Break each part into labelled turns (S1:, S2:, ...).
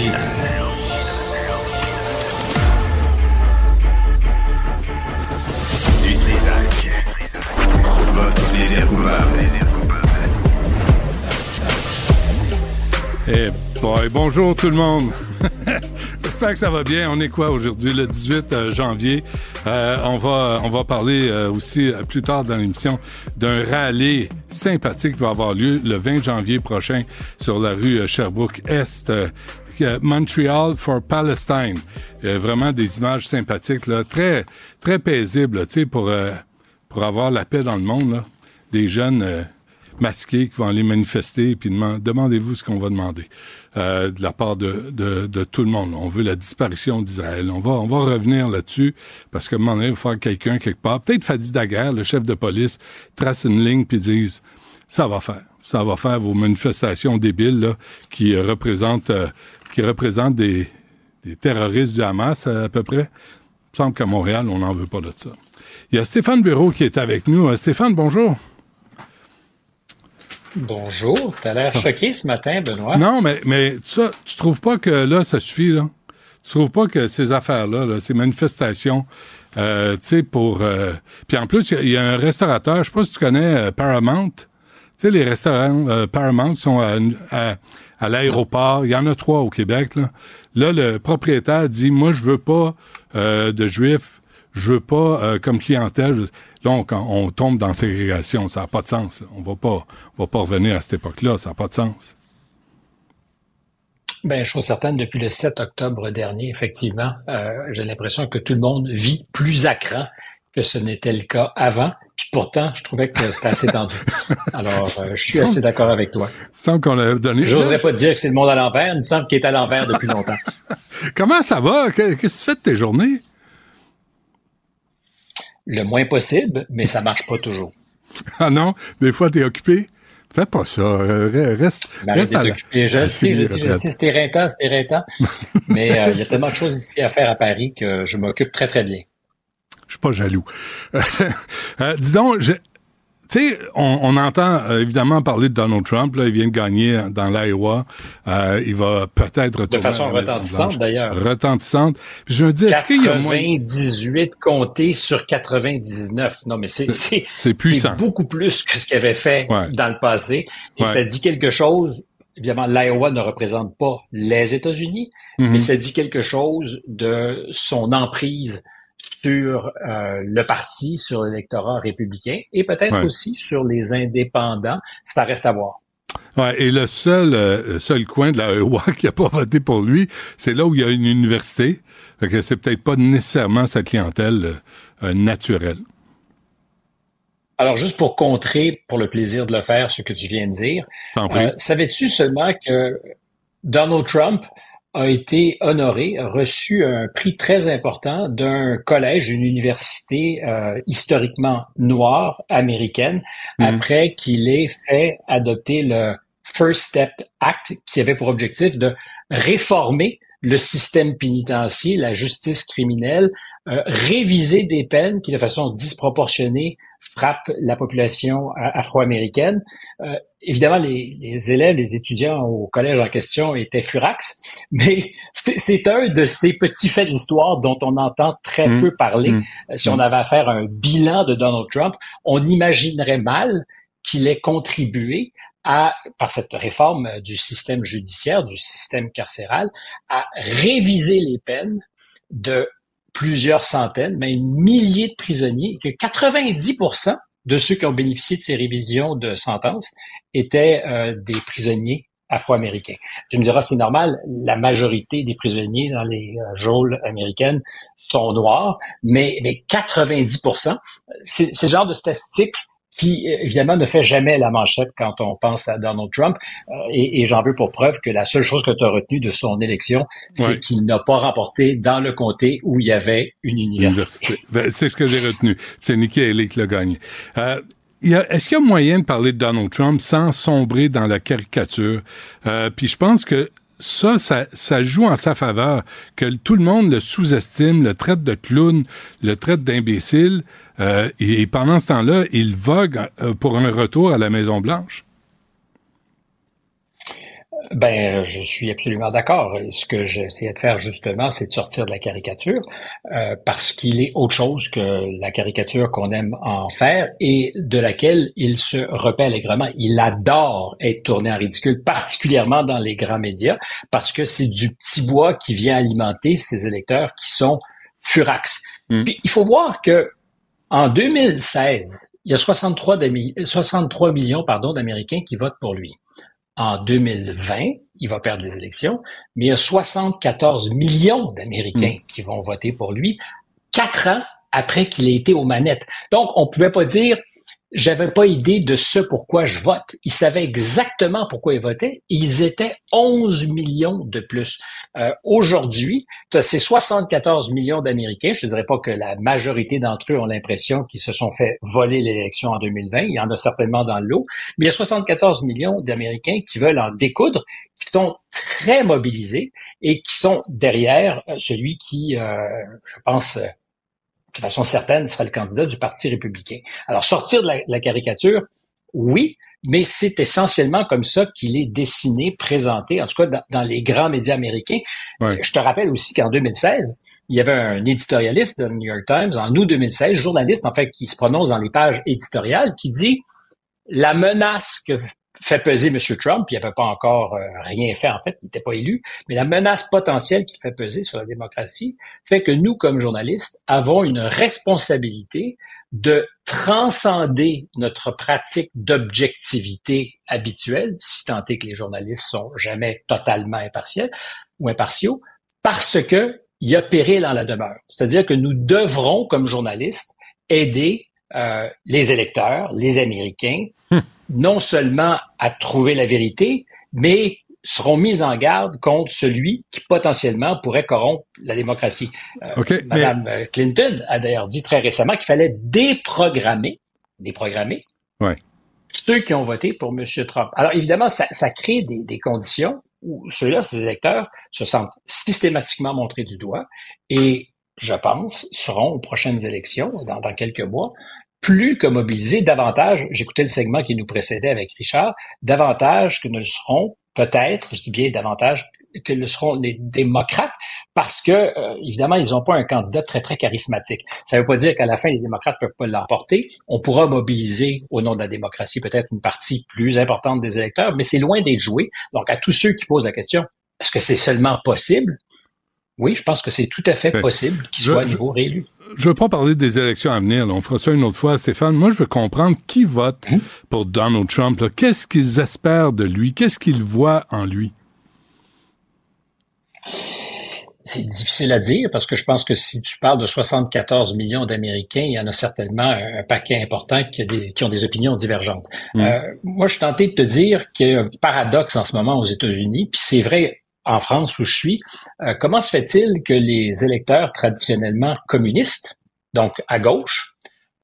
S1: original. Du Trisac. Votre plaisir coupable.
S2: Eh boy, bonjour tout le monde. J'espère que ça va bien. On est quoi aujourd'hui, le 18 euh, janvier? Euh, on va on va parler euh, aussi euh, plus tard dans l'émission d'un rallye sympathique qui va avoir lieu le 20 janvier prochain sur la rue euh, Sherbrooke-Est. Montreal for Palestine. Euh, vraiment des images sympathiques, très très paisibles, tu sais, pour euh, pour avoir la paix dans le monde. Des jeunes euh, masqués qui vont aller manifester, puis deman- demandez-vous ce qu'on va demander de la part de, de, tout le monde. On veut la disparition d'Israël. On va, on va revenir là-dessus, parce qu'à un moment donné, il va falloir que quelqu'un, quelque part, peut-être Fadi Daguerre, le chef de police, trace une ligne puis dise ça va faire. Ça va faire vos manifestations débiles qui représentent qui représentent des, des terroristes du Hamas à, peu près. Il me semble qu'à Montréal, on n'en veut pas de ça. Il y a Stéphane Bureau qui est avec nous. Euh, Stéphane, bonjour.
S3: Bonjour, t'as l'air choqué ce matin, Benoît.
S2: Non, mais, mais ça, tu trouves pas que là, ça suffit, là? Tu trouves pas que ces affaires-là, là, ces manifestations, euh, tu sais, pour... euh, Puis en plus, il y a- il y, a un restaurateur, je sais pas si tu connais euh, Paramount. Tu sais, les restaurants Paramount sont à, à, à l'aéroport. Il y en a trois au Québec, là. Le propriétaire dit, moi, je veux pas euh, de juifs, je veux pas euh, comme clientèle. Là, on, on tombe dans ségrégation, ça n'a pas de sens. On va pas, va pas revenir à cette époque-là, ça n'a pas de sens.
S3: Ben, je suis certaine, depuis le 7 octobre dernier, effectivement, euh, j'ai l'impression que tout le monde vit plus à cran que ce n'était le cas avant. Puis pourtant, je trouvais que c'était assez tendu. Alors, euh, je suis assez d'accord avec toi.
S2: Il semble qu'on a donné.
S3: J'oserais pas te dire que c'est le monde à l'envers. Il me semble qu'il est à l'envers depuis longtemps.
S2: Comment ça va? Que- Qu'est-ce que tu fais de tes journées?
S3: Le moins possible, mais ça marche pas toujours.
S2: Ah non, des fois, t'es occupé? Fais pas ça. euh, re- Reste, à la-
S3: occupé. Je
S2: à
S3: le
S2: la
S3: sais, je le sais, je sais, c'est éreintant, c'est éreintant. Mais euh, il y a tellement de choses ici à faire à Paris que je m'occupe très, très bien.
S2: Je suis pas jaloux. Euh, dis donc, je- tu sais, on, on entend euh, évidemment parler de Donald Trump. Là, il vient de gagner dans l'Iowa. Euh, il va peut-être retourner
S3: façon retentissante, d'ailleurs.
S2: Retentissante. Puis je me dis, est-ce qu'il y a moyen...
S3: 98 comptés sur 99. Non, mais c'est c'est
S2: C'est puissant.
S3: c'est beaucoup plus que ce qu'il avait fait
S2: Ouais.
S3: dans le passé. Et
S2: Ouais.
S3: ça dit quelque chose. Évidemment, l'Iowa ne représente pas les États-Unis,
S2: Mhm.
S3: mais ça dit quelque chose de son emprise sur euh, le parti, sur l'électorat républicain et peut-être
S2: Ouais.
S3: aussi sur les indépendants. Ça reste à voir.
S2: Ouais, et le seul, euh, seul coin de l'Iowa qui a pas voté pour lui, c'est là où il y a une université. Fait que c'est peut-être pas nécessairement sa clientèle euh, naturelle.
S3: Alors, juste pour contrer, pour le plaisir de le faire, ce que tu viens de dire. Euh, Savais-tu seulement que Donald Trump a été honoré, a reçu un prix très important d'un collège, une université euh, historiquement noire américaine,
S2: Mhm.
S3: après qu'il ait fait adopter le First Step Act, qui avait pour objectif de réformer le système pénitentiaire, la justice criminelle, euh, réviser des peines qui, de façon disproportionnée, frappent la population afro-américaine. Euh, évidemment, les, les élèves, les étudiants au collège en question étaient furax, mais c'est un de ces petits faits de l'histoire dont on entend très
S2: Mm.
S3: peu parler.
S2: Mm.
S3: Euh, Si on avait à faire un bilan de Donald Trump, on imaginerait mal qu'il ait contribué à, par cette réforme du système judiciaire, du système carcéral, à réviser les peines de plusieurs centaines, même milliers de prisonniers, et que 90% de ceux qui ont bénéficié de ces révisions de sentence étaient euh, des prisonniers afro-américains. Tu me diras, c'est normal, la majorité des prisonniers dans les euh, geôles américaines sont noirs, mais, mais 90%, c'est c'est le genre de statistique qui, évidemment, ne fait jamais la manchette quand on pense à Donald Trump. Euh, et et j'en veux pour preuve que la seule chose que tu as retenue de son élection, c'est
S2: Ouais.
S3: qu'il n'a pas remporté dans le comté où il y avait une université.
S2: Université. Ben, c'est ce que j'ai retenu. C'est Nikki Haley qui l'a gagné. Euh, Est-ce qu'il y a moyen de parler de Donald Trump sans sombrer dans la caricature? Euh, puis je pense que ça, ça, ça joue en sa faveur, que tout le monde le sous-estime, le traite de clown, le traite d'imbécile, euh, et, et pendant ce temps-là, il vogue euh, pour un retour à la Maison-Blanche.
S3: Ben, je suis absolument d'accord. Ce que j'essayais de faire justement, c'est de sortir de la caricature, euh, parce qu'il est autre chose que la caricature qu'on aime en faire et de laquelle il se repère allègrement. Il adore être tourné en ridicule, particulièrement dans les grands médias, parce que c'est du petit bois qui vient alimenter ces électeurs qui sont furax. Mm. Puis, il faut voir que en 2016, il y a 63, 63 millions pardon, d'Américains qui votent pour lui en 2020, il va perdre les élections, mais il y a 74 millions d'Américains hmm. qui vont voter pour lui quatre ans après qu'il ait été aux manettes. Donc, on pouvait pas dire j'avais pas idée de ce pourquoi je vote. Ils savaient exactement pourquoi ils votaient. Ils étaient 11 millions de plus. Euh, Aujourd'hui, tu ces 74 millions d'Américains. Je ne dirais pas que la majorité d'entre eux ont l'impression qu'ils se sont fait voler l'élection en 2020. Il y en a certainement dans le lot. Mais il y a 74 millions d'Américains qui veulent en découdre, qui sont très mobilisés et qui sont derrière euh, celui qui, euh, je pense, de façon certaine, sera le candidat du Parti républicain. Alors, sortir de la, caricature, oui, mais c'est essentiellement comme ça qu'il est dessiné, présenté, en tout cas dans, les grands médias américains. Je te rappelle aussi qu'en 2016, il y avait un éditorialiste de New York Times, en août 2016, journaliste en fait, qui se prononce dans les pages éditoriales, qui dit la menace que fait peser M. Trump, il n'avait pas encore euh, rien fait en fait, il n'était pas élu, mais la menace potentielle qui fait peser sur la démocratie fait que nous, comme journalistes, avons une responsabilité de transcender notre pratique d'objectivité habituelle, si tant est que les journalistes sont jamais totalement impartiels ou impartiaux, parce que il y a péril en la demeure. C'est-à-dire que nous devrons, comme journalistes, aider euh, les électeurs, les Américains, hum. Non seulement à trouver la vérité, mais seront mis en garde contre celui qui potentiellement pourrait corrompre la démocratie. Euh, Madame euh, Clinton a d'ailleurs dit très récemment qu'il fallait déprogrammer, déprogrammer ceux qui ont voté pour M. Trump. Alors évidemment, ça, crée des, des conditions où ceux-là, ces électeurs, se sentent systématiquement montrés du doigt et je pense, seront aux prochaines élections, dans, quelques mois, plus que mobilisés davantage, j'écoutais le segment qui nous précédait avec Richard, davantage que ne le seront peut-être, je dis bien davantage que le seront les démocrates, parce que euh, évidemment ils n'ont pas un candidat très très charismatique. Ça ne veut pas dire qu'à la fin les démocrates peuvent pas l'emporter. On pourra mobiliser au nom de la démocratie peut-être une partie plus importante des électeurs, mais c'est loin d'être joué. Donc à tous ceux qui posent la question, est-ce que c'est seulement possible? Oui, je pense que c'est tout à fait possible qu'il soit à nouveau réélu.
S2: Je ne veux pas parler des élections à venir. On fera ça une autre fois, Stéphane. Moi, je veux comprendre qui vote hein? pour Donald Trump. Qu'est-ce qu'ils espèrent de lui? Qu'est-ce qu'ils voient en lui?
S3: C'est difficile à dire parce que je pense que si tu parles de 74 millions d'Américains, il y en a certainement un paquet important qui, ont des opinions divergentes. Mmh. Euh, moi, je suis tenté de te dire qu'il y a un paradoxe en ce moment aux États-Unis, puis c'est vrai en France où je suis, euh, comment se fait-il que les électeurs traditionnellement communistes, donc à gauche,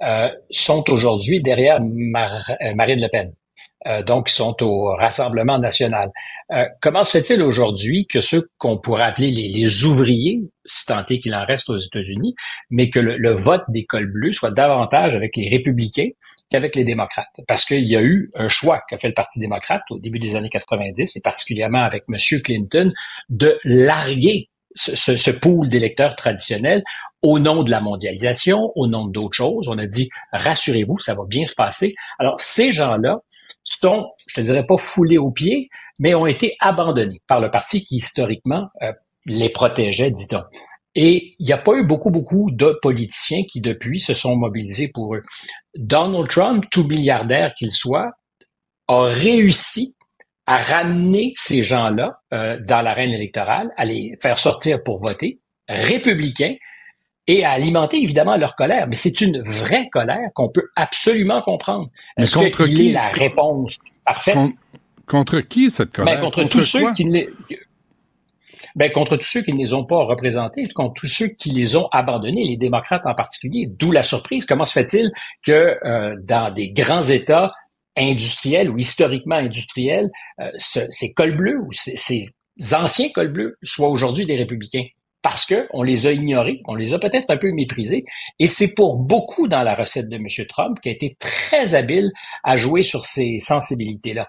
S3: euh, sont aujourd'hui derrière euh, Marine Le Pen? donc, ils sont au Rassemblement national? comment se fait-il aujourd'hui que ceux qu'on pourrait appeler les, ouvriers, si tant est qu'il en reste aux États-Unis, mais que le, le vote des cols bleus soit davantage avec les républicains qu'avec les démocrates. Parce qu'il y a eu un choix qu'a fait le Parti démocrate au début des années 90, et particulièrement avec M. Clinton, de larguer ce, ce, pool d'électeurs traditionnels au nom de la mondialisation, au nom d'autres choses. On a dit, rassurez-vous, ça va bien se passer. Alors, ces gens-là sont, je ne dirais pas foulés aux pieds, mais ont été abandonnés par le parti qui, historiquement, euh, les protégeait, dit-on. Et il n'y a pas eu beaucoup, beaucoup de politiciens qui, depuis, se sont mobilisés pour eux. Donald Trump, tout milliardaire qu'il soit, a réussi à ramener ces gens-là euh, dans l'arène électorale, à les faire sortir pour voter, républicains, et à alimenter évidemment leur colère. Mais c'est une vraie colère qu'on peut absolument comprendre. Est-ce qu'il est la réponse parfaite?
S2: contre qui cette colère?
S3: Ben, contre, tous ceux qui ben, contre tous ceux qui ne les ont pas représentés, contre tous ceux qui les ont abandonnés, les démocrates en particulier. D'où la surprise. Comment se fait-il que euh, dans des grands États industriels ou historiquement industriels, euh, ces cols bleus ou ces, anciens cols bleus soient aujourd'hui des républicains? parce que on les a ignorés, on les a peut-être un peu méprisés, et c'est pour beaucoup dans la recette de M. Trump qui a été très habile à jouer sur ces sensibilités-là.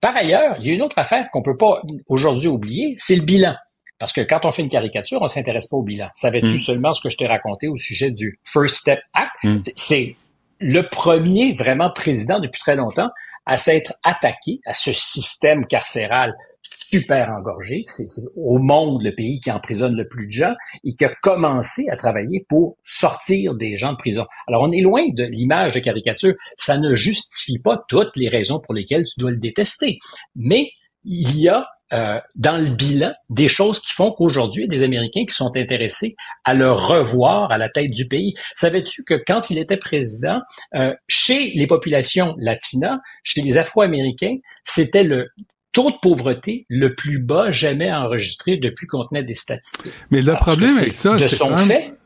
S3: Par ailleurs, il y a une autre affaire qu'on peut pas aujourd'hui oublier, c'est le bilan. Parce que quand on fait une caricature, on s'intéresse pas au bilan. Savais-tu mm. seulement ce que je t'ai raconté au sujet du First Step Act? Mm. C'est le premier vraiment président depuis très longtemps à s'être attaqué à ce système carcéral super engorgé. C'est au monde le pays qui emprisonne le plus de gens et qui a commencé à travailler pour sortir des gens de prison. Alors, on est loin de l'image de caricature. Ça ne justifie pas toutes les raisons pour lesquelles tu dois le détester. Mais il y a euh, dans le bilan des choses qui font qu'aujourd'hui, il y a des Américains qui sont intéressés à le revoir à la tête du pays. Savais-tu que quand il était président, euh, chez les populations latinas, chez les Afro-Américains, c'était le taux de pauvreté le plus bas jamais enregistré depuis qu'on tenait des statistiques.
S2: Mais le problème avec ça,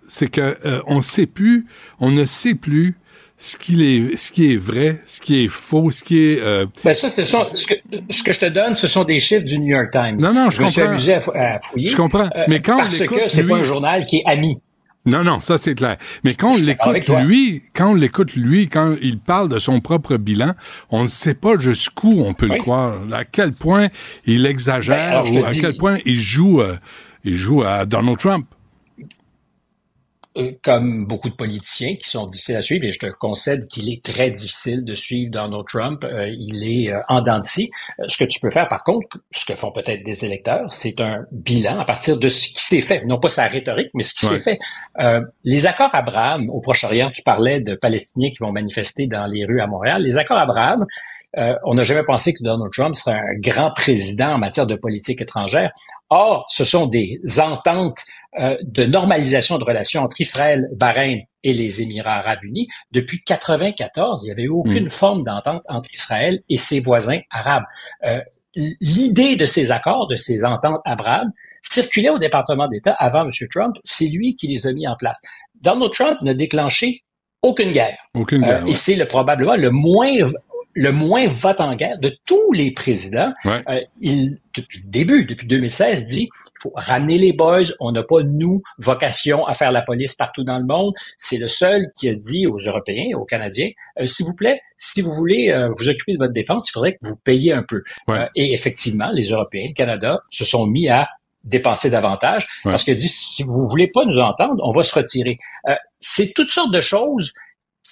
S2: c'est que euh, on sait plus, on ne sait plus ce qui est, ce qui est vrai, ce qui est faux, ce qui est. Euh...
S3: Ben ça, ce, sont, ce, que, ce que je te donne, ce sont des chiffres du New York Times.
S2: Non, non, je, je
S3: me
S2: comprends.
S3: suis amusé à, fouiller.
S2: Je comprends. Euh, Mais quand
S3: parce que c'est pas un journal qui est ami.
S2: Non, non, ça c'est clair. Mais quand on l'écoute lui, quand on l'écoute lui, quand il parle de son propre bilan, on ne sait pas jusqu'où on peut le croire, à quel point il exagère ben, ou à quel point il joue, euh, il joue à Donald Trump.
S3: Euh, comme beaucoup de politiciens qui sont difficiles à suivre, et je te concède qu'il est très difficile de suivre Donald Trump, euh, il est euh, en dents de scie. Ce que tu peux faire, par contre, ce que font peut-être des électeurs, c'est un bilan à partir de ce qui s'est fait, non pas sa rhétorique, mais ce qui s'est fait. les accords Abraham au Proche-Orient, tu parlais de Palestiniens qui vont manifester dans les rues à Montréal. Les accords Abraham, euh, on n'a jamais pensé que Donald Trump serait un grand président en matière de politique étrangère. Or, ce sont des ententes euh, de normalisation de relations entre Israël, Bahreïn et les Émirats arabes unis. Depuis 1994, il n'y avait eu aucune hmm. forme d'entente entre Israël et ses voisins arabes. Euh, L'idée de ces accords, de ces ententes arabes, circulait au département d'État avant M. Trump. C'est lui qui les a mis en place. Donald Trump n'a déclenché aucune guerre.
S2: Aucune guerre. Euh,
S3: et c'est le, probablement le moins le moins vote en guerre de tous les présidents. Euh, il, depuis le début, depuis 2016, dit il faut ramener les boys. On n'a pas, nous, vocation à faire la police partout dans le monde. C'est le seul qui a dit aux Européens, aux Canadiens, euh, s'il vous plaît, si vous voulez euh, vous occuper de votre défense, il faudrait que vous payiez un peu. et effectivement, les Européens, le Canada, se sont mis à dépenser davantage parce que dit si vous voulez pas nous entendre, on va se retirer. c'est toutes sortes de choses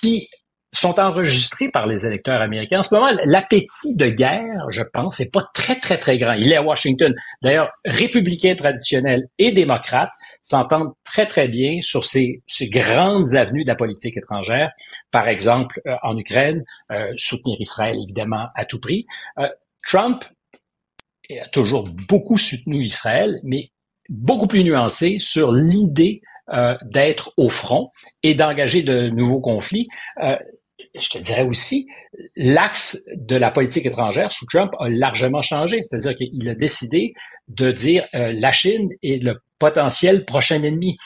S3: qui sont enregistrés par les électeurs américains. En ce moment, l'appétit de guerre, je pense, n'est pas très, très, très grand. Il est à Washington. D'ailleurs, républicains traditionnels et démocrates s'entendent très, très bien sur ces, ces, grandes avenues de la politique étrangère. Par exemple, euh, en Ukraine, euh, soutenir Israël, évidemment, à tout prix. Euh, Trump a toujours beaucoup soutenu Israël, mais beaucoup plus nuancé sur l'idée d'être au front et d'engager de nouveaux conflits je te dirais aussi, l'axe de la politique étrangère sous Trump a largement changé. C'est-à-dire qu'il a décidé de dire euh, la Chine est le potentiel prochain ennemi.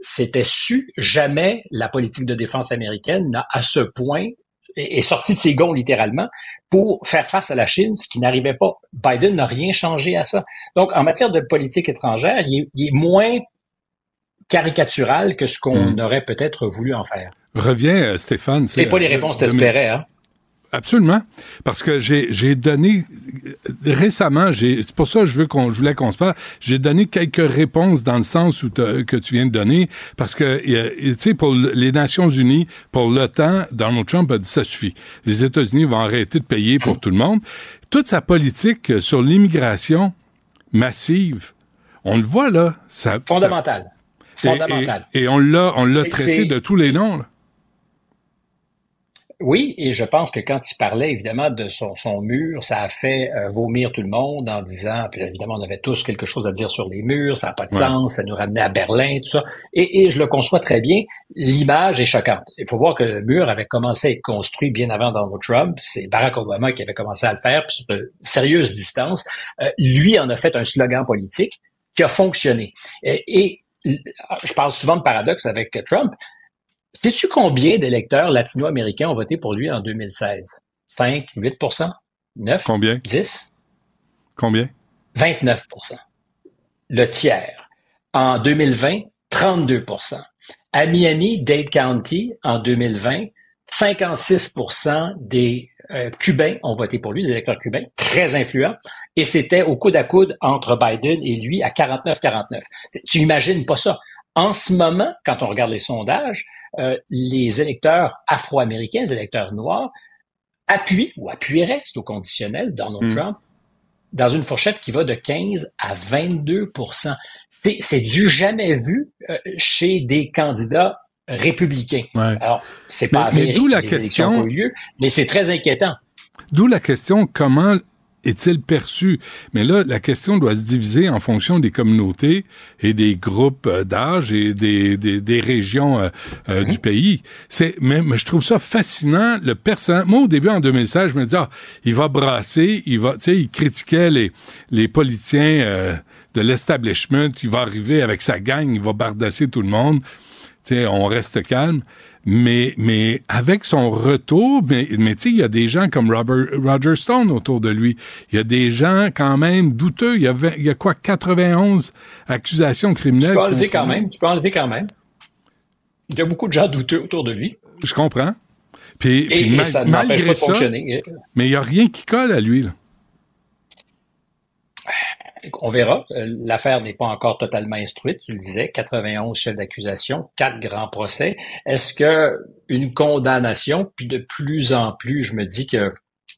S3: C'était su, jamais la politique de défense américaine n'a à ce point est sorti de ses gonds littéralement pour faire face à la Chine, ce qui n'arrivait pas. Biden n'a rien changé à ça. Donc, en matière de politique étrangère, il est, il est moins caricatural que ce qu'on hmm. aurait peut-être voulu en faire.
S2: Reviens, euh, Stéphane.
S3: C'est pas les euh, réponses que t'espérais, hein?
S2: Absolument, parce que j'ai j'ai donné récemment, j'ai c'est pour ça que je veux qu'on je voulais qu'on se parle. J'ai donné quelques réponses dans le sens où que tu viens de donner, parce que tu sais pour les Nations Unies, pour l'OTAN, Donald Trump a dit ça suffit. Les États-Unis vont arrêter de payer pour tout le monde. Toute sa politique sur l'immigration massive, on le voit là, ça
S3: fondamental.
S2: Et, on l'a, on l'a traité de tous les noms.
S3: Oui, et je pense que quand il parlait évidemment de son, mur, ça a fait euh, vomir tout le monde en disant, puis évidemment on avait tous quelque chose à dire sur les murs, ça n'a pas de sens, ça nous ramenait à Berlin, tout ça. Et, je le conçois très bien, l'image est choquante. Il faut voir que le mur avait commencé à être construit bien avant Donald Trump, c'est Barack Obama qui avait commencé à le faire, puis sur de sérieuses distances. Euh, lui en a fait un slogan politique qui a fonctionné. et je parle souvent de paradoxe avec Trump. Sais-tu combien d'électeurs latino-américains ont voté pour lui en 2016? 5, 8% 9?
S2: Combien?
S3: 10?
S2: Combien?
S3: 29% Le tiers. En 2020, 32% À Miami, Dade County, en 2020, 56% des euh, cubains ont voté pour lui, des électeurs cubains, très influents, et c'était au coude à coude entre Biden et lui à 49-49. Tu imagines pas ça. En ce moment, quand on regarde les sondages, euh, les électeurs afro-américains, les électeurs noirs, appuient ou appuieraient, c'est au conditionnel, Donald mm. Trump, dans une fourchette qui va de 15 à 22% C'est du jamais vu euh, chez des candidats républicains. Alors, c'est pas mais,
S2: d'où la question,
S3: lieu, mais c'est très inquiétant.
S2: D'où la question comment est-il perçu? Mais là, la question doit se diviser en fonction des communautés et des groupes euh, d'âge et des, des, des régions euh, euh, du pays. C'est, mais, je trouve ça fascinant. Le personnage, moi, au début, en 2016, je me disais, ah, il va brasser, il va, tu sais, il critiquait les, les politiciens de l'establishment, il va arriver avec sa gang, il va bardasser tout le monde. Tu sais, on reste calme. Mais, mais avec son retour, mais, mais tu sais, il y a des gens comme Robert, Roger Stone autour de lui. Il y a des gens quand même douteux. Il y a, il y a quoi, 91 accusations criminelles. Tu
S3: peux enlever quand même. Tu peux enlever quand même. Il y a beaucoup de gens douteux autour de lui.
S2: Je comprends. Puis,
S3: et, ça malgré ça,
S2: mais il n'y a rien qui colle à lui. Là
S3: on verra. Euh, l'affaire n'est pas encore totalement instruite. Tu le disais, 91 chefs d'accusation, quatre grands procès. Est-ce que une condamnation, puis de plus en plus, je me dis que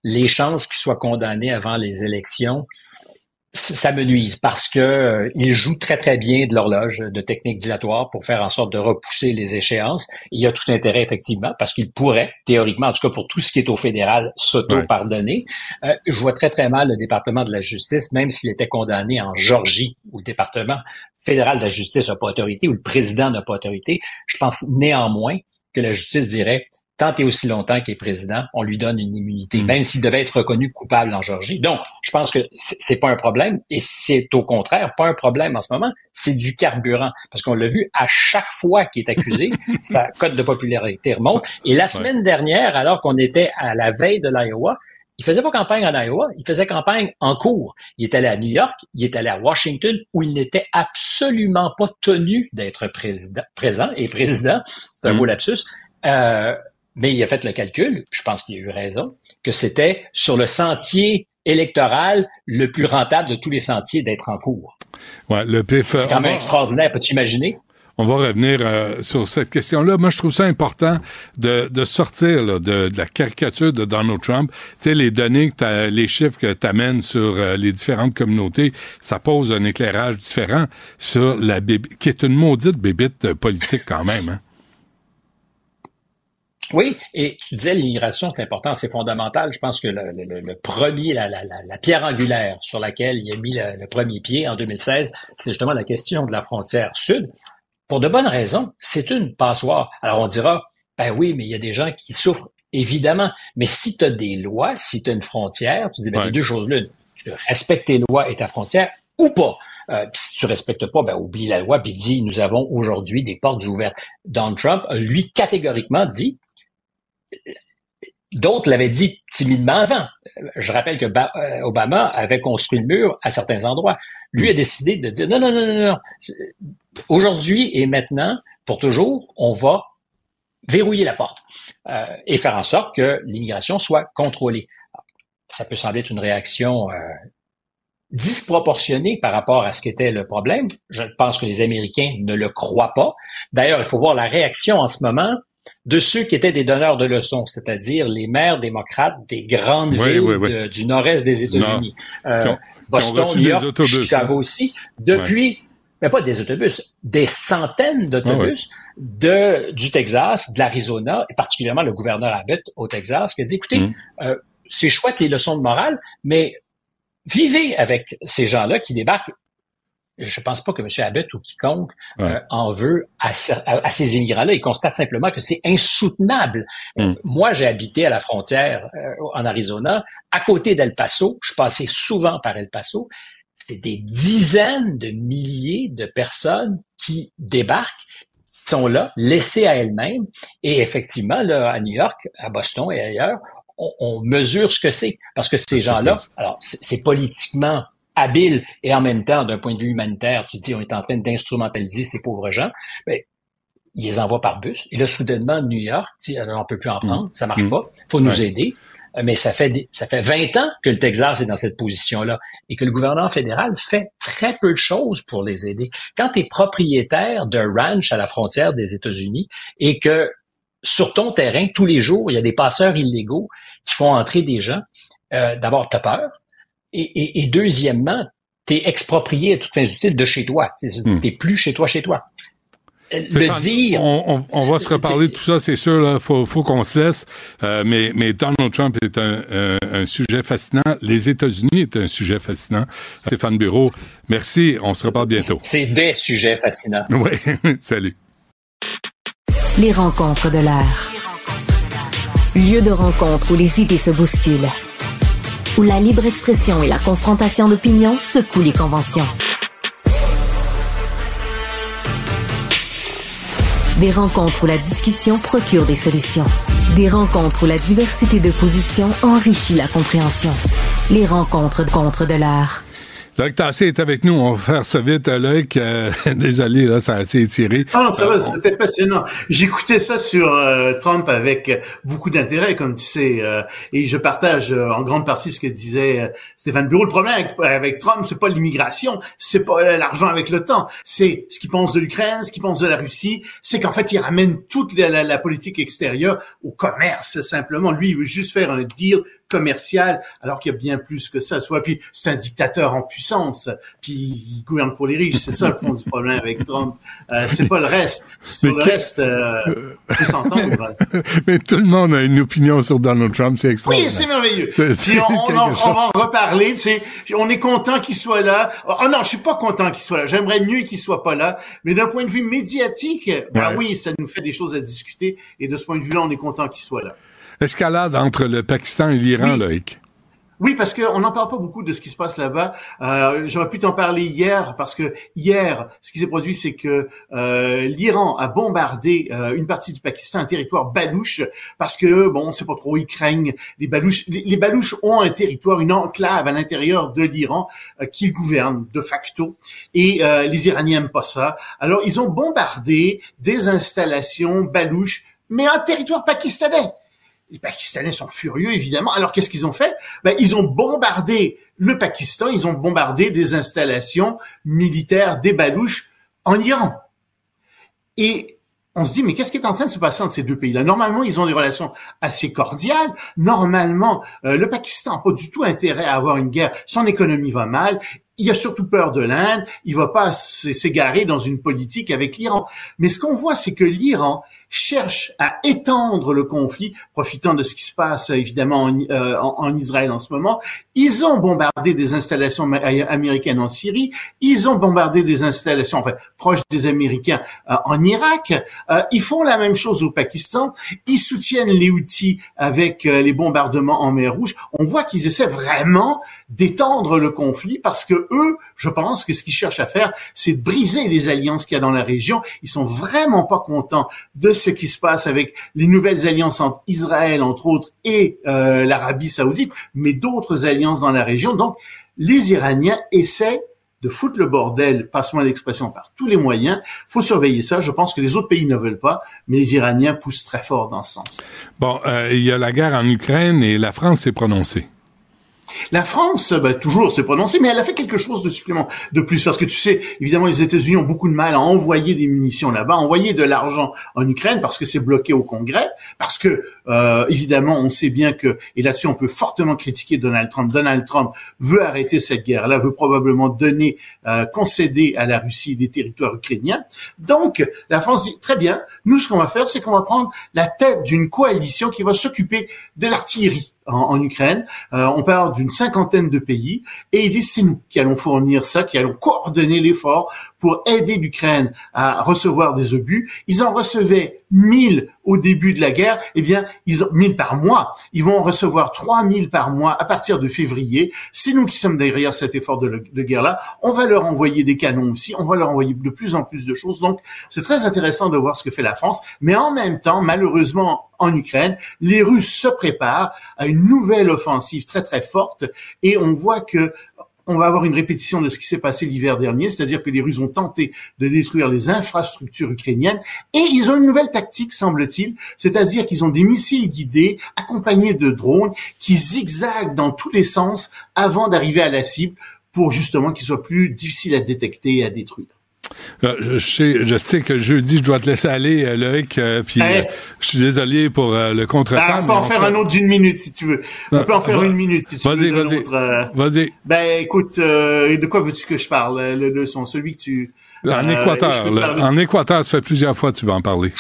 S3: les chances qu'il soit condamné avant les élections ça me nuise parce que euh, il joue très très bien de l'horloge de technique dilatoire pour faire en sorte de repousser les échéances. Il y a tout intérêt effectivement parce qu'il pourrait théoriquement, en tout cas pour tout ce qui est au fédéral, s'auto-pardonner. Euh, je vois très très mal le département de la justice, même s'il était condamné en Georgie où le département fédéral de la justice n'a pas autorité ou le président n'a pas autorité. Je pense néanmoins que la justice dirait tant et aussi longtemps qu'il est président, on lui donne une immunité, hmm. même s'il devait être reconnu coupable en Georgie. Donc, je pense que c'est pas un problème, et c'est au contraire pas un problème en ce moment, c'est du carburant, parce qu'on l'a vu à chaque fois qu'il est accusé, sa cote de popularité remonte. Et la semaine dernière, alors qu'on était à la veille de l'Iowa, il faisait pas campagne en Iowa, il faisait campagne en cours. Il est allé à New York, il est allé à Washington, où il n'était absolument pas tenu d'être président, présent et président. C'est un hmm. beau lapsus. Euh, mais il a fait le calcul, je pense qu'il a eu raison, que c'était sur le sentier électoral le plus rentable de tous les sentiers d'être en cours.
S2: Ouais, le PIF.
S3: C'est quand même extraordinaire, peux-tu imaginer?
S2: On va revenir euh, sur cette question-là. Moi, je trouve ça important de, de sortir de, la caricature de Donald Trump. Tu sais, les données, que les chiffres que tu amènes sur euh, les différentes communautés, ça pose un éclairage différent sur la qui est une maudite bébite politique quand même. Hein?
S3: Oui, et tu disais l'immigration, c'est important, c'est fondamental. Je pense que le, premier, la, la, la, pierre angulaire sur laquelle il a mis le, premier pied en 2016, c'est justement la question de la frontière sud. Pour de bonnes raisons, c'est une passoire. Alors on dira, ben oui, mais il y a des gens qui souffrent, évidemment. Mais si tu as des lois, si tu as une frontière, tu dis, ben, les deux choses l'une. Tu respectes tes lois et ta frontière ou pas. Euh, si tu respectes pas, ben oublie la loi puis dis nous avons aujourd'hui des portes ouvertes. Donald Trump, lui catégoriquement dit D'autres l'avaient dit timidement avant. Je rappelle que euh, Obama avait construit le mur à certains endroits. Lui a décidé de dire non, non, non, non, non. Aujourd'hui et maintenant, pour toujours, on va verrouiller la porte euh, et faire en sorte que l'immigration soit contrôlée. Ça peut sembler être une réaction euh, disproportionnée par rapport à ce qu'était le problème. Je pense que les Américains ne le croient pas. D'ailleurs, il faut voir la réaction en ce moment de ceux qui étaient des donneurs de leçons, c'est-à-dire les maires démocrates des grandes villes du nord-est des États-Unis. Euh, Boston, New York, Chicago hein. aussi. Depuis, mais pas des autobus, des centaines d'autobus de du Texas, de l'Arizona, et particulièrement le gouverneur Abbott au Texas, qui a dit, écoutez, mm. euh, c'est chouette les leçons de morale, mais vivez avec ces gens-là qui débarquent je pense pas que M. Abbott ou quiconque euh, en veut à, ces immigrants-là. Il constate simplement que c'est insoutenable. Euh, mm. moi, j'ai habité à la frontière euh, en Arizona, à côté d'El Paso. Je passais souvent par El Paso. C'est des dizaines de milliers de personnes qui débarquent sont là, laissées à elles-mêmes. Et effectivement, là, à New York, à Boston et ailleurs, on, on mesure ce que c'est. Parce que ces gens-là, alors c'est politiquement habile et en même temps, d'un point de vue humanitaire, tu dis, on est en train d'instrumentaliser ces pauvres gens, mais ils les envoient par bus. Et là, soudainement, New York, dit, on peut plus en prendre, mm. ça marche mm. pas, faut nous aider. mais ça fait ça fait 20 ans que le Texas est dans cette position-là et que le gouvernement fédéral fait très peu de choses pour les aider. Quand tu es propriétaire d'un ranch à la frontière des États-Unis et que sur ton terrain, tous les jours, il y a des passeurs illégaux qui font entrer des gens, euh, d'abord, tu as peur. Et, et, deuxièmement, tu es exproprié à toute fin utile de chez toi. Tu n'es hmm. plus chez toi, chez toi.
S2: Le dire. On, on, va se reparler de tout ça, c'est sûr. Là, faut, faut qu'on se laisse. Euh, mais, mais Donald Trump est un, un, sujet fascinant. Les États-Unis est un sujet fascinant. Stéphane Bureau, merci. On se reparle bientôt.
S3: C'est des sujets fascinants.
S2: Oui. Salut.
S4: Les rencontres de l'air. Lieu de rencontre où les idées se bousculent. Où la libre expression et la confrontation d'opinions secouent les conventions. Des rencontres où la discussion procure des solutions. Des rencontres où la diversité de positions enrichit la compréhension. Les rencontres contre de l'art.
S2: Loïc Tassé est avec nous. On va faire ça vite, Loïc. Euh, désolé, là, ça a assez étiré.
S5: Ah non, ça va, euh, c'était passionnant. J'écoutais ça sur euh, Trump avec beaucoup d'intérêt, comme tu sais, et je partage en grande partie ce que disait Stéphane Bureau. Le problème avec, avec Trump, c'est pas l'immigration, c'est pas l'argent avec le temps, c'est ce qu'il pense de l'Ukraine, ce qu'il pense de la Russie, c'est qu'en fait, il ramène toute la, la politique extérieure au commerce, simplement. Lui, il veut juste faire un deal commercial, alors qu'il y a bien plus que ça. Soit puis c'est un dictateur en puissance, puis il gouverne pour les riches. C'est ça le fond du problème avec Trump. Euh, c'est pas le reste. Sur le reste, euh, peut s'entendre.
S2: Mais tout le monde a une opinion sur Donald Trump, c'est extraordinaire.
S5: Oui, c'est merveilleux. Puis on, on, va en reparler. On est content qu'il soit là. Oh non, je suis pas content qu'il soit là. J'aimerais mieux qu'il soit pas là. Mais d'un point de vue médiatique, ben oui, ça nous fait des choses à discuter. Et de ce point de vue-là, on est content qu'il soit là
S2: escalade entre le Pakistan et l'Iran, Loïc.
S5: Oui, parce qu'on n'en parle pas beaucoup de ce qui se passe là-bas. Euh, J'aurais pu t'en parler hier, parce que hier, ce qui s'est produit, c'est que euh, l'Iran a bombardé euh, une partie du Pakistan, un territoire balouche, parce que, bon, on sait pas trop, ils craignent les balouches. Les, balouches ont un territoire, une enclave à l'intérieur de l'Iran euh, qu'ils gouvernent de facto, et euh, les Iraniens n'aiment pas ça. Alors, ils ont bombardé des installations balouches, mais un territoire pakistanais les Pakistanais sont furieux, évidemment. Alors, qu'est-ce qu'ils ont fait? Ben, Ils ont bombardé le Pakistan, ils ont bombardé des installations militaires des Balouches en Iran. Et on se dit, mais qu'est-ce qui est en train de se passer entre ces deux pays-là? Normalement, ils ont des relations assez cordiales. Normalement, euh, le Pakistan n'a pas du tout intérêt à avoir une guerre. Son économie va mal. Il a surtout peur de l'Inde. Il va pas s'égarer dans une politique avec l'Iran. Mais ce qu'on voit, c'est que l'Iran cherche à étendre le conflit, profitant de ce qui se passe évidemment en, euh, en, Israël en ce moment. Ils ont bombardé des installations américaines en Syrie, ils ont bombardé des installations enfin, proches des Américains euh, en Irak. Euh, ils font la même chose au Pakistan. Ils soutiennent les outils avec les bombardements en mer Rouge. On voit qu'ils essaient vraiment d'étendre le conflit parce que eux, je pense que ce qu'ils cherchent à faire, c'est de briser les alliances qu'il y a dans la région. Ils sont vraiment pas contents de ce qui se passe avec les nouvelles alliances entre Israël, entre autres, et euh, l'Arabie saoudite, mais d'autres alliances dans la région. Donc, les Iraniens essaient de foutre le bordel, passe-moi l'expression, par tous les moyens. faut surveiller ça. Je pense que les autres pays ne veulent pas, mais les Iraniens poussent très fort dans ce sens.
S2: Bon, euh, il y a la guerre en Ukraine et la France s'est prononcée.
S5: La France, bah, toujours s'est prononcée, mais elle a fait quelque chose de supplément de plus parce que tu sais, évidemment, les États-Unis ont beaucoup de mal à envoyer des munitions là-bas, envoyer de l'argent en Ukraine parce que c'est bloqué au Congrès, parce que euh, évidemment, on sait bien que et là-dessus, on peut fortement critiquer Donald Trump. Donald Trump veut arrêter cette guerre-là, veut probablement donner, euh, concéder à la Russie des territoires ukrainiens. Donc, la France dit très bien. Nous, ce qu'on va faire, c'est qu'on va prendre la tête d'une coalition qui va s'occuper de l'artillerie en, Ukraine. Euh, on parle d'une cinquantaine de pays et ils disent c'est nous qui allons fournir ça, qui allons coordonner l'effort pour aider l'Ukraine à recevoir des obus. Ils en recevaient 1000 au début de la guerre, eh bien, ils ont 1000 par mois. Ils vont en recevoir 3000 par mois à partir de février. C'est nous qui sommes derrière cet effort de, de guerre-là. On va leur envoyer des canons aussi. On va leur envoyer de plus en plus de choses. Donc, c'est très intéressant de voir ce que fait la France. Mais en même temps, malheureusement, en Ukraine, les Russes se préparent à une nouvelle offensive très, très forte. Et on voit que on va avoir une répétition de ce qui s'est passé l'hiver dernier, c'est-à-dire que les Russes ont tenté de détruire les infrastructures ukrainiennes et ils ont une nouvelle tactique, semble-t-il, c'est-à-dire qu'ils ont des missiles guidés accompagnés de drones qui zigzaguent dans tous les sens avant d'arriver à la cible pour justement qu'ils soient plus difficiles à détecter et à détruire.
S2: Euh, je, sais, je sais que jeudi, je dois te laisser aller, euh, Loïc, euh, puis je suis désolé pour le contretemps.
S5: Ben, on peut en faire un autre d'une minute, si tu veux. On peut en faire une minute, si tu
S2: veux.
S5: Vas-y,
S2: vas-y. Vas-y.
S5: Ben, écoute, de quoi veux-tu que je parle? Le, le son, celui que tu...
S2: En Équateur. en Équateur, ça fait plusieurs fois que tu vas en parler.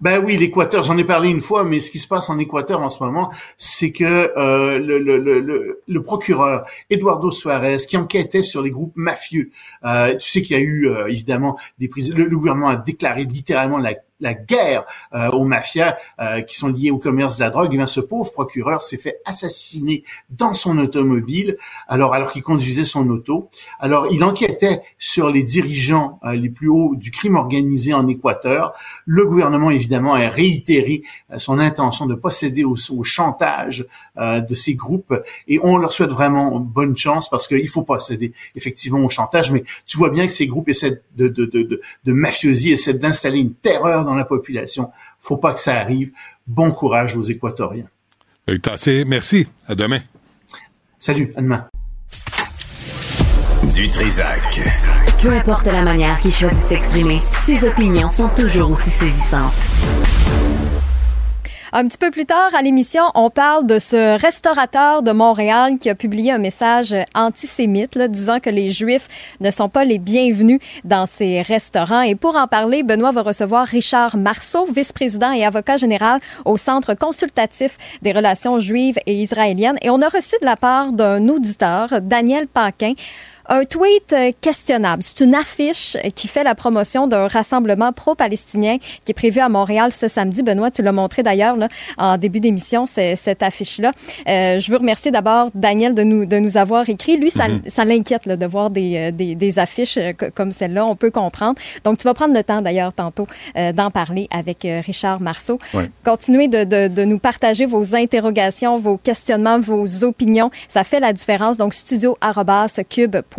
S5: Ben oui, l'Équateur, j'en ai parlé une fois, mais ce qui se passe en Équateur en ce moment, c'est que euh, le, le, le, le, procureur Eduardo Suarez, qui enquêtait sur les groupes mafieux, euh, tu sais qu'il y a eu euh, évidemment des prises. Le, gouvernement a déclaré littéralement la la guerre euh, aux mafias euh, qui sont liées au commerce de la drogue, eh bien, ce pauvre procureur s'est fait assassiner dans son automobile, alors alors qu'il conduisait son auto. Alors, il enquêtait sur les dirigeants euh, les plus hauts du crime organisé en Équateur. Le gouvernement, évidemment, a réitéré son intention de posséder au, au chantage de ces groupes et on leur souhaite vraiment bonne chance parce qu'il faut posséder effectivement au chantage, mais tu vois bien que ces groupes essaient de, de, de, de, de mafiosie, essaient d'installer une terreur dans la population. Faut pas que ça arrive. Bon courage aux Équatoriens.
S2: Merci. À demain.
S5: Salut. À demain.
S1: Du Trisac.
S4: Peu importe la manière qu'il choisit de s'exprimer, ses opinions sont toujours aussi saisissantes.
S6: Un petit peu plus tard à l'émission, on parle de ce restaurateur de Montréal qui a publié un message antisémite disant que les Juifs ne sont pas les bienvenus dans ces restaurants. Et pour en parler, Benoît va recevoir Richard Marceau, vice-président et avocat général au Centre consultatif des relations juives et israéliennes. Et on a reçu de la part d'un auditeur, Daniel Paquin, un tweet euh, questionnable. C'est une affiche qui fait la promotion d'un rassemblement pro-palestinien qui est prévu à Montréal ce samedi. Benoît, tu l'as montré d'ailleurs en début d'émission, cette affiche-là. Euh, je veux remercier d'abord Daniel de nous, de nous avoir écrit. Lui, ça, mm-hmm. ça l'inquiète de voir des, euh, des, des affiches comme celle-là. On peut comprendre. Donc, tu vas prendre le temps d'ailleurs tantôt d'en parler avec Richard Marceau. Continuez de, de, de, nous partager vos interrogations, vos questionnements, vos opinions. Ça fait la différence. Donc, studio.cube.com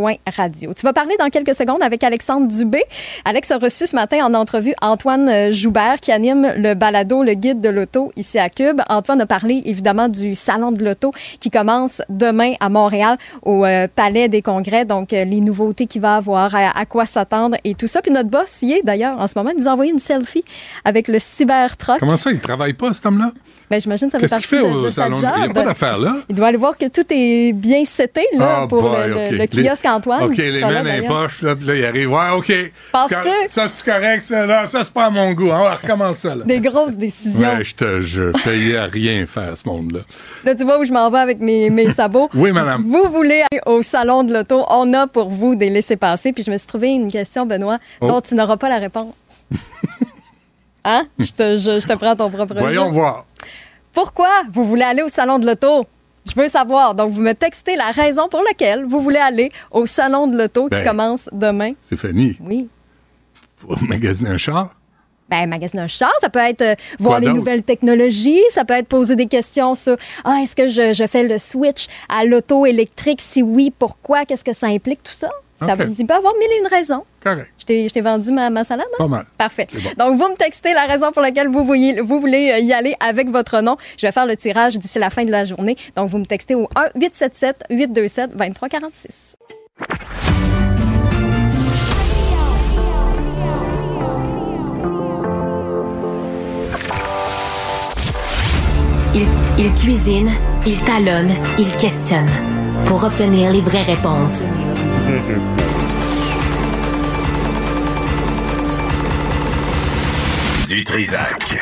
S6: Tu vas parler dans quelques secondes avec Alexandre Dubé. Alex a reçu ce matin en entrevue Antoine euh, Joubert qui anime le balado Le Guide de l'auto ici à Cube. Antoine a parlé évidemment du Salon de l'auto qui commence demain à Montréal au euh, Palais des Congrès. Donc, euh, les nouveautés qu'il va avoir, à, quoi s'attendre et tout ça. Puis notre boss y est d'ailleurs en ce moment. Il nous a envoyé une selfie avec le Cybertruck.
S2: Comment ça, il travaille pas cet homme-là?
S6: Ben, j'imagine que ça fait partie fait de, de salon?
S2: Il n'y a pas d'affaire là.
S6: Il doit aller voir que tout est bien seté là, oh pour le, kiosque Antoine.
S2: OK, les mains dans les poches, là, puis là, il arrive. Ouais, OK.
S6: Penses-tu?
S2: Ça, c'est correct, ça. Là, ça, c'est pas à mon goût. On va recommencer ça, là.
S6: Des grosses décisions.
S2: Ouais, je te jure. Payé à rien faire, ce monde-là.
S6: Là, tu vois où je m'en vais avec mes, mes sabots.
S2: oui, madame.
S6: Vous voulez aller au salon de l'auto. On a pour vous des laissés-passer. Puis je me suis trouvé une question, Benoît, oh. dont tu n'auras pas la réponse. hein? Je te, je, te prends ton propre
S2: Voyons voir.
S6: Pourquoi vous voulez aller au salon de l'auto? Je veux savoir. Donc, vous me textez la raison pour laquelle vous voulez aller au salon de l'auto qui ben, commence demain.
S2: Stéphanie.
S6: Oui.
S2: Pour magasiner un char?
S6: Ben, magasiner un char, ça peut être euh, voir les nouvelles technologies, ça peut être poser des questions sur Ah, est-ce que je, je, fais le switch à l'auto électrique? Si oui, pourquoi? Qu'est-ce que ça implique, tout ça? Ça okay. il peut avoir mille et une raisons.
S2: Correct.
S6: Je t'ai vendu ma, ma salade? Hein?
S2: Pas mal.
S6: Parfait. Donc, vous me textez la raison pour laquelle vous, voyez, vous voulez euh, y aller avec votre nom. Je vais faire le tirage d'ici la fin de la journée. Donc, vous me textez au 1-877-827-2346.
S4: Il, il cuisine, il talonne, il questionne pour obtenir les vraies réponses.
S1: Du Trisac.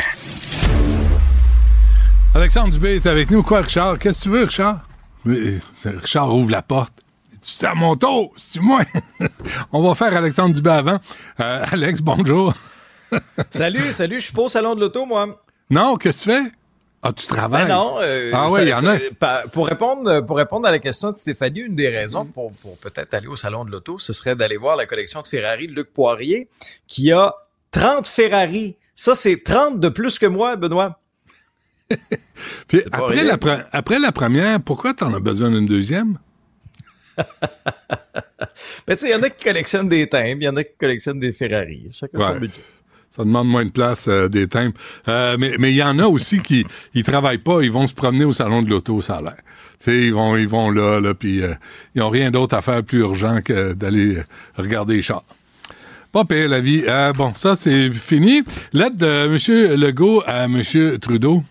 S2: Alexandre Dubé est avec nous. Quoi, Richard? Qu'est-ce que tu veux, Richard? Richard ouvre la porte. C'est à mon tour, c'est moi? On va faire Alexandre Dubé avant. Euh, Alex, bonjour.
S7: salut, salut, je suis pas au salon de l'auto, moi.
S2: Non, qu'est-ce que tu fais? Ah, tu travailles?
S7: Ben non. Euh,
S2: ah oui, il y en a.
S7: Pour répondre, pour répondre à la question de Stéphanie, une des raisons pour, pour peut-être aller au Salon de l'Auto, ce serait d'aller voir la collection de Ferrari de Luc Poirier, qui a 30 Ferrari. Ça, c'est 30 de plus que moi, Benoît.
S2: Puis après la, après la première, pourquoi tu en as besoin d'une deuxième?
S7: Mais tu sais, il y en a qui collectionnent des timbres, il y en a qui collectionnent des Ferrari. Chacun son budget.
S2: Ça demande moins de place euh, des timbres. Euh, mais mais il y en a aussi qui ils travaillent pas, ils vont se promener au salon de l'auto, ça a l'air. Ils vont ils vont là là puis euh, ils ont rien d'autre à faire plus urgent que d'aller euh, regarder les chars. Pas pire la vie. Euh, bon, ça c'est fini. Lettre de M. Legault à M. Trudeau.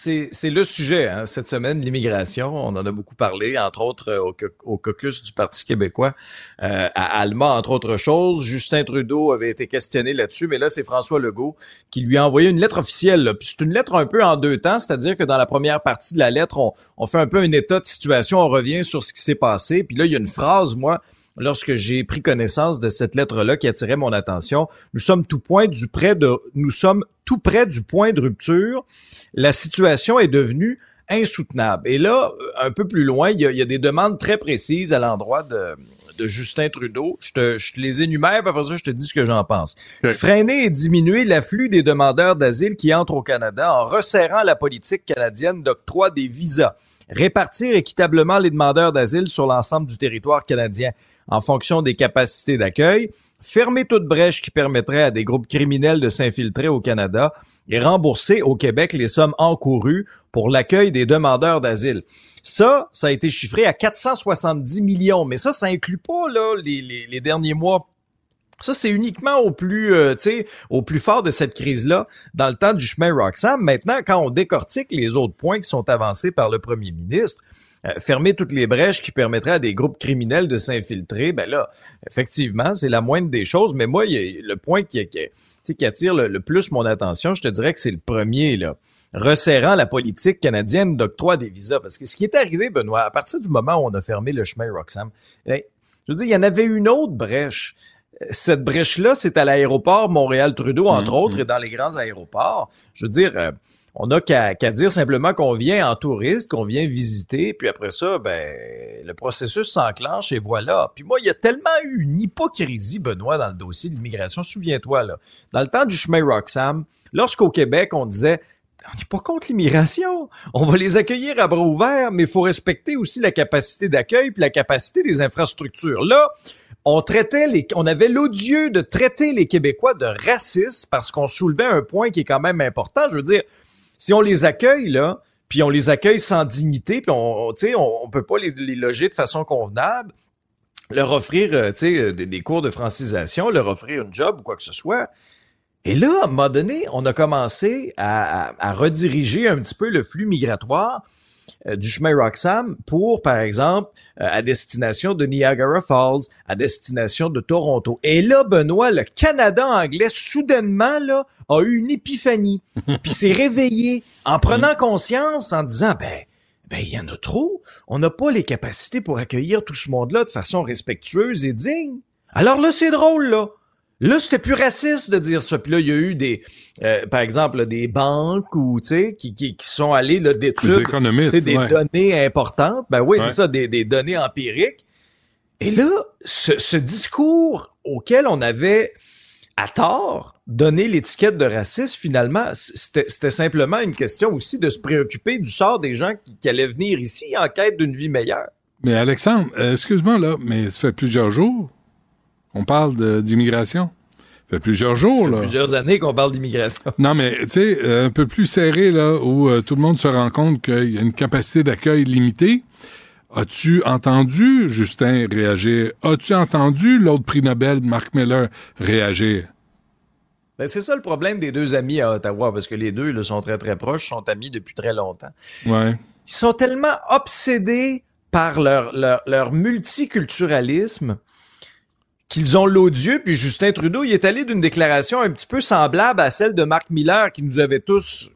S7: C'est, le sujet hein, cette semaine, l'immigration. On en a beaucoup parlé, entre autres euh, au, caucus du Parti québécois euh, à Alma, entre autres choses. Justin Trudeau avait été questionné là-dessus, mais là, c'est François Legault qui lui a envoyé une lettre officielle. c'est une lettre un peu en deux temps, c'est-à-dire que dans la première partie de la lettre, on, on fait un peu un état de situation, on revient sur ce qui s'est passé. Puis là, il y a une phrase, moi, lorsque j'ai pris connaissance de cette lettre-là qui attirait mon attention. Nous sommes tout point du près de, nous sommes tout près du point de rupture. La situation est devenue insoutenable. Et là, un peu plus loin, il y a, il y a des demandes très précises à l'endroit de, de Justin Trudeau. Je te, je te les énumère, puis après ça, je te dis ce que j'en pense. Freiner et diminuer l'afflux des demandeurs d'asile qui entrent au Canada en resserrant la politique canadienne d'octroi des visas. Répartir équitablement les demandeurs d'asile sur l'ensemble du territoire canadien en fonction des capacités d'accueil, fermer toute brèche qui permettrait à des groupes criminels de s'infiltrer au Canada et rembourser au Québec les sommes encourues pour l'accueil des demandeurs d'asile. Ça, ça a été chiffré à 470 millions, mais ça, ça inclut pas là, les, derniers mois ça, c'est uniquement au plus, euh, au plus fort de cette crise-là, dans le temps du chemin Roxham. Maintenant, quand on décortique les autres points qui sont avancés par le premier ministre, euh, fermer toutes les brèches qui permettraient à des groupes criminels de s'infiltrer, ben là, effectivement, c'est la moindre des choses. Mais moi, il y a le point qui, qui, attire le, le plus mon attention, je te dirais que c'est le premier, là resserrant la politique canadienne d'octroi des visas. Parce que ce qui est arrivé, Benoît, à partir du moment où on a fermé le chemin Roxham, ben, je veux dire, il y en avait une autre brèche cette brèche-là, c'est à l'aéroport Montréal-Trudeau, entre
S2: Mhm.
S7: autres, et dans les grands aéroports. Je veux dire, euh, on n'a qu'à dire simplement qu'on vient en touriste, qu'on vient visiter, puis après ça, ben, le processus s'enclenche et voilà. Puis moi, il y a tellement eu une hypocrisie, Benoît, dans le dossier de l'immigration. Souviens-toi, là, dans le temps du chemin Roxham, lorsqu'au Québec, on disait on n'est pas contre l'immigration. On va les accueillir à bras ouverts, mais il faut respecter aussi la capacité d'accueil puis la capacité des infrastructures. Là, on traitait les, on avait l'odieux de traiter les Québécois de racistes parce qu'on soulevait un point qui est quand même important. Je veux dire, si on les accueille là, puis on les accueille sans dignité, puis on, on on, on peut pas les, loger de façon convenable, leur offrir, euh, euh, des, des cours de francisation, leur offrir une job ou quoi que ce soit. Et là, à un moment donné, on a commencé à, rediriger un petit peu le flux migratoire du chemin Roxham pour, par exemple, euh, à destination de Niagara Falls, à destination de Toronto. Et là, Benoît, le Canada anglais, soudainement, là, a eu une épiphanie. Puis s'est réveillé en prenant conscience, en disant, ben, ben, il y en a trop. On n'a pas les capacités pour accueillir tout ce monde-là de façon respectueuse et digne. Alors là, c'est drôle, là. Là, c'était plus raciste de dire ça. Puis là, il y a eu des, euh, par exemple, là, des banques ou tu sais, qui, qui, qui sont allés là, d'études, des
S2: ouais.
S7: données importantes. Ben oui,
S2: Ouais.
S7: c'est ça, des, des données empiriques. Et là, ce, ce discours auquel on avait à tort donné l'étiquette de raciste, finalement, c'était c'était simplement une question aussi de se préoccuper du sort des gens qui, qui allaient venir ici en quête d'une vie meilleure.
S2: Mais Alexandre, euh, excuse-moi là, mais ça fait plusieurs jours qu'on parle d'immigration. Ça fait plusieurs jours
S7: Ça fait
S2: là.
S7: plusieurs années qu'on parle d'immigration.
S2: Non, mais tu sais, euh, un peu plus serré, là, où euh, tout le monde se rend compte qu'il y a une capacité d'accueil limitée. As-tu entendu Justin réagir? As-tu entendu l'autre prix Nobel, Mark Miller, réagir?
S7: Ben, c'est ça le problème des deux amis à Ottawa, parce que les deux là, sont très très proches, sont amis depuis très longtemps.
S2: Ouais.
S7: Ils sont tellement obsédés par leur, leur, leur multiculturalisme qu'ils ont l'odieux, puis Justin Trudeau, il est allé d'une déclaration un petit peu semblable à celle de Marc Miller, qui nous avait tous,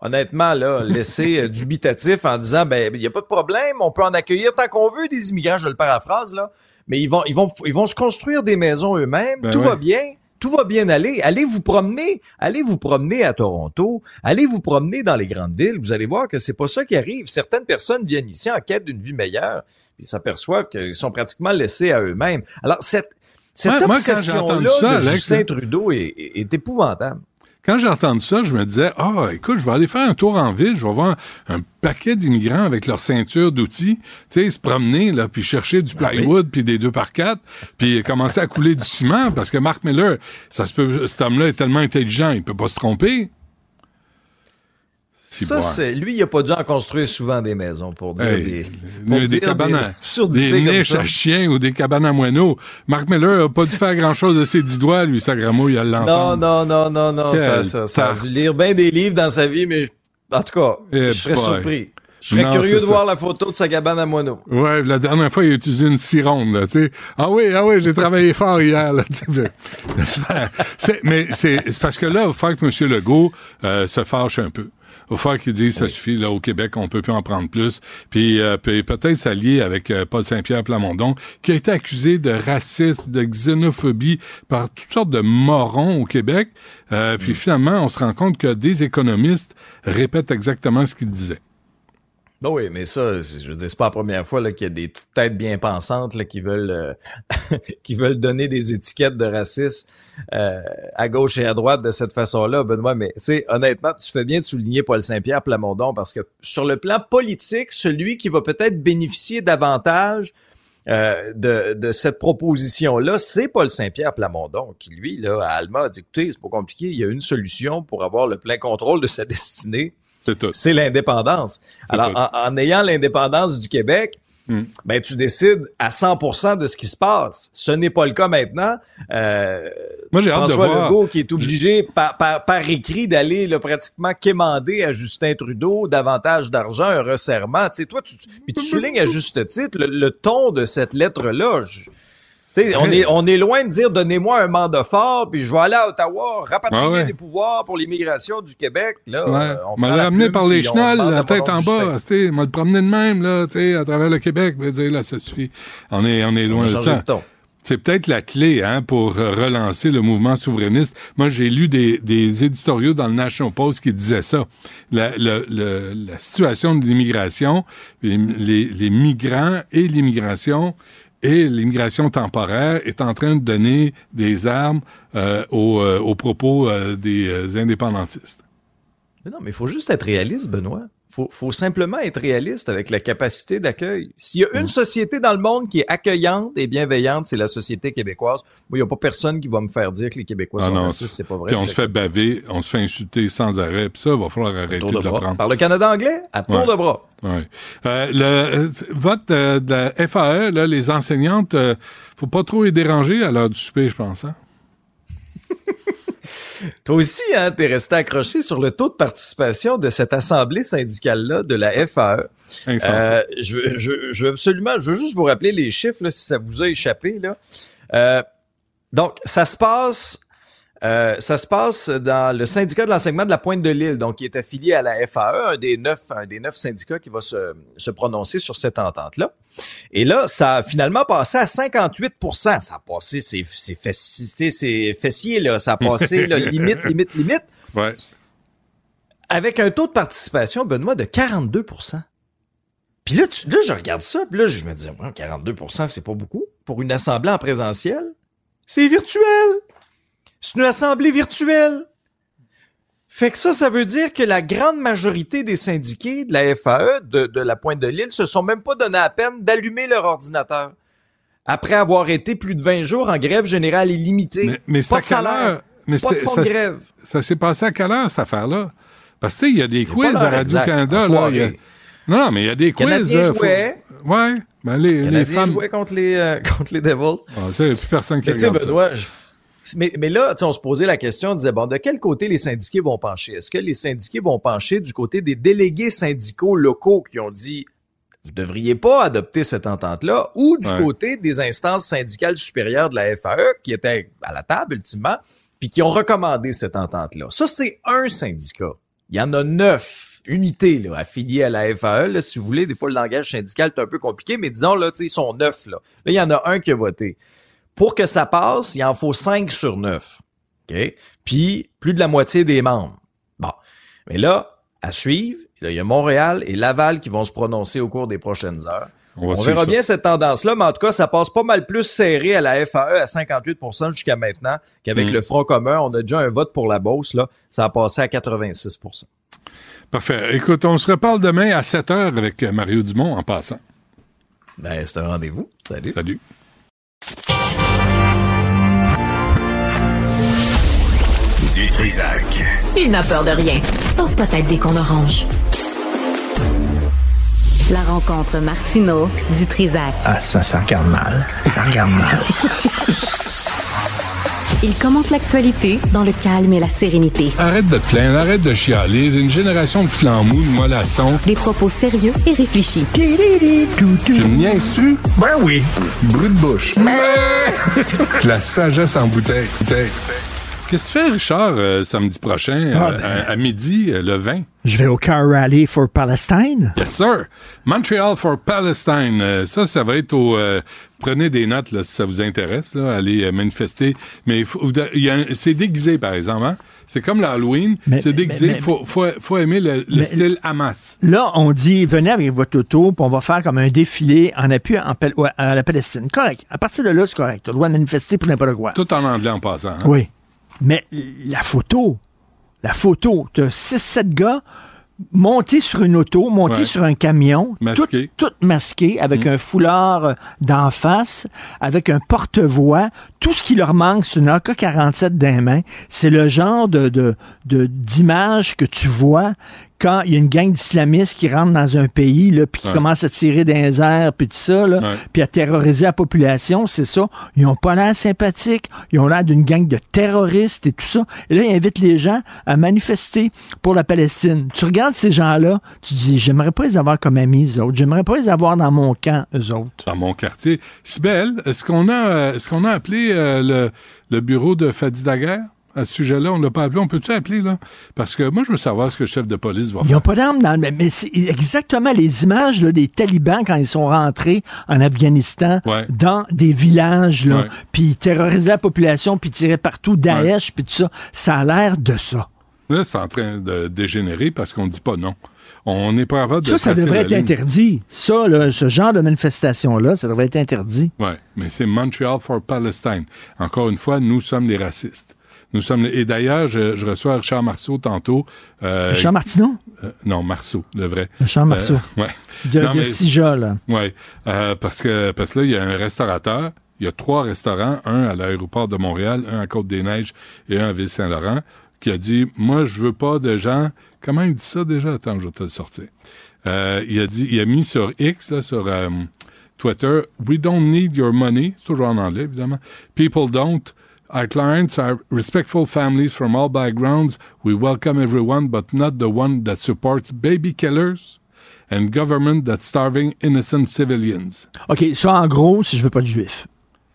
S7: honnêtement, là, laissé euh, dubitatif en disant, ben, il n'y a pas de problème, on peut en accueillir tant qu'on veut des immigrants, je le paraphrase, là, mais ils vont, ils vont, ils vont se construire des maisons eux-mêmes,
S2: Ben
S7: tout
S2: ouais.
S7: va bien. Tout va bien aller. Allez vous promener. Allez vous promener à Toronto. Allez vous promener dans les grandes villes. Vous allez voir que c'est pas ça qui arrive. Certaines personnes viennent ici en quête d'une vie meilleure, puis s'aperçoivent qu'ils sont pratiquement laissés à eux-mêmes. Alors, cette, cette
S2: Ouais,
S7: obsession-là de Justin Trudeau est, épouvantable.
S2: quand j'ai entendu ça, je me disais, ah, écoute, je vais aller faire un tour en ville, je vais voir un paquet d'immigrants avec leur ceinture d'outils, tu sais, se promener, là, puis chercher du
S7: Ben
S2: plywood, puis des deux par quatre, puis commencer à couler du ciment, parce que Mark Miller, ça se peut, cet homme-là est tellement intelligent, il peut pas se tromper.
S7: Ça, c'est lui, il a pas dû en construire souvent des maisons pour dire
S2: Hey,
S7: des,
S2: des-
S7: pour
S2: des
S7: dire
S2: cabanes à- des niches
S7: ça.
S2: à chiens ou des cabanes à moineaux. Mark Miller a pas dû faire grand-chose de ses dix doigts, lui, sa gramouille, à
S7: Non,
S2: l'entendre.
S7: non, non, non, non, ça,
S2: Quelle
S7: ça, ça a dû lire bien des livres dans sa vie, mais en tout cas,
S2: Eh
S7: je serais
S2: boy.
S7: surpris. Je serais
S2: Non,
S7: curieux de
S2: ça.
S7: voir la photo de sa cabane à moineaux.
S2: Ouais, la dernière fois, il a utilisé une cironde, là, tu sais. Ah oui, ah oui, j'ai travaillé fort hier, là, Mais c'est parce que là, il falloir que M. Legault euh, se fâche un peu. Va falloir qu'il dise, ça suffit, là, au Québec, on peut plus en prendre plus. Puis, euh, puis peut-être s'allier avec euh, Paul Saint-Pierre Plamondon, qui a été accusé de racisme, de xénophobie par toutes sortes de morons au Québec. Euh, puis finalement, on se rend compte que des économistes répètent exactement ce qu'il disait.
S7: Ben oui, mais ça, je veux dire, c'est pas la première fois qu'il y a des petites têtes bien pensantes qui veulent euh, qui veulent donner des étiquettes de racisme euh, à gauche et à droite de cette façon-là, Benoît. Mais tu honnêtement, tu fais bien de souligner Paul Saint-Pierre Plamondon parce que sur le plan politique, celui qui va peut-être bénéficier davantage euh, de, de cette proposition-là, c'est Paul Saint-Pierre Plamondon, qui, lui, là, à Alma, a dit, écoutez, c'est pas compliqué, il y a une solution pour avoir le plein contrôle de sa destinée,
S2: C'est tout.
S7: c'est l'indépendance. Alors, en, en ayant l'indépendance du Québec,
S2: Hmm.
S7: ben, tu décides à 100% de ce qui se passe. Ce n'est pas le cas maintenant. Euh,
S2: Moi, j'ai hâte de
S7: François
S2: voir.
S7: Legault qui est obligé par, par, par écrit d'aller là, pratiquement quémander à Justin Trudeau davantage d'argent, un resserrement. Tu sais, toi, tu, tu- puis tu soulignes à juste titre le, le ton de cette lettre-là. Je- sais, on est, on est loin de dire donnez-moi un mandat fort, puis je vais aller à Ottawa, rapatrier
S2: Ah ouais.
S7: les pouvoirs pour l'immigration du Québec. Là,
S2: Ouais.
S7: euh, on
S2: m'a
S7: la
S2: ramené par les
S7: on
S2: chenolles, la tête en bas, sais, m'a le promené de même, là, à travers le Québec, veut dire, là, ça suffit. On est, on est
S7: On
S2: loin de ça.
S7: le.
S2: C'est peut-être la clé, hein, pour euh, relancer le mouvement souverainiste. Moi, j'ai lu des, des éditoriaux dans le National Post qui disaient ça. La, le- le- la situation de l'immigration, les, les, les migrants et l'immigration et l'immigration temporaire est en train de donner des armes euh, aux, euh, propos euh, des euh, indépendantistes.
S7: Mais non, mais il faut juste être réaliste, Benoît. Faut, faut simplement être réaliste avec la capacité d'accueil. S'il y a une société dans le monde qui est accueillante et bienveillante, c'est la société québécoise. Moi, il n'y a pas personne qui va me faire dire que les Québécois
S2: Ah
S7: sont
S2: non,
S7: racistes, c'est pas vrai.
S2: Puis on se fait baver, on se fait insulter sans arrêt. Puis ça, il va falloir arrêter de,
S7: de
S2: le prendre.
S7: Par le Canada anglais, à tour
S2: Ouais.
S7: de bras.
S2: Ouais. Euh, le euh, vote euh, de la FAE, là, les enseignantes, euh, faut pas trop les déranger à l'heure du souper, je pense. Hein?
S7: Toi aussi, hein, t'es resté accroché sur le taux de participation de cette assemblée syndicale-là de la FAE. Euh, je, je, je veux absolument, je veux juste vous rappeler les chiffres là, si ça vous a échappé là. Euh, donc, ça se passe, euh, ça se passe dans le syndicat de l'enseignement de la Pointe de l'Île, donc qui est affilié à la FAE, un des neuf, un des neuf syndicats qui va se, se prononcer sur cette entente-là. Et là, ça a finalement passé à 58% Ça a passé, c'est, c'est, fessi- c'est fessier, là. Ça a passé, là, limite, limite, limite
S2: ouais.
S7: avec un taux de participation, Benoît, de 42% Puis là, tu, là, je regarde ça, puis là, je me dis, Ouais, 42% c'est pas beaucoup. Pour une assemblée en présentiel, c'est virtuel. C'est une assemblée virtuelle. Fait que ça, ça veut dire que la grande majorité des syndiqués de la FAE, de, de la Pointe de l'Île, se sont même pas donné la peine d'allumer leur ordinateur. Après avoir été plus de 20 jours en grève générale illimitée.
S2: Mais, mais c'est
S7: pas
S2: à
S7: de salaire,
S2: heure? Mais
S7: pas de fonds
S2: ça,
S7: de grève.
S2: ça s'est passé à quelle heure, cette affaire-là? Parce que, tu sais, il y a des quiz à Radio-Canada, là. y a-. Non, mais il y a des quiz. Euh, faut-. Ouais. Ben, les, les femmes.
S7: jouaient contre les, euh, contre les Devils.
S2: Ah, ça, il y a plus personne qui
S7: Mais
S2: regarde ça.
S7: Benoît, je- mais, mais là, on se posait la question, on disait, bon, de quel côté les syndiqués vont pencher? Est-ce que les syndiqués vont pencher du côté des délégués syndicaux locaux qui ont dit, vous devriez pas adopter cette entente-là, ou du
S2: Ouais.
S7: côté des instances syndicales supérieures de la FAE qui étaient à la table, ultimement, puis qui ont recommandé cette entente-là? Ça, c'est un syndicat. Il y en a neuf unités là, affiliées à la FAE. Là, si vous voulez, des fois, le langage syndical est un peu compliqué, mais disons, là, ils sont neuf. Là. là, il y en a un qui a voté. Pour que ça passe, il en faut 5 sur 9. OK? Puis, plus de la moitié des membres. Bon. Mais là, à suivre, là, il y a Montréal et Laval qui vont se prononcer au cours des prochaines heures.
S2: On,
S7: verra
S2: ça.
S7: bien cette tendance-là, mais en tout cas, ça passe pas mal plus serré à la FAE à 58% jusqu'à maintenant qu'avec
S2: Mm.
S7: le Front commun. On a déjà un vote pour la Beauce, là. Ça a passé à 86%
S2: Parfait. Écoute, on se reparle demain à 7 heures avec Mario Dumont en passant.
S7: Ben, c'est un rendez-vous. Salut.
S2: Salut.
S1: Du Trisac.
S4: Il n'a peur de rien, sauf peut-être des qu'on orange. La rencontre Martino du Trisac.
S8: Ah, ça, ça regarde mal. Ça regarde mal.
S4: Il commente l'actualité dans le calme et la sérénité.
S2: Arrête de te plaindre, arrête de chialer. Une génération de flambous, de mollassons.
S4: Des propos sérieux et réfléchis.
S2: Tu me niaises-tu?
S8: Ben oui.
S2: Brut de bouche. La sagesse en bouteille. bouteille. Qu'est-ce que tu fais, Richard, euh, samedi prochain, euh,
S8: Ah, ben.
S2: à, à midi, euh, le 20?
S8: Je vais au Car Rally for Palestine.
S2: Yes, sir. Montreal for Palestine. Ça, ça va être au... prenez des notes, là, si ça vous intéresse, là, allez manifester. Mais il il c'est déguisé, par exemple. Hein? C'est comme l'Halloween. C'est déguisé.
S8: mais-
S2: faut, faut, faut aimer le, le
S8: Mais-
S2: style Hamas.
S8: Là, on dit, venez avec votre auto, puis on va faire comme un défilé en appui en à la Palestine. Correct. À partir de là, c'est correct. Tu as le droit de manifester pour n'importe quoi.
S2: Tout en anglais en passant. hein?
S8: Oui. Mais la photo, la photo, tu as 6-7 gars montés sur une auto, montés
S2: Ouais.
S8: sur un camion,
S2: Masqués.
S8: tout, tout masqués, avec un foulard euh, d'en face, avec un porte-voix. Tout ce qui leur manque, c'est une AK-47 dans mains. C'est le genre de, de, de- d'image que tu vois quand il y a une gang d'islamistes qui rentre dans un pays, là, puis qui
S2: Ouais.
S8: commence à tirer les airs, puis tout ça, là,
S2: Ouais.
S8: puis à terroriser la population, c'est ça. Ils ont pas l'air sympathiques, ils ont l'air d'une gang de terroristes et tout ça. Et là, ils invitent les gens à manifester pour la Palestine. Tu regardes ces gens-là, tu dis, j'aimerais pas les avoir comme amis, eux autres. J'aimerais pas les avoir dans mon camp, eux autres.
S2: dans mon quartier. Sibelle, est-ce qu'on a, euh, est-ce qu'on a appelé euh, le, le bureau de Fadi Daguerre? À ce sujet-là? On l'a pas appelé. On peut-tu appeler, là? Parce que moi, je veux savoir ce que le chef de police va
S8: Ils
S2: faire.
S8: n'ont pas d'armes dans mais, mais c'est exactement les images là, des talibans quand ils sont rentrés en Afghanistan
S2: Ouais.
S8: dans des villages, là, puis ils terrorisaient la population, puis ils tiraient partout Daesh, puis tout ça. Ça a l'air de ça.
S2: Là, c'est en train de dégénérer parce qu'on dit pas non. On n'est pas capable de
S8: Ça, ça devrait être
S2: ligne.
S8: interdit. Ça, ce genre de manifestation-là, ça devrait être interdit.
S2: Ouais, mais c'est Montreal for Palestine. Encore une fois, nous sommes les racistes. Nous sommes et d'ailleurs, je, je reçois Richard Marceau tantôt. Euh,
S8: Richard Martineau?
S2: euh, non, Marceau, le vrai.
S8: Richard Marceau.
S2: Euh, ouais.
S8: De,
S2: Non,
S8: de
S2: mais-
S8: Sija, là.
S2: Oui, euh, parce que parce que là, il y a un restaurateur. Il y a trois restaurants, un à l'aéroport de Montréal, un à Côte-des-Neiges et un à Ville-Saint-Laurent, qui a dit Moi, je veux pas de gens. Comment il dit ça déjà? Attends, je vais te le sortir. Euh, il a dit, il a mis sur X, là, sur euh, Twitter, We don't need your money. C'est toujours en anglais, évidemment. People don't. Our clients are respectful families from all backgrounds. We welcome everyone, but not the one that supports baby killers and government that's starving innocent civilians.
S8: OK, ça, en gros, si je veux pas de juifs.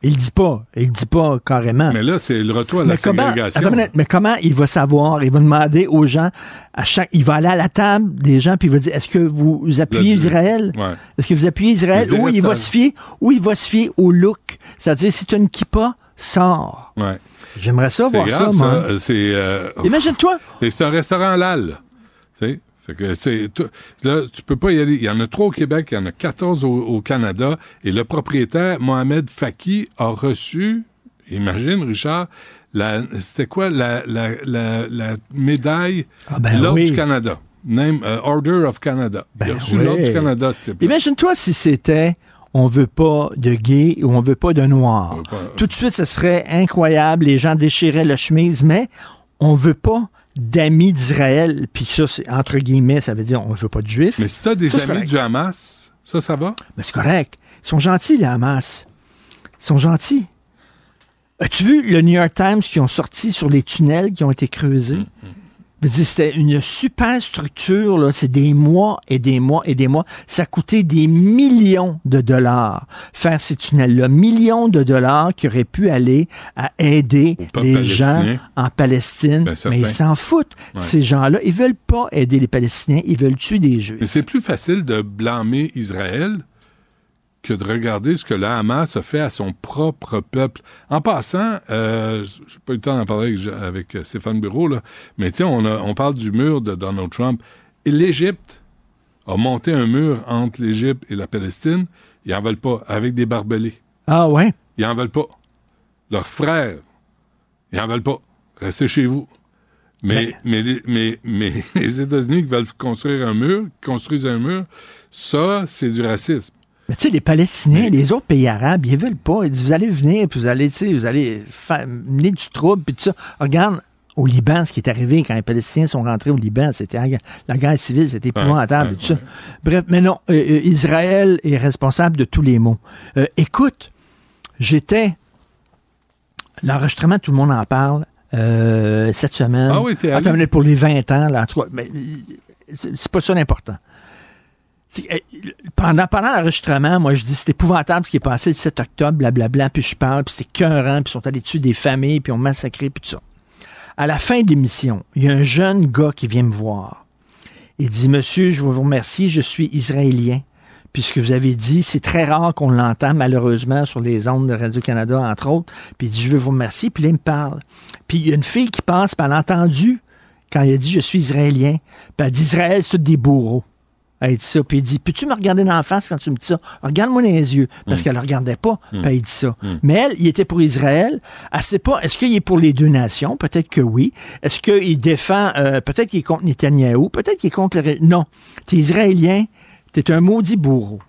S8: Il dit pas. Il le dit pas carrément.
S2: Mais là, c'est le retour à la
S8: Mais comment,
S2: ségrégation.
S8: minute, mais comment il va savoir? Il va demander aux gens, à chaque, il va aller à la table des gens, puis il va dire, est-ce que vous appuyez
S2: Le-
S8: Israël?
S2: Ouais.
S8: Est-ce que vous appuyez Israël? Ou il va se fier, ou il va se fier au look. C'est-à-dire, as une kippa, sors.
S2: Ouais.
S8: J'aimerais ça voir
S2: grave,
S8: ça, moi.
S2: C'est, euh,
S8: Imagine-toi.
S2: Et c'est un restaurant halal. Tu sais? Fait que c'est là, tu peux pas y aller. Il y en a trois au Québec, il y en a 14 au, au Canada. Et le propriétaire, Mohamed Faki, a reçu, imagine, Richard, la, c'était quoi la, la, la, la médaille
S8: Ah ben
S2: L'Ordre
S8: oui.
S2: du Canada. Name, euh, Order of Canada. il a
S8: Ben
S2: reçu
S8: oui.
S2: l'Ordre du Canada,
S8: Imagine-toi si c'était on veut pas de gays ou on veut pas de
S2: veut pas-
S8: Tout de suite, ce serait incroyable. Les gens déchiraient la chemise, mais on veut pas d'amis d'Israël. Puis ça, c'est entre guillemets, ça veut dire on veut pas de juifs.
S2: Mais si t'as des
S8: Ça,
S2: amis
S8: correct.
S2: du Hamas, ça, ça va?
S8: Mais c'est correct. Ils sont gentils, les Hamas. Ils sont gentils. As-tu vu le New York Times qui ont sorti sur les tunnels qui ont été creusés? Veux dire, C'était une super structure, là. C'est des mois et des mois et des mois. Ça a coûté des millions de dollars faire ces tunnels-là. Millions de dollars qui auraient pu aller à aider les gens en Palestine.
S2: Ben.
S8: Mais ils s'en foutent.
S2: Ouais.
S8: Ces gens-là, ils veulent pas aider les Palestiniens. Ils veulent tuer des Juifs.
S2: Mais c'est plus facile de blâmer Israël que de regarder ce que le Hamas a fait à son propre peuple. En passant, euh, j'ai pas eu le temps d'en parler avec, avec, euh, Stéphane Bureau, là, mais tiens, on, a- on parle du mur de Donald Trump. L'Égypte a monté un mur entre l'Égypte et la Palestine. Ils n'en veulent pas, avec des barbelés.
S8: Ah ouais?
S2: Ils n'en veulent pas. Leurs frères, ils n'en veulent pas. Restez chez vous. Mais, mais, les- mais, mais les États-Unis qui veulent construire un mur, construisent un mur, ça, c'est du racisme.
S8: Mais tu sais, les Palestiniens, les autres pays arabes, ils veulent pas. Ils disent, vous allez venir, puis vous allez, tu sais, vous allez faire, mener du trouble, puis tout ça. Regarde, au Liban, ce qui est arrivé quand les Palestiniens sont rentrés au Liban, c'était la, guerre civile, c'était épouvantable,
S2: ouais,
S8: et tout ça. Bref, mais non, euh, euh, Israël est responsable de tous les maux. Euh, écoute, j'étais, l'enregistrement, tout le monde en parle, cette semaine.
S2: Ah oui, t'es allé?
S8: Pour les 20 ans, là, en tout cas, mais c'est pas ça l'important. C'est- euh, Pendant, pendant l'enregistrement, moi, je dis c'est épouvantable ce qui est passé le 7 octobre, blablabla, puis je parle, puis c'était cœurant, puis ils sont allés tuer des familles, puis ont massacré, puis tout ça. À la fin de l'émission, il y a un jeune gars qui vient me voir. Il dit, Monsieur, je vous remercie, je suis israélien. Puis ce que vous avez dit, c'est très rare qu'on l'entend, malheureusement, sur les ondes de Radio-Canada, entre autres. Puis il dit, je veux vous remercier. Puis là, il me parle. Puis il y a une fille qui passe, puis elle a entendu quand il a dit, je suis israélien. Puis elle dit, Israël, c'est des bourreaux. Elle dit ça. Puis il dit, peux-tu me regarder dans la face quand tu me dis ça? Regarde-moi dans les yeux. Parce qu'elle ne regardait pas. Puis elle dit ça. Mais elle, il était pour Israël. Elle sait pas, est-ce qu'il est pour les deux nations? Peut-être que oui. Est-ce qu'il défend, euh, peut-être qu'il est contre Netanyahou? Peut-être qu'il est contre le... Non. T'es israélien. T'es un maudit bourreau.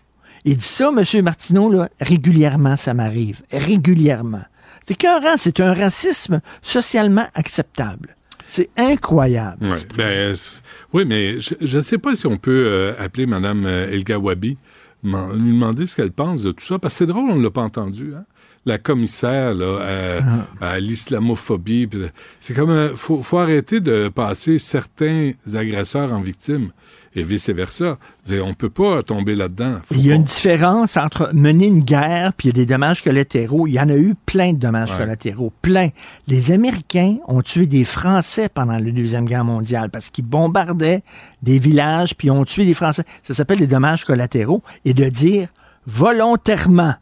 S8: Il dit ça, M. Martineau, là, régulièrement, ça m'arrive. Régulièrement. C'est écœurant. C'est un racisme socialement acceptable. C'est incroyable.
S2: Ouais, ben, oui, mais je ne sais pas si on peut euh, appeler Mme El Gawabi, m'en- lui demander ce qu'elle pense de tout ça, parce que c'est drôle, on ne l'a pas entendu. Hein? La commissaire là, à, à l'islamophobie, c'est comme euh, faut, faut arrêter de passer certains agresseurs en victimes et vice versa. On peut pas tomber là-dedans.
S8: Il y a une différence entre mener une guerre puis il y a des dommages collatéraux. Il y en a eu plein de dommages
S2: Ouais.
S8: collatéraux. Plein. Les Américains ont tué des Français pendant la Deuxième Guerre mondiale parce qu'ils bombardaient des villages puis ont tué des Français. Ça s'appelle les dommages collatéraux. Et de dire volontairement,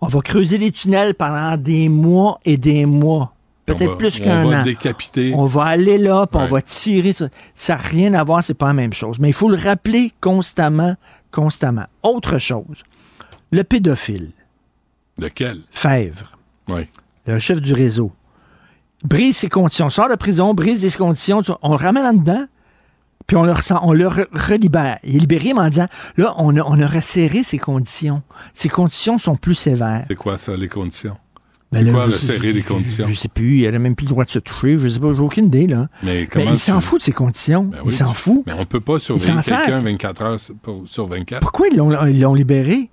S8: on va creuser des tunnels pendant des mois et des mois. Peut-être plus qu'un
S2: On va
S8: an.
S2: décapiter.
S8: On va aller là, puis on va tirer. Ça n'a rien à voir, c'est pas la même chose. Mais il faut le rappeler constamment, constamment. Autre chose, le pédophile,
S2: Lequel?
S8: Fèvre,
S2: Oui.
S8: le chef du réseau, brise ses conditions, sort de prison, brise des conditions, on le ramène en dedans, puis on le, on relibère. Il est libéré mais en disant, là, on a, on a resserré ses conditions. Ses conditions sont plus sévères.
S2: C'est quoi ça, les conditions?
S8: Ben là,
S2: quoi,
S8: je
S2: serrer les conditions?
S8: Je sais plus, il n'a même plus le droit de se toucher, je sais pas, j'ai aucune idée, là.
S2: Mais comment
S8: il s'en fout de ses conditions.
S2: Ben oui,
S8: il s'en fout.
S2: Mais on peut pas surveiller quelqu'un 24 heures sur- pour- sur 24.
S8: Pourquoi ils l'ont, ils l'ont libéré?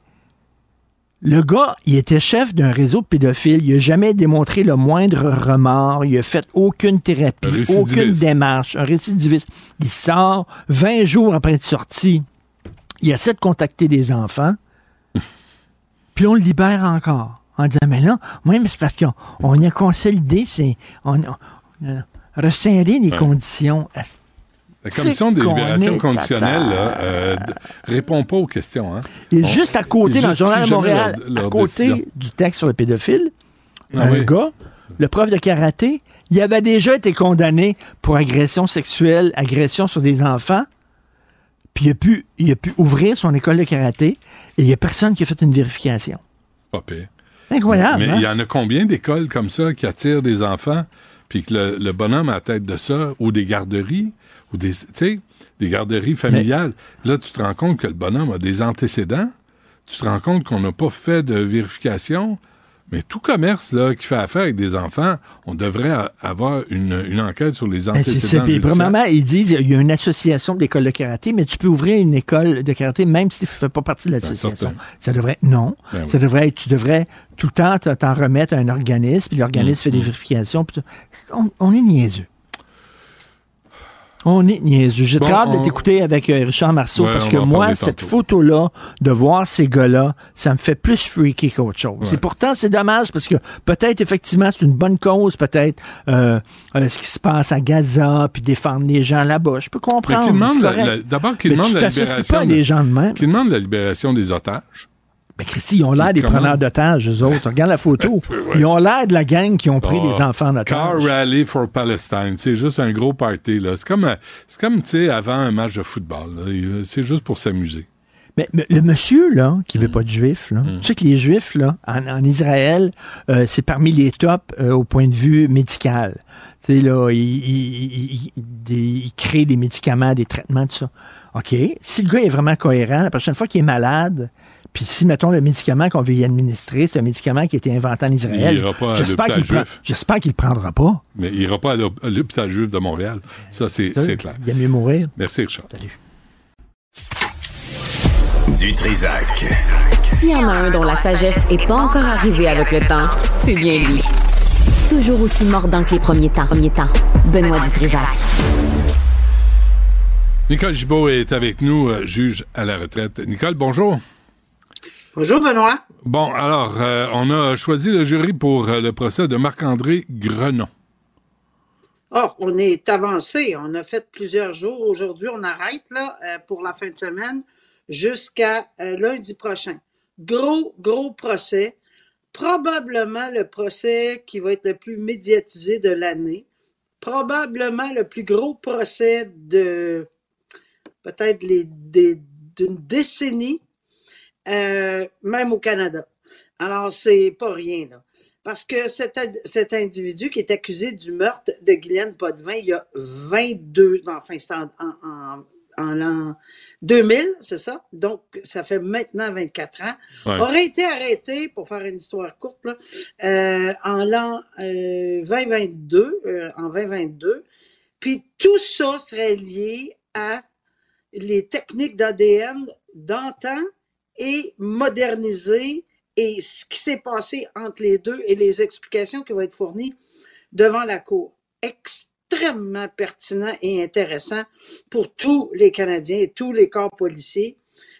S8: Le gars, il était chef d'un réseau de pédophiles. Il n'a jamais démontré le moindre remords. Il a fait aucune
S2: Un
S8: thérapie, aucune démarche. Un récidiviste. Il sort 20 jours après être sorti. Il essaie de contacter des enfants. puis on le libère encore. En disant, mais là, moi, mais c'est parce qu'on on a consolidé, c'est, on, a- on a resserré les
S2: Ouais.
S8: conditions.
S2: La commission des libérations
S8: est
S2: conditionnelles là, euh, répond pas aux questions. Hein?
S8: Et
S2: On-
S8: juste à côté, dans le Journal de Montréal,
S2: leur- leur
S8: à côté
S2: décision.
S8: du texte sur le pédophile,
S2: Ah
S8: un
S2: oui.
S8: gars, le prof de karaté, il avait déjà été condamné pour agression sexuelle, agression sur des enfants. Puis il a pu, il a pu ouvrir son école de karaté et il n'y a personne qui a fait une vérification.
S2: C'est pas pire.
S8: Incroyable.
S2: Mais
S8: hein?
S2: il y en a combien d'écoles comme ça qui attirent des enfants, puis que le, le bonhomme à la tête de ça, ou des garderies, ou des, des garderies familiales. Là, tu te rends compte que le bonhomme a des antécédents. Tu te rends compte qu'on n'a pas fait de vérification. Mais tout commerce là, qui fait affaire avec des enfants, on devrait avoir une, une enquête sur les
S8: Ben,
S2: antécédents.
S8: premièrement, ils disent il y a une association d'écoles de karaté, mais tu peux ouvrir une école de karaté même si tu ne fais pas partie de l'association.
S2: certain.
S8: ça devrait non.
S2: Ben oui.
S8: Ça devrait tu devrais tout le temps te- t'en remettre à un organisme, puis l'organisme
S2: Mm,
S8: fait des vérifications. puis on, on est niaiseux. On est niaiseux. J'ai
S2: Bon,
S8: très hâte de
S2: on-
S8: t'écouter avec euh, Richard Marceau
S2: Ouais,
S8: parce que moi, cette photo-là, de voir ces gars-là, ça me fait plus freaky qu'autre chose.
S2: Ouais.
S8: Et pourtant, c'est dommage parce que peut-être, effectivement, c'est une bonne cause, peut-être euh, euh, ce qui se passe à Gaza, puis défendre les gens là-bas. Je peux comprendre.
S2: demande la- la- D'abord, qu'il
S8: Mais
S2: demande
S8: tu
S2: la libération.
S8: pas
S2: de-
S8: des gens de même.
S2: Qu'il demande la libération des otages?
S8: Ben, Christy, ils ont l'air des
S2: Comment?
S8: preneurs d'otages, eux autres. Regarde la photo. Ils ont l'air de la gang qui ont pris
S2: Oh,
S8: des enfants en
S2: Car. Rally for Palestine. C'est juste un gros party, là. C'est comme, c'est comme, tu sais, avant un match de football. Il- C'est juste pour s'amuser.
S8: Mais, mais le monsieur, là, qui
S2: Mm.
S8: veut pas de juifs, là, tu sais que les juifs, là, en, en Israël, euh, c'est parmi les tops euh, au point de vue médical. Tu sais, là, ils, ils créent des médicaments, des traitements, tout ça. OK. Si le gars est vraiment cohérent, la prochaine fois qu'il est malade, puis si, mettons, le médicament qu'on veut y administrer, c'est un médicament qui a été inventé en Israël,
S2: Il ira pas à
S8: j'espère
S2: l'hôpital
S8: qu'il prend-
S2: juif.
S8: j'espère qu'il le prendra pas.
S2: Mais il ira pas à l'hôp- à l'hôpital juif de Montréal. Ça, c'est clair.
S8: Il a mieux mourir.
S2: Merci, Richard.
S1: Du Trisac.
S4: S'il y en a un dont la sagesse est pas encore arrivée avec le temps, c'est bien lui. Toujours aussi mordant que les premiers temps. Premiers temps. Benoît Dutrisac.
S2: Nicole Gibault est avec nous, euh, juge à la retraite. Nicole, bonjour.
S9: Bonjour Benoît.
S2: Bon, alors, euh, on a choisi le jury pour euh, le procès de Marc-André Grenon.
S9: Oh, on est avancé. On a fait plusieurs jours. Aujourd'hui, on arrête là euh, pour la fin de semaine jusqu'à lundi prochain. Gros, gros procès. Probablement le procès qui va être le plus médiatisé de l'année. Probablement le plus gros procès de peut-être d'une décennie, euh, même au Canada. Alors, c'est pas rien, là. Parce que cet, individu qui est accusé du meurtre de Guylaine Potvin il y a 22, non, enfin, c'est en, en, en- en l'an 2000, c'est ça? Donc, ça fait maintenant 24 ans.
S2: Ouais.
S9: Aurait été arrêté, pour faire une histoire courte, là, euh, en l'an euh, 2022, euh, en 2022. Puis tout ça serait lié à les techniques d'ADN d'antan et modernisées et ce qui s'est passé entre les deux et les explications qui vont être fournies devant la Cour. Extrêmement pertinent et intéressant pour tous les Canadiens et tous les corps policiers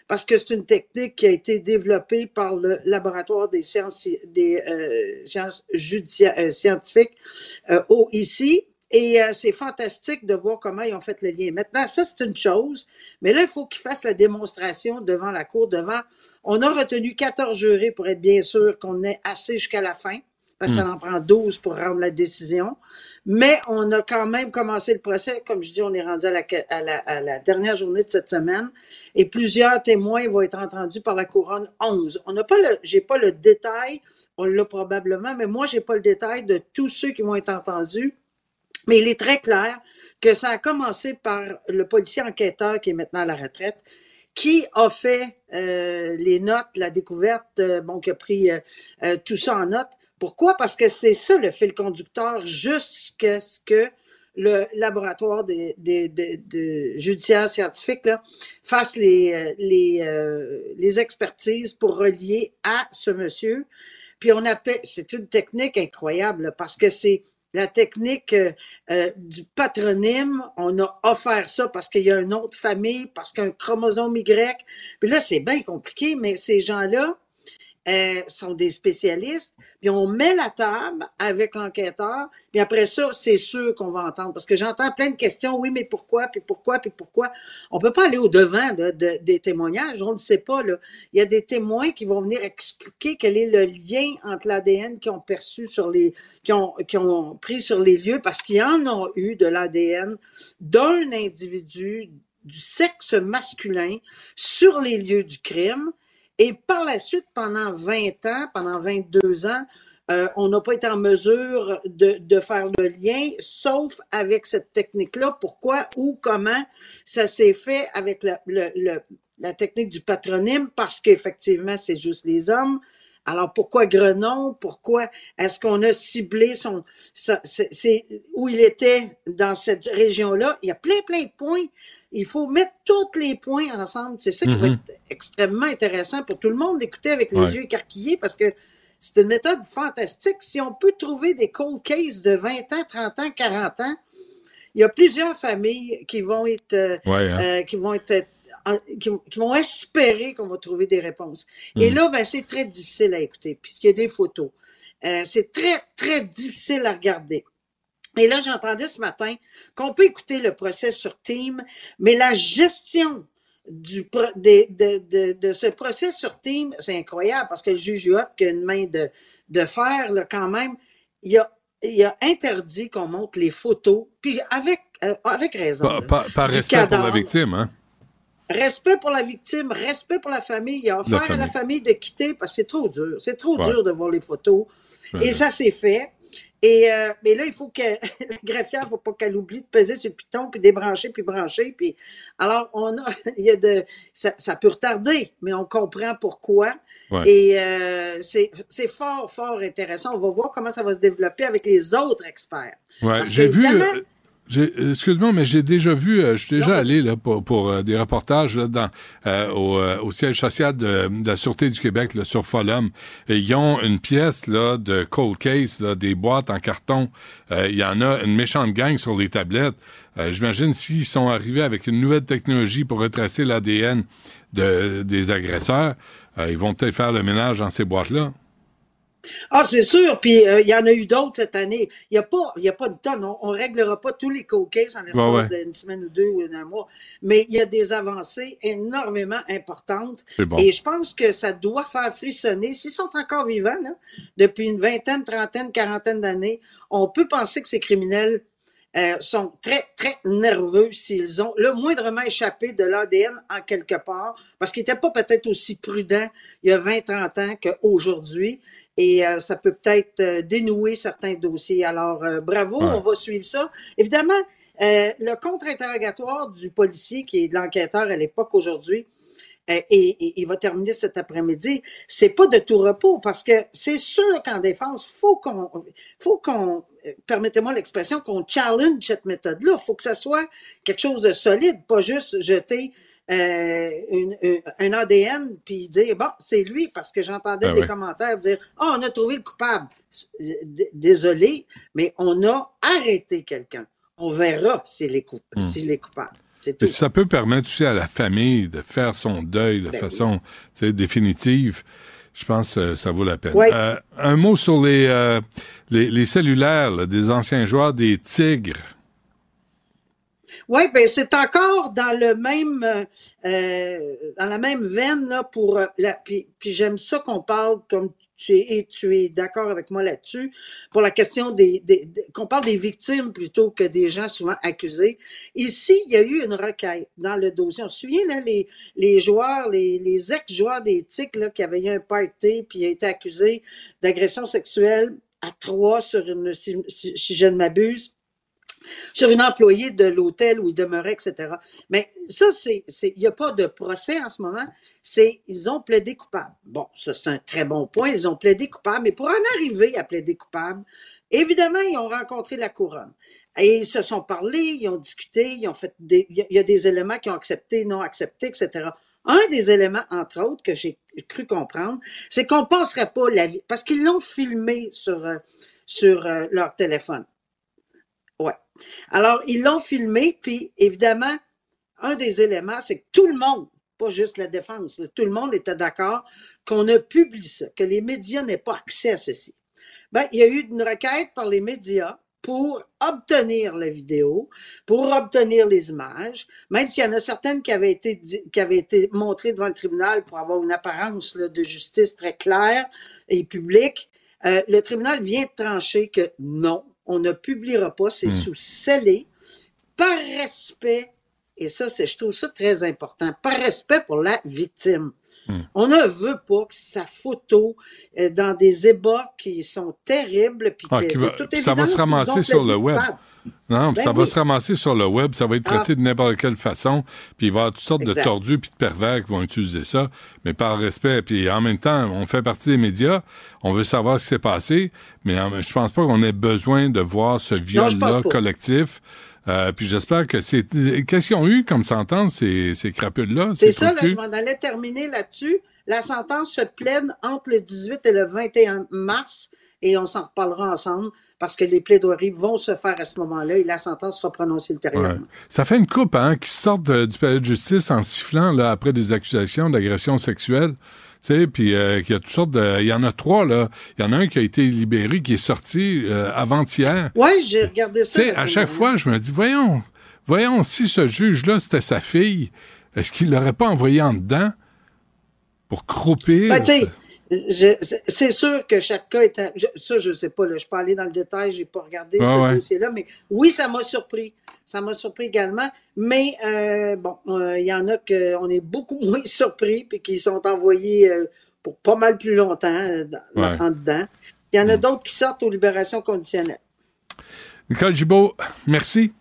S9: parce que c'est une technique qui a été développée par le laboratoire des sciences, des, euh, sciences euh, scientifiques euh, au, ici. Et euh, c'est fantastique de voir comment ils ont fait le lien. Maintenant, ça, c'est une chose, mais là, il faut qu'ils fassent la démonstration devant la Cour, devant. On a retenu 14 jurés pour être bien sûr qu'on ait assez jusqu'à la fin, parce que ça en prend 12 pour rendre la décision. Mais on a quand même commencé le procès. Comme je dis, on est rendu à la, à la, à la dernière journée de cette semaine. Et plusieurs témoins vont être entendus par la couronne 11. On n'a pas le, j'ai pas le détail, on l'a probablement, mais moi, j'ai pas le détail de tous ceux qui vont être entendus. Mais il est très clair que ça a commencé par le policier enquêteur qui est maintenant à la retraite, qui a fait euh, les notes, la découverte, euh, bon, qui a pris euh, euh, tout ça en note. Pourquoi? Parce que c'est ça le fil conducteur jusqu'à ce que le laboratoire des, des, des- de judiciaire scientifique là, fasse les, euh, les, les expertises pour relier à ce monsieur. Puis on appelle, c'est une technique incroyable parce que c'est la technique euh, euh, du patronyme. On a offert ça parce qu'il y a une autre famille, parce qu'un chromosome Y. Puis là, c'est bien compliqué, mais ces gens-là, euh, sont des spécialistes, puis on met la table avec l'enquêteur, puis après ça, c'est sûr qu'on va entendre. Parce que j'entends plein de questions, oui, mais pourquoi, puis pourquoi, puis pourquoi? On peut pas aller au-devant des témoignages, on ne sait pas. Il y a des témoins qui vont venir expliquer quel est le lien entre l'ADN qu'ils ont perçu sur les, qui ont, ont pris sur les lieux, parce qu'ils en ont eu de l'ADN d'un individu du sexe masculin sur les lieux du crime. Et par la suite, pendant 20 ans, pendant 22 ans, euh, on n'a pas été en mesure de, faire le lien, sauf avec cette technique-là. Pourquoi, ou comment ça s'est fait avec la, technique du patronyme, parce qu'effectivement, c'est juste les hommes. Alors, pourquoi Grenon? Pourquoi est-ce qu'on a ciblé son, où il était dans cette région-là? Il y a plein, plein de points. Il faut mettre tous les points ensemble. C'est ça qui va
S2: Mhm.
S9: être extrêmement intéressant pour tout le monde d'écouter avec les
S2: Ouais.
S9: yeux écarquillés parce que c'est une méthode fantastique. Si on peut trouver des cold cases de 20 ans, 30 ans, 40 ans, il y a plusieurs familles qui vont être, euh,
S2: Ouais, hein?
S9: euh, qui vont être, euh, qui, qui vont espérer qu'on va trouver des réponses. Et là, ben, c'est très difficile à écouter, puisqu'il y a des photos. Euh, c'est très, très difficile à regarder. Et là, j'entendais ce matin qu'on peut écouter le procès sur Team, mais la gestion du de, de, de ce procès sur Team, c'est incroyable parce que le juge Huot, qui a une main de, de fer, là, quand même, il a, il a interdit qu'on montre les photos, puis avec, euh, avec raison.
S2: Par, respect pour la victime, hein?
S9: Respect pour la victime, respect pour la famille. Il a offert à la
S2: famille.
S9: famille de quitter parce que c'est trop dur. C'est trop
S2: Ouais.
S9: dur de voir les photos.
S2: Ouais.
S9: Et ça s'est fait. Et euh, mais là, il faut que la greffière, il faut pas qu'elle oublie de peser sur le piton, puis débrancher, puis brancher. Puis alors, on a, il y a de, ça, ça peut retarder, mais on comprend pourquoi.
S2: Ouais.
S9: Et euh, c'est fort, fort intéressant. On va voir comment ça va se développer avec les autres experts.
S2: Ouais, j'ai vu. euh, Excuse-moi, mais j'ai déjà vu, euh, je suis déjà
S9: Non,
S2: allé là, pour, pour euh, des reportages là, dans, euh, au, euh, au siège social de, de la Sûreté du Québec là, sur Folum. Et ils ont une pièce là, de cold case, là, des boîtes en carton. Euh, Il y en a une méchante gang sur les tablettes. Euh, J'imagine s'ils sont arrivés avec une nouvelle technologie pour retracer l'ADN de, des agresseurs, euh, ils vont peut-être faire le ménage dans ces boîtes-là.
S9: Ah, c'est sûr. Puis euh, il y en a eu d'autres cette année. Il n'y a, pas- y a pas de tonne. On ne réglera pas tous les cold cases en l'espace
S2: Ouais, ouais.
S9: d'une semaine ou deux ou d'un mois. Mais il y a des avancées énormément importantes.
S2: Bon.
S9: Et je pense que ça doit faire frissonner. S'ils sont encore vivants, là, depuis une vingtaine, trentaine, quarantaine d'années, on peut penser que ces criminels euh, sont très, très nerveux s'ils ont le moindrement échappé de l'ADN en quelque part, parce qu'ils n'étaient pas peut-être aussi prudents il y a 20, 30 ans qu'aujourd'hui. Et euh, ça peut peut-être euh, dénouer certains dossiers. Alors, euh, bravo,
S2: Ouais.
S9: on va suivre ça. Évidemment, le contre-interrogatoire du policier, qui est de l'enquêteur à l'époque aujourd'hui, et, il va terminer cet après-midi, c'est pas de tout repos parce que c'est sûr qu'en défense, faut qu'on, faut qu'on, permettez-moi l'expression, qu'on challenge cette méthode-là. Il faut que ça soit quelque chose de solide, pas juste jeter euh, une- une- un ADN puis dire bon c'est lui parce que j'entendais
S2: Ah
S9: des
S2: ouais.
S9: commentaires dire ah on a trouvé le coupable D- désolé mais on a arrêté quelqu'un on verra s'il est, coup-
S2: Hmm.
S9: est coupable
S2: ça peut permettre aussi à la famille de faire son deuil de
S9: Ben
S2: façon définitive. Je pense que ça vaut la peine.
S9: Oui.
S2: Euh, un mot sur les, euh, les, les cellulaires là, des anciens joueurs des Tigres.
S9: Oui, ben c'est encore dans le même euh, euh, dans la même veine là, pour euh, la puis, puis j'aime ça qu'on parle comme tu es et tu es d'accord avec moi là-dessus pour la question des, des- qu'on parle des victimes plutôt que des gens souvent accusés. Ici, il y a eu une requête dans le dossier. On se souvient là les les joueurs, les, les ex-joueurs des TIC là qui avaient eu un party puis a été accusé d'agression sexuelle à trois sur une si- si je ne m'abuse sur une employée de l'hôtel où il demeurait, etc. Mais ça, c'est, il n'y a pas de procès en ce moment. C'est, ils ont plaidé coupable. Bon, ça, c'est un très bon point. Ils ont plaidé coupable. Mais pour en arriver à plaider coupable, évidemment, ils ont rencontré la couronne. Et ils se sont parlé, ils ont discuté, ils ont fait des, il y a- des éléments qui ont accepté, non accepté, etc. Un des éléments, entre autres, que j'ai cru comprendre, c'est qu'on passerait pas la vie, parce qu'ils l'ont filmé sur, euh, euh, leur téléphone. Alors, ils l'ont filmé, puis évidemment, un des éléments, c'est que tout le monde, pas juste la défense, tout le monde était d'accord qu'on ne publie ça, que les médias n'aient pas accès à ceci. Ben, il y a eu une requête par les médias pour obtenir la vidéo, pour obtenir les images, même s'il y en a certaines qui avaient été, montrées devant le tribunal pour avoir une apparence de justice très claire et publique. Euh, le tribunal vient de trancher que non, on ne publiera pas, c'est
S2: Hmm.
S9: sous scellé, par respect, et ça, c'est, je trouve ça très important, par respect pour la victime.
S2: Hmm.
S9: On ne veut pas que sa photo euh, dans des ébats qui sont terribles, puis
S2: Ah, qui va-
S9: toute
S2: ça va se ramasser sur le web. Non,
S9: Ben
S2: ça va se ramasser sur le web, ça va être traité
S9: Ah.
S2: de n'importe quelle façon, puis il va y avoir toutes sortes
S9: Exact.
S2: de tordus puis de pervers qui vont utiliser ça, mais par respect. Puis en même temps, on fait partie des médias, on veut savoir ce qui s'est passé, mais je pense pas qu'on ait besoin de voir ce viol-là collectif. Euh, puis j'espère que c'est... Qu'est-ce qu'ils ont eu comme sentence, ces, ces crapules-là?
S9: C'est
S2: ces
S9: ça, là, je m'en allais terminer là-dessus. La sentence se plaide entre le 18 et le 21 mars et on s'en reparlera ensemble parce que les plaidoiries vont se faire à ce moment-là et la sentence sera prononcée ultérieurement.
S2: Ouais. Ça fait une coupe, hein, qui sortent du palais de justice en sifflant, là, après des accusations d'agression sexuelle. Tu sais, puis euh, qu'il y a toutes sortes de... Il y en a trois, là. Il y en a un qui a été libéré, qui est sorti euh, avant-hier.
S9: Oui, j'ai regardé
S2: Tu
S9: ça.
S2: sais,
S9: la
S2: à chaque fois, je me dis, voyons, voyons, si ce juge-là, c'était sa fille, est-ce qu'il l'aurait pas envoyé en dedans pour croupir?
S9: Ben, c'est sûr que chaque cas est. à- je- ça, je sais pas. Là, je peux aller dans le détail. J'ai pas regardé
S2: Ah
S9: ce
S2: ouais.
S9: dossier-là, mais oui, ça m'a surpris. Ça m'a surpris également. Mais euh, bon, euh, il y en a qu'on est beaucoup moins surpris puis qui sont envoyés euh, pour pas mal plus longtemps dans-
S2: Ouais.
S9: en dedans. Il y en a
S2: Mm.
S9: d'autres qui sortent aux libérations conditionnelles.
S2: Nicole Gibault, merci.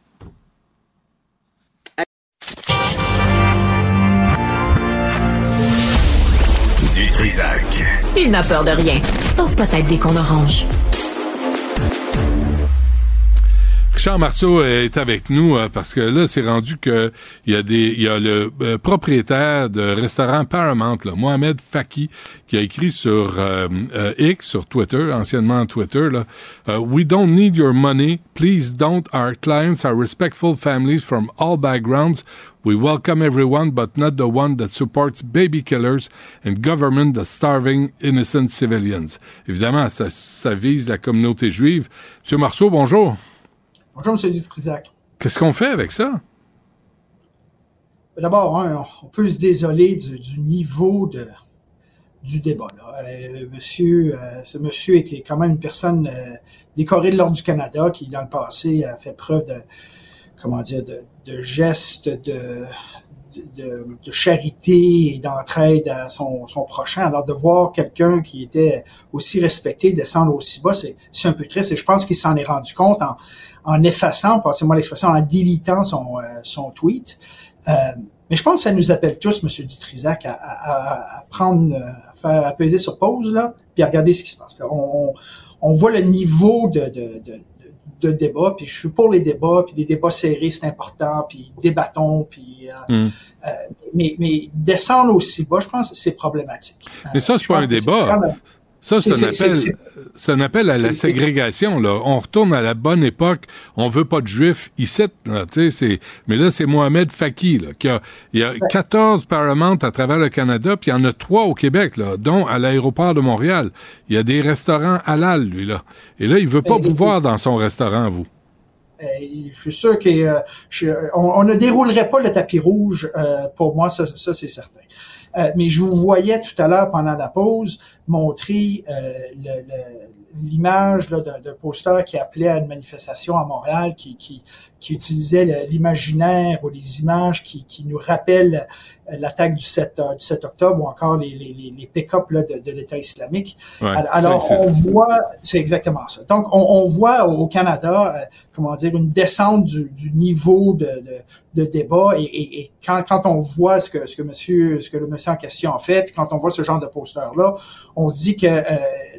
S4: Il n'a peur de rien, sauf peut-être qu'on orange.
S2: Richard Marceau est avec nous euh, parce que là, c'est rendu que il y a des, il y a le euh, propriétaire de restaurant Paramount, là, Mohamed Faki, qui a écrit sur euh, euh, X, sur Twitter, anciennement Twitter, là, We don't need your money. Please don't. Our clients are respectful families from all backgrounds. We welcome everyone, but not the one that supports baby killers and government that's starving innocent civilians. Évidemment, ça, ça vise la communauté juive. Monsieur Marceau, bonjour.
S10: Bonjour, M. Dutrisac.
S2: Qu'est-ce qu'on fait avec ça?
S10: D'abord, hein, on peut se désoler du, du niveau de, du débat. Là. Euh, monsieur, euh, ce monsieur est quand même une personne euh, décorée de l'Ordre du Canada qui, dans le passé, a fait preuve de, comment dire, de, de gestes de, de, de charité et d'entraide à son, son prochain. Alors, de voir quelqu'un qui était aussi respecté descendre aussi bas, c'est un peu triste. Et je pense qu'il s'en est rendu compte en, en effaçant, passez-moi l'expression, en délitant son, euh, son tweet. Euh, mais je pense que ça nous appelle tous, M. Dutrisac, à, à, à- prendre, euh, à faire à peser sur pause, là, puis à regarder ce qui se passe. On, on, on voit le niveau de, de, de, de débat, puis je suis pour les débats, puis des débats serrés, c'est important, puis débattons, puis... euh,
S2: Mm.
S10: euh, mais, mais descendre aussi bas, je pense que c'est problématique.
S2: Mais ça,
S10: Euh,
S2: c'est pas un débat. Ça, c'est un appel, un à la ségrégation, là. On retourne à la bonne époque. On veut pas de juifs ici, là, mais là, c'est Mohamed Faki, là, qui a, il y a 14 Paramount à travers le Canada, puis il y en a trois au Québec, là, dont à l'aéroport de Montréal. Il y a des restaurants halal, lui, là. Et là, il veut pas vous voir dans son restaurant, vous.
S10: Je suis sûr que euh, je- on, on ne déroulerait pas le tapis rouge euh, pour moi, ça, ça c'est certain. Euh, mais je vous voyais tout à l'heure pendant la pause montrer euh, le- le- l'image là, d'un poster qui appelait à une manifestation à Montréal, qui, qui, qui utilisait l'imaginaire ou les images qui, qui nous rappellent l'attaque du 7, euh, du 7 octobre ou encore les, les, les, pick-up là, de, de l'État islamique.
S2: Ouais,
S10: Alors, on voit, c'est exactement ça. Donc, on, on voit au Canada, euh, comment dire, une descente du, du niveau de, de, de débat. Et, et, et quand, quand on voit ce que, ce que monsieur, ce que le monsieur en question a fait, puis quand on voit ce genre de poster-là, on se dit que euh,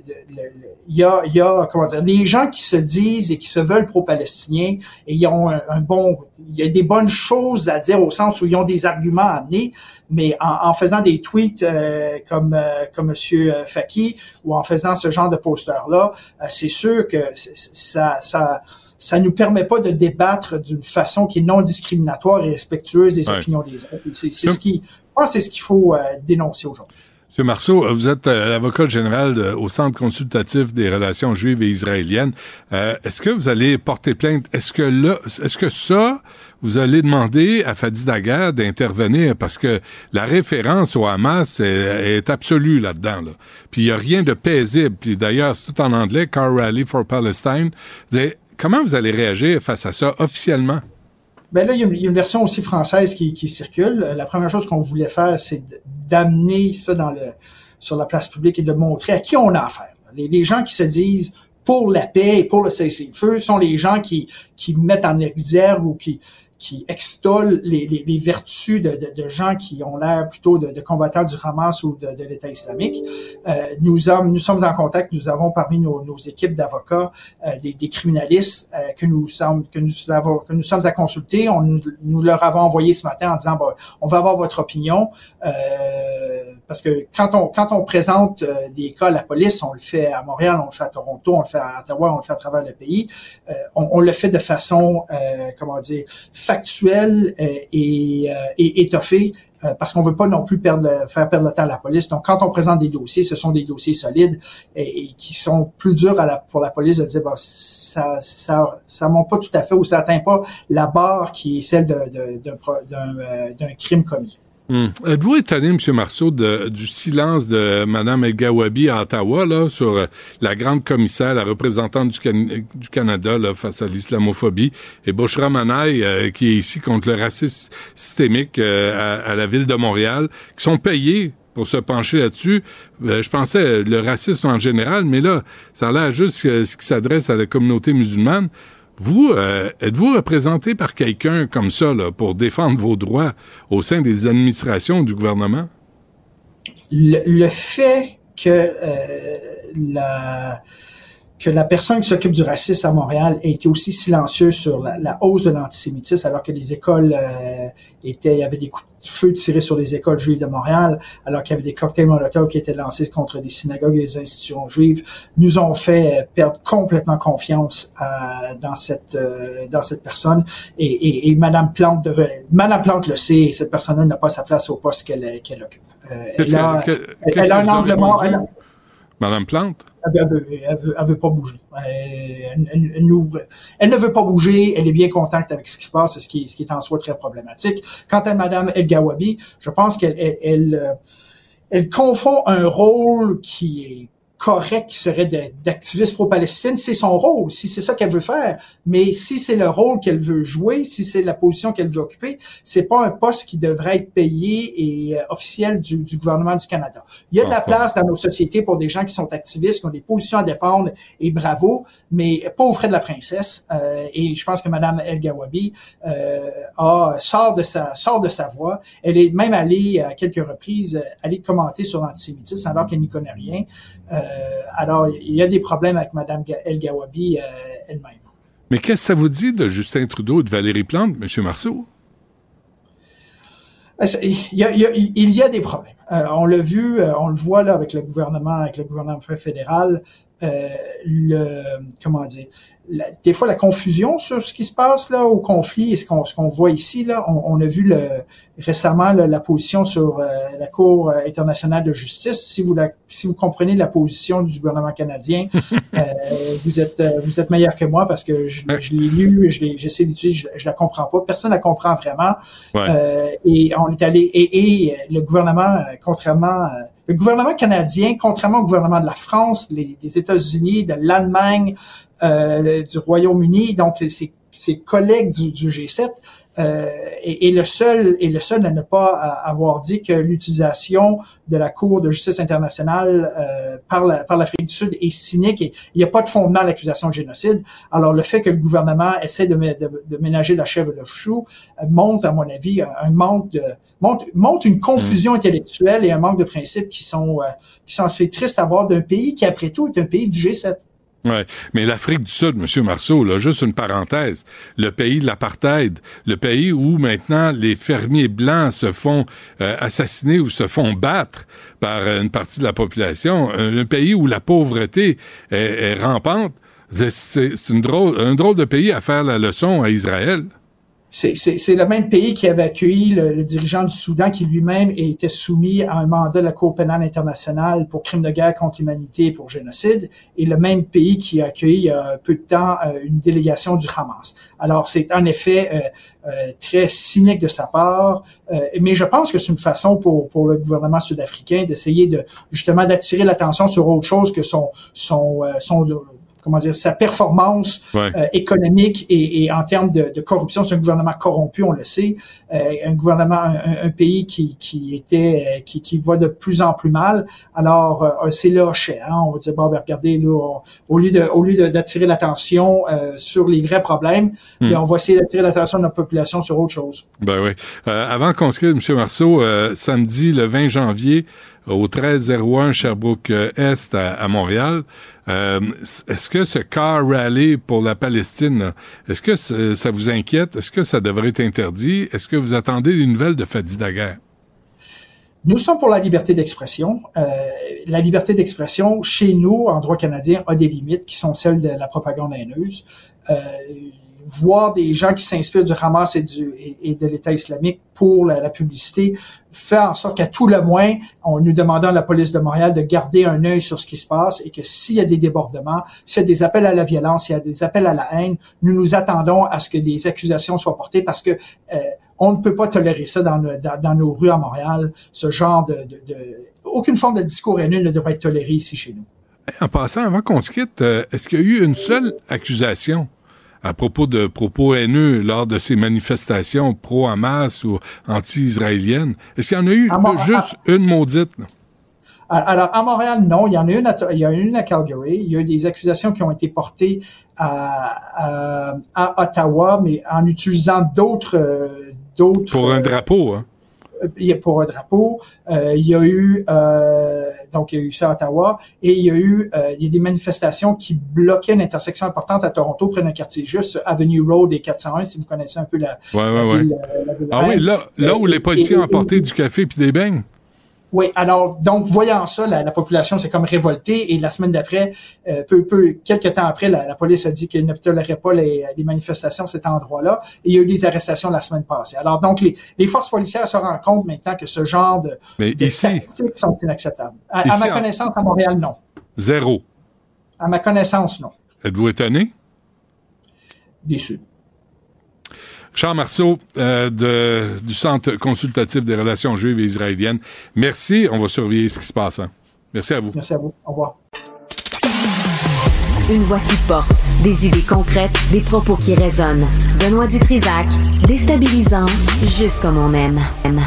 S10: le- le- il y a, il y a, comment dire, les gens qui se disent et qui se veulent pro-palestiniens, et ils ont un, un bon, il y a des bonnes choses à dire au sens où ils ont des arguments à amener, mais en, en faisant des tweets euh, comme euh, comme Monsieur euh, Faki ou en faisant ce genre de poster-là, euh, c'est sûr que ça, ça, ça nous permet pas de débattre d'une façon qui est non discriminatoire et respectueuse des
S2: Ouais.
S10: opinions des autres. C'est ce qui, je pense, c'est ce qu'il faut euh, dénoncer aujourd'hui.
S2: Monsieur Marceau, euh, vous êtes euh, l'avocat général au Centre consultatif des relations juives et israéliennes. Euh, est-ce que vous allez porter plainte? Est-ce que là, est-ce que ça, vous allez demander à Fadi Daguerre d'intervenir? Parce que la référence au Hamas est, absolue là-dedans. Là. Puis il n'y a rien de paisible. Puis d'ailleurs, c'est tout en anglais, Car Rally for Palestine. Comment vous allez réagir face à ça officiellement?
S10: Ben là, il y, a une, version aussi française qui, circule. La première chose qu'on voulait faire, c'est d'amener ça dans le, sur la place publique et de montrer à qui on a affaire. Les, les gens qui se disent pour la paix et pour le cessez-le-feu sont les gens qui, qui mettent en exergue ou qui, qui extollent les, les, les vertus de, de, de gens qui ont l'air plutôt de, de combattants du Hamas ou de, l'État islamique. Euh, nous, sommes, nous sommes en contact, nous avons parmi nos, nos équipes d'avocats euh, des, des criminalistes euh, que nous sommes que nous avons que nous sommes à consulter. On nous, leur avons envoyé ce matin en disant bon, on va avoir votre opinion euh, parce que quand on quand on présente euh, des cas à la police, on le fait à Montréal, on le fait à Toronto, on le fait à Ottawa, on le fait à travers le pays. Euh, on, on le fait de façon comment dire factuelle euh, et, euh, et étoffée euh, parce qu'on veut pas non plus perdre faire perdre le temps à la police. Donc, quand on présente des dossiers, ce sont des dossiers solides et, qui sont plus durs à la, pour la police de dire bah, ça ça ça monte pas tout à fait ou ça atteint pas la barre qui est celle d'un crime commis.
S2: Hmm. Êtes-vous étonné, M. Marceau, du silence de Mme El Gawabi à Ottawa sur euh, la grande commissaire, la représentante du, Canada face à l'islamophobie, et Bouchra Manaï, euh, qui est ici contre le racisme systémique euh, à, à, la ville de Montréal, qui sont payés pour se pencher là-dessus. je pensais le racisme en général, mais là, ça a l'air juste ce qui s'adresse à la communauté musulmane. Vous, euh, êtes-vous représenté par quelqu'un comme ça là, pour défendre vos droits au sein des administrations du gouvernement?
S10: Le, le fait que euh, la que la personne qui s'occupe du racisme à Montréal ait été aussi silencieuse sur la, la hausse de l'antisémitisme, alors que les écoles euh, étaient, il y avait des coups de feu tirés sur les écoles juives de Montréal, alors qu'il y avait des cocktails Molotov qui étaient lancés contre des synagogues et des institutions juives, nous ont fait euh, perdre complètement confiance euh, dans cette euh, dans cette personne. Et, et, et, Madame Plante devait, Madame Plante le sait, cette personne-là n'a pas sa place au poste qu'elle qu'elle occupe.
S2: elle, a, elle a un angle mort. Madame Plante?
S10: Elle veut, elle veut, pas bouger. Elle, ne veut pas bouger. Elle est bien contente avec ce qui se passe, ce qui, ce qui est en soi très problématique. Quant à Madame El Gawabi, je pense qu'elle elle, elle, confond un rôle qui est correct qui serait d'activiste pro-Palestine, c'est son rôle, si c'est ça qu'elle veut faire. Mais si c'est le rôle qu'elle veut jouer, si c'est la position qu'elle veut occuper, c'est pas un poste qui devrait être payé et euh, officiel du, du, gouvernement du Canada. Il y a de la place dans nos sociétés pour des gens qui sont activistes, qui ont des positions à défendre et bravo, mais pas au frais de la princesse. Euh, et je pense que Madame El Gawabi euh, a, sort de sa sort de sa voix. Elle est même allée à quelques reprises euh, aller commenter sur l'antisémitisme alors qu'elle n'y connaît rien. Euh, alors, il y a des problèmes avec Mme El Gawabi elle-même.
S2: Mais qu'est-ce que ça vous dit de Justin Trudeau et de Valérie Plante, M. Marceau?
S10: Il y, a, il y a, des problèmes. Euh, on l'a vu, euh, on le voit là avec le gouvernement, avec le gouvernement fédéral. Euh, le comment dire, des fois la confusion sur ce qui se passe là au conflit et ce qu'on ce qu'on voit ici là on, on a vu le, récemment la position sur euh, la Cour euh, internationale de justice. Si vous la, si vous comprenez la position du gouvernement canadien euh, vous êtes vous êtes meilleur que moi parce que je, je l'ai lu je l'ai j'essaie d'étudier je, je, la comprends pas. Personne la comprend vraiment. Ouais. et on est allé et, et le gouvernement contrairement le gouvernement canadien, contrairement au gouvernement de la France, des États-Unis, de l'Allemagne, euh, du Royaume-Uni, donc ses, ses collègues du, du G7, euh, et, et, le seul et le seul à ne pas avoir dit que l'utilisation de la Cour de justice internationale euh, par la, par l'Afrique du Sud est cynique et il n'y a pas de fondement à l'accusation de génocide. Alors le fait que le gouvernement essaie de, de, de ménager la chèvre et le chou euh, montre, à mon avis, un, un manque de montre, montre une confusion mmh. intellectuelle et un manque de principes qui sont euh, qui sont assez tristes à voir d'un pays qui après tout est un pays du G7.
S2: Mais l'Afrique du Sud, Monsieur Marceau, là, juste une parenthèse, le pays de l'apartheid, le pays où maintenant les fermiers blancs se font euh, assassiner ou se font battre par une partie de la population, un, un pays où la pauvreté est, rampante, c'est un drôle de pays à faire la leçon à Israël
S10: c'est le même pays qui avait accueilli le, le dirigeant du Soudan qui lui-même était soumis à un mandat de la Cour pénale internationale pour crimes de guerre contre l'humanité et pour génocide, et le même pays qui a accueilli il y a peu de temps euh, une délégation du Hamas. Alors c'est en effet euh, euh, très cynique de sa part, euh, mais je pense que c'est une façon pour, pour le gouvernement sud-africain d'essayer de justement d'attirer l'attention sur autre chose que son son son comment dire, sa performance ouais. euh, économique et, et, en termes de, de corruption. C'est un gouvernement corrompu, on le sait, euh, un gouvernement, un, un, pays qui, qui était, euh, qui, qui va de plus en plus mal. Alors, euh, c'est lâché. Hein? On va dire, bon, ben, regardez, là, on, au lieu de, au lieu d'attirer l'attention sur les vrais problèmes, hmm. on va essayer d'attirer l'attention de notre population sur autre chose.
S2: Ben oui. avant qu'on se quitte, M. Marceau, samedi, le 20 janvier, au 1301 Sherbrooke-Est à, à, Montréal. Euh, est-ce que ce car rally pour la Palestine, est-ce que ça vous inquiète? Est-ce que ça devrait être interdit? Est-ce que vous attendez des nouvelles de Fadi Daguerre?
S10: Nous sommes pour la liberté d'expression. Euh, la liberté d'expression, chez nous, en droit canadien, a des limites qui sont celles de la propagande haineuse. Euh, voir des gens qui s'inspirent du Hamas et, de l'État islamique pour la, publicité fait en sorte qu'à tout le moins, on nous demandant à la police de Montréal de garder un œil sur ce qui se passe et que s'il y a des débordements, s'il y a des appels à la violence, s'il y a des appels à la haine, nous nous attendons à ce que des accusations soient portées parce que euh, on ne peut pas tolérer ça dans, nos- rues à Montréal, ce genre de, aucune forme de discours haineux ne devrait être toléré ici chez nous.
S2: En passant, avant qu'on se quitte, euh, est-ce qu'il y a eu une seule accusation? À propos de propos haineux lors de ces manifestations pro-Hamas ou anti-israéliennes? Est-ce qu'il y en a eu
S10: Mont-
S2: juste une maudite? là?
S10: Alors, à Montréal, non. Il y en a une à, il y a une à Calgary. Il y a eu des accusations qui ont été portées à, à, à Ottawa, mais en utilisant d'autres, euh, d'autres.
S2: Pour un drapeau, hein?
S10: Il y a pour un drapeau. Euh, il y a eu euh, donc il y a eu ça à Ottawa et il y a eu euh, il y a des manifestations qui bloquaient une intersection importante à Toronto près d'un quartier juste Avenue Road et 401 si vous connaissez un peu la,
S2: Ouais,
S10: la
S2: ouais,
S10: ville, euh, la ville
S2: Ah oui, là, là où
S10: Euh,
S2: les policiers
S10: et-
S2: ont apporté du café puis des beignes.
S10: Oui, alors donc voyant ça, la, la population s'est comme révoltée et la semaine d'après, euh, peu, peu, quelques temps après, la, la police a dit qu'elle ne tolérait pas les, les manifestations à cet endroit-là et il y a eu des arrestations la semaine passée. Alors donc les, les forces policières se rendent compte maintenant que ce genre de,
S2: Mais
S10: de
S2: ici,
S10: tactiques sont inacceptables. À, à ma connaissance, à Montréal, non.
S2: zéro.
S10: À ma connaissance, non.
S2: Êtes-vous étonné?
S10: Déçu.
S2: Charles Marceau euh, de, du Centre consultatif des relations juives et israéliennes. Merci. On va surveiller ce qui se passe. hein. Merci à vous.
S10: Merci à vous. Au revoir.
S4: Une voix qui porte, des idées concrètes, des propos qui résonnent. Benoît Dutrisac, déstabilisant, juste comme on aime. aime.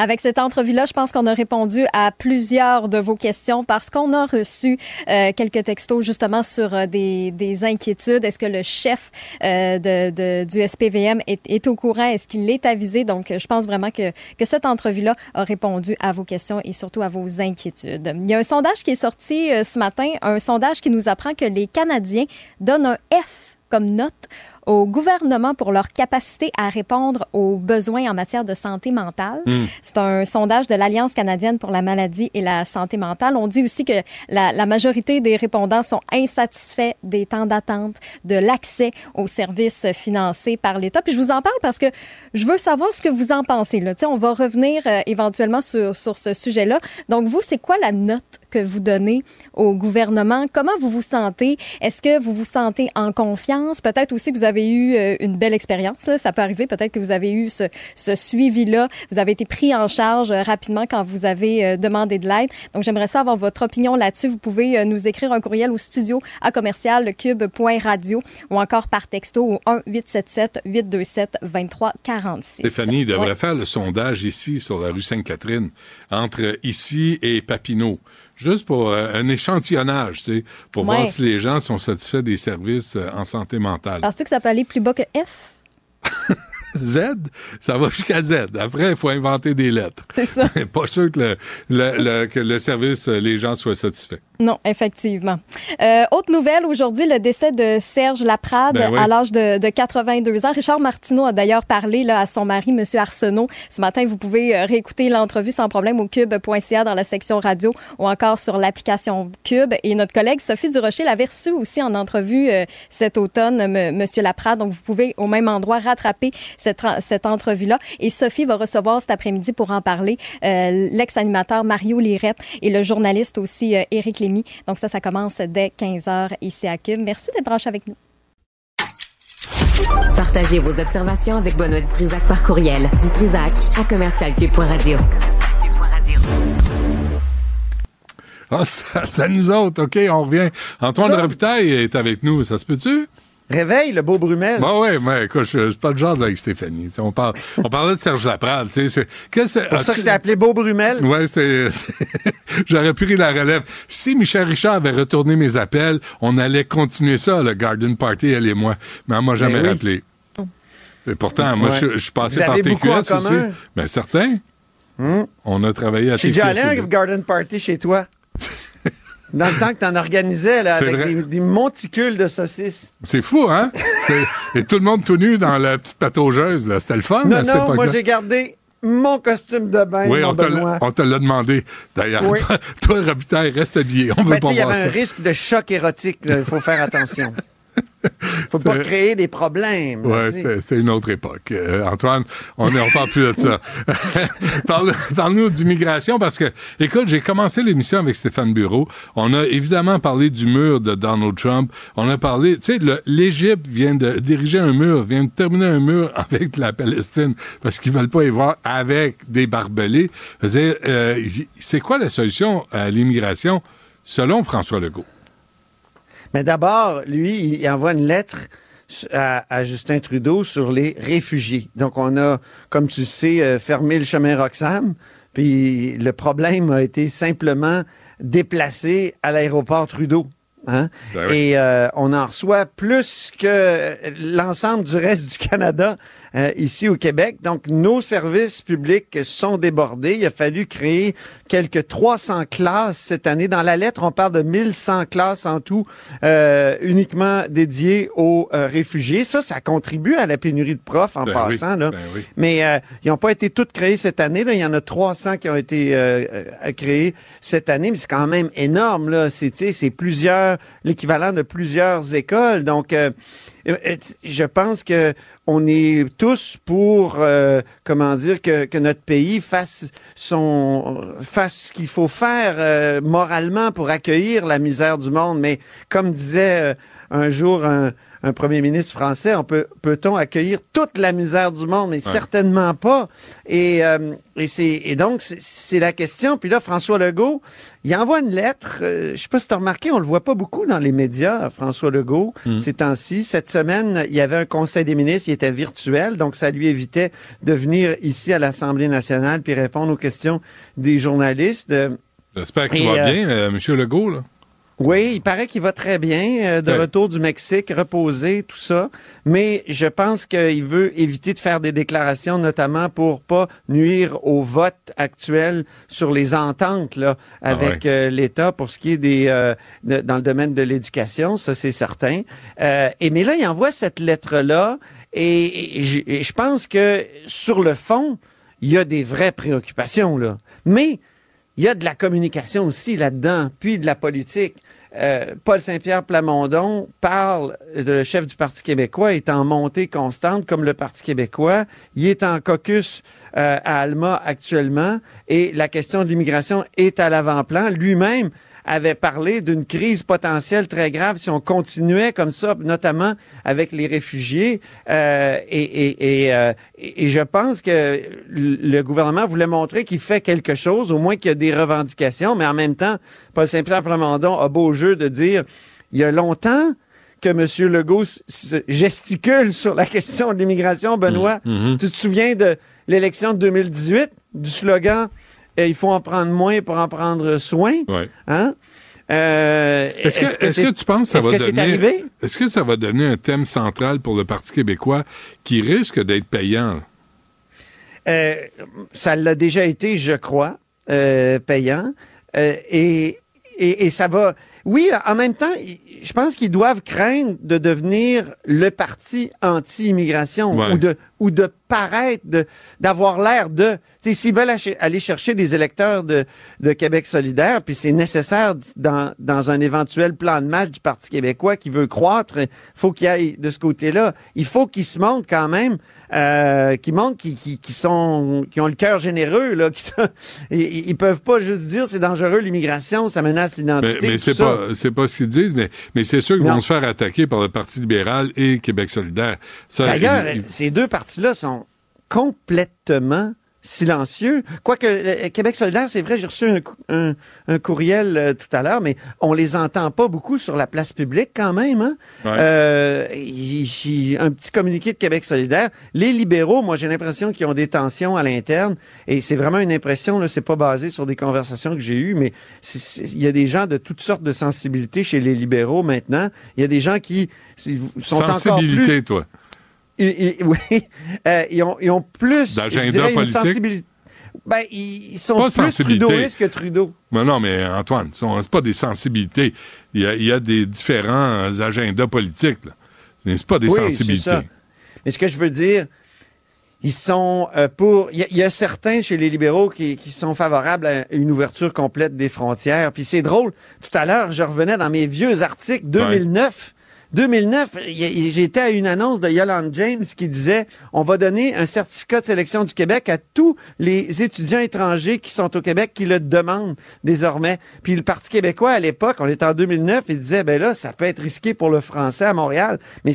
S6: Avec cette entrevue-là, je pense qu'on a répondu à plusieurs de vos questions parce qu'on a reçu euh, quelques textos justement sur euh, des, des inquiétudes. Est-ce que le chef euh, de, du SPVM est, au courant? Est-ce qu'il est avisé? Donc, je pense vraiment que, cette entrevue-là a répondu à vos questions et surtout à vos inquiétudes. Il y a un sondage qui est sorti ce matin, un sondage qui nous apprend que les Canadiens donnent un F comme note au gouvernement pour leur capacité à répondre aux besoins en matière de santé mentale. C'est un sondage de l'Alliance canadienne pour la maladie et la santé mentale. On dit aussi que la, la majorité des répondants sont insatisfaits des temps d'attente, de l'accès aux services financés par l'État. Puis je vous en parle parce que je veux savoir ce que vous en pensez. Là. On va revenir euh, éventuellement sur, sur ce sujet-là. Donc, vous, c'est quoi la note que vous donnez au gouvernement? Comment vous vous sentez? Est-ce que vous vous sentez en confiance? Peut-être aussi que vous avez eu euh, une belle expérience. là. Ça peut arriver. Peut-être que vous avez eu ce, ce suivi-là. Vous avez été pris en charge euh, rapidement quand vous avez euh, demandé de l'aide. Donc, j'aimerais savoir votre opinion là-dessus. Vous pouvez nous écrire un courriel au studio à commercial cube.radio ou encore par texto au 1-877-827-2346.
S2: Stéphanie devrait
S6: Ouais.
S2: faire le sondage ici, sur la rue Sainte-Catherine, entre ici et Papineau. Juste pour euh, un échantillonnage, tu sais, pour
S6: Ouais.
S2: voir si les gens sont satisfaits des services euh, en santé mentale.
S6: Penses-tu que ça peut aller plus bas que F?
S2: Z, ça va jusqu'à Z. Après, il faut inventer des lettres.
S6: C'est ça.
S2: Pas sûr que le, le- le- que le service, euh, les gens soient satisfaits.
S6: Non, effectivement. Euh, autre nouvelle, aujourd'hui, le décès de Serge Laprade
S2: Ben oui.
S6: à l'âge de, de 82 ans. Richard Martineau a d'ailleurs parlé là, à son mari, M. Arsenault. Ce matin, vous pouvez euh, réécouter l'entrevue sans problème au cube.ca dans la section radio ou encore sur l'application Cube. Et notre collègue Sophie Durocher l'avait reçu aussi en entrevue euh, cet automne, M. Laprade. Donc, vous pouvez au même endroit rattraper cette, cette entrevue-là. Et Sophie va recevoir cet après-midi pour en parler euh, l'ex-animateur Mario Lirette et le journaliste aussi euh, Éric Donc ça, ça commence dès 15 h ici à Cube. Merci d'être branché avec nous.
S4: Partagez vos observations avec Benoît Dutrisac par courriel. Dutrisac à commercialcube.radio.
S2: Ah, c'est c'est à nous autres, OK, on revient. Antoine
S7: Ça-
S2: Robitaille est avec nous, ça se peut-tu?
S7: Réveille le beau Brumel.
S2: Bah ouais, mais écoute, je je pas de genre avec Stéphanie. On, parle, on parlait de Serge Laprade, c'est-
S7: C'est pour ça que je t'ai appelé beau Brumel.
S2: Ouais, c'est. J'aurais pris la relève. Si Michel Richard avait retourné mes appels, on allait continuer ça, le Garden Party, elle et moi. Mais elle m'a jamais
S7: Ben oui.
S2: rappelé. Et pourtant, moi,
S7: Ouais.
S2: je, je suis passé
S7: Vous
S2: par TQS aussi.
S7: commun.
S2: Ben, certain. On a travaillé à
S7: Je suis
S2: TQS.
S7: déjà allé à un garden party chez toi. Dans le temps que t'en organisais, là, avec des, des monticules de saucisses.
S2: C'est fou, hein? Et tout le monde tout nu dans la petite pataugeuse, là. C'était le fun,
S7: Non,
S2: à cette
S7: non, moi j'ai gardé mon costume de bain,
S2: Oui,
S7: mon
S2: on te, l'a, demandé. D'ailleurs,
S7: Oui.
S2: toi, Robitaille, reste habillé. On veut
S7: Ben, tu
S2: pas
S7: sais, il y
S2: voir
S7: avait
S2: ça.
S7: un risque de choc érotique, il faut faire attention.
S11: Faut pas créer des problèmes.
S2: Ouais, c'est une autre époque. Euh, Antoine, on ne parle plus de ça. parle, Parle-nous d'immigration parce que, écoute, j'ai commencé l'émission avec Stéphane Bureau. On a évidemment parlé du mur de Donald Trump. On a parlé, tu sais, l'Égypte vient de diriger un mur, vient de terminer un mur avec la Palestine parce qu'ils veulent pas y voir avec des barbelés. Euh, c'est quoi la solution à l'immigration selon François Legault?
S11: Mais d'abord, lui, il envoie une lettre à, Justin Trudeau sur les réfugiés. Donc, on a, comme tu sais, euh, fermé le chemin Roxham. Puis le problème a été simplement déplacé à l'aéroport Trudeau. Hein? Ben Et euh, on en reçoit plus que l'ensemble du reste du Canada euh, ici au Québec. Donc, nos services publics sont débordés. Il a fallu créer quelques 300 classes cette année. Dans la lettre, on parle de 1100 classes en tout, euh, uniquement dédiées aux réfugiés. Ça, ça contribue à la pénurie de profs en ben passant. Là. Ben Mais ils n'ont pas été toutes créées cette année. Là. Il y en a 300 qui ont été créées cette année, mais c'est quand même énorme. Là. C'est, c'est plusieurs l'équivalent de plusieurs écoles. Donc, euh, euh, je pense que on est tous pour, euh, comment dire, que, notre pays fasse son, fasse ce qu'il faut faire moralement pour accueillir la misère du monde. Mais comme disait un jour un, un premier ministre français, on peut peut-on accueillir toute la misère du monde, mais certainement pas. Et, euh, et c'est et donc c'est la question. Puis là, François Legault, il envoie une lettre. Euh, je sais pas si tu as remarqué, on le voit pas beaucoup dans les médias, François Legault, hmm. ces temps-ci. Cette semaine, il y avait un conseil des ministres, il était virtuel, donc ça lui évitait de venir ici à l'Assemblée nationale puis répondre aux questions des journalistes.
S2: J'espère qu'il va bien, euh, Monsieur Legault. Là.
S11: Oui, il paraît qu'il va très bien, euh, de retour du Mexique, reposé, tout ça. Mais je pense qu'il veut éviter de faire des déclarations, notamment pour pas nuire au vote actuel sur les ententes là ah avec euh, l'État pour ce qui est des euh, dans le domaine de l'éducation, ça c'est certain. et mais là, il envoie cette lettre là, et, et je pense que sur le fond, il y a des vraies préoccupations là. Mais il y a de la communication aussi là-dedans, puis de la politique. Euh, Paul Saint-Pierre Plamondon parle, le chef du Parti québécois est en montée constante comme le Parti québécois. Il est en caucus euh, à Alma actuellement et la question de l'immigration est à l'avant-plan. Lui-même avait parlé d'une crise potentielle très grave si on continuait comme ça, notamment avec les réfugiés. Euh, et, et, et, euh, et, je pense que le gouvernement voulait montrer qu'il fait quelque chose, au moins qu'il y a des revendications, mais en même temps, Paul Saint-Pierre Plamondon a beau jeu de dire, il y a longtemps que M. Legault gesticule sur la question de l'immigration, Benoît. Mmh, mmh. Tu te souviens de l'élection de 2018, du slogan il faut en prendre moins pour en prendre soin. Hein?
S2: Euh, est-ce que, tu penses que ça va devenir Est-ce que ça va devenir un thème central pour le Parti québécois qui risque d'être payant?
S11: Euh, Ça l'a déjà été, je crois, euh, payant, et, et, ça va. Oui, en même temps, je pense qu'ils doivent craindre de devenir le parti anti-immigration ou de ou de paraître, d'avoir l'air de. S'ils veulent aller chercher des électeurs de, de Québec solidaire, puis c'est nécessaire dans, dans un éventuel plan de match du Parti québécois qui veut croître, faut qu'il aille de ce côté-là. Il faut qu'ils se montrent quand même, euh, qu'ils montrent qu'ils qui, sont, qui ont le cœur généreux. Là, ils, ils peuvent pas juste dire c'est dangereux l'immigration, ça menace l'identité.
S2: Mais, mais c'est pas c'est pas ce qu'ils disent, mais mais c'est sûr qu'ils vont se faire attaquer par le Parti libéral et Québec solidaire.
S11: D'ailleurs, ces deux partis-là sont complètement silencieux. Quoique euh, Québec solidaire, c'est vrai, j'ai reçu un, courriel euh, tout à l'heure, mais on les entend pas beaucoup sur la place publique quand même. Hein? Euh, un petit communiqué de Québec solidaire. Les libéraux, moi j'ai l'impression qu'ils ont des tensions à l'interne, et c'est vraiment une impression. Là, c'est pas basé sur des conversations que j'ai eues, mais il y a des gens de toutes sortes de sensibilités chez les libéraux maintenant. Il y a des gens qui sont encore plus...
S2: toi
S11: oui, euh, ils, ont, ils, ont, plus
S2: d'agenda politique?
S11: Ben, ils sont plus trudeauistes que Trudeau.
S2: Mais non, mais Antoine, c'est pas des sensibilités. Il y a, il y a des différents agendas politiques. C'est pas des sensibilités. Ça.
S11: Mais ce que je veux dire, ils sont euh, pour. Il y, a certains chez les libéraux qui, qui, sont favorables à une ouverture complète des frontières. Puis c'est drôle. Tout à l'heure, je revenais dans mes vieux articles 2009. 2009, y- y- j'étais à une annonce de Yolande James qui disait on va donner un certificat de sélection du Québec à tous les étudiants étrangers qui sont au Québec qui le demandent désormais. Puis le Parti québécois à l'époque, on était en 2009, il disait ben là ça peut être risqué pour le français à Montréal, mais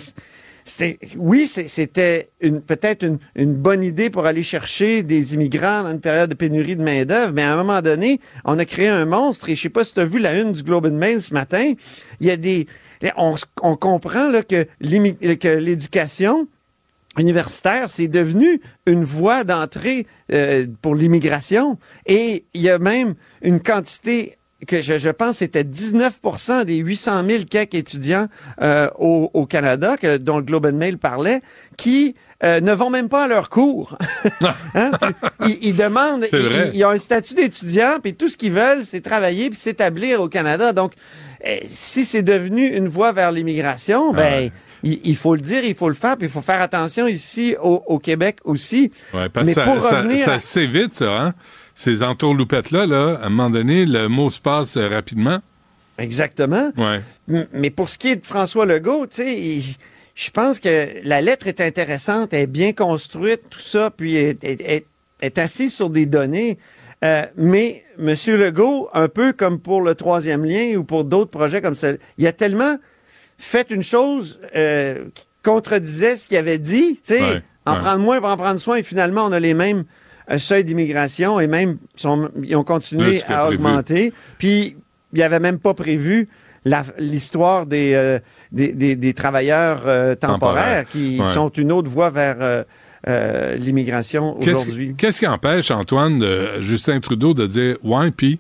S11: oui, c'était une peut-être une, une bonne idée pour aller chercher des immigrants dans une période de pénurie de main d'œuvre, mais à un moment donné, on a créé un monstre et je sais pas si tu as vu la une du Globe and Mail ce matin, il y a des on, on comprend là, que l'éducation universitaire, c'est devenu une voie d'entrée euh, pour l'immigration. Et il y a même une quantité que je, je pense c'était 19 des 800 000 quelques étudiants euh, au, au Canada, que, dont le Globe and Mail parlait, qui euh, ne vont même pas à leurs cours. Hein, ils, ils demandent,
S2: C'est
S11: ils, ils- ont un statut d'étudiant, puis tout ce qu'ils veulent, c'est travailler puis s'établir au Canada. Donc, euh, si c'est devenu une voie vers l'immigration, ben,
S2: Ouais.
S11: il, faut le dire, il faut le faire, puis il faut faire attention ici au, au Québec aussi.
S2: Ouais, parce
S11: Mais
S2: ça,
S11: pour
S2: ça,
S11: revenir
S2: ça vite, ça, hein? Ces entourloupettes-là, là, à un moment donné, le mot se passe euh, rapidement.
S11: Exactement.
S2: Ouais.
S11: Mais pour ce qui est de François Legault, tu sais, je pense que la lettre est intéressante, elle est bien construite, tout ça, puis est, est, est- est assise sur des données. Euh, mais M. Legault, un peu comme pour le troisième lien ou pour d'autres projets comme ça, il a tellement fait une chose euh, qui contredisait ce qu'il avait dit, tu sais,
S2: Ouais,
S11: en
S2: ouais.
S11: prendre moins pour en prendre soin, et finalement, on a les mêmes euh, seuils d'immigration et même sont- ils ont continué
S2: Plus
S11: à augmenter. Puis, il n'y avait même pas prévu l'histoire des, euh, des, des- des travailleurs euh, temporaires qui
S2: Ouais.
S11: sont une autre voie vers euh, l'immigration aujourd'hui.
S2: qu'est-ce qui empêche, Antoine, Justin Trudeau de dire ouais, puis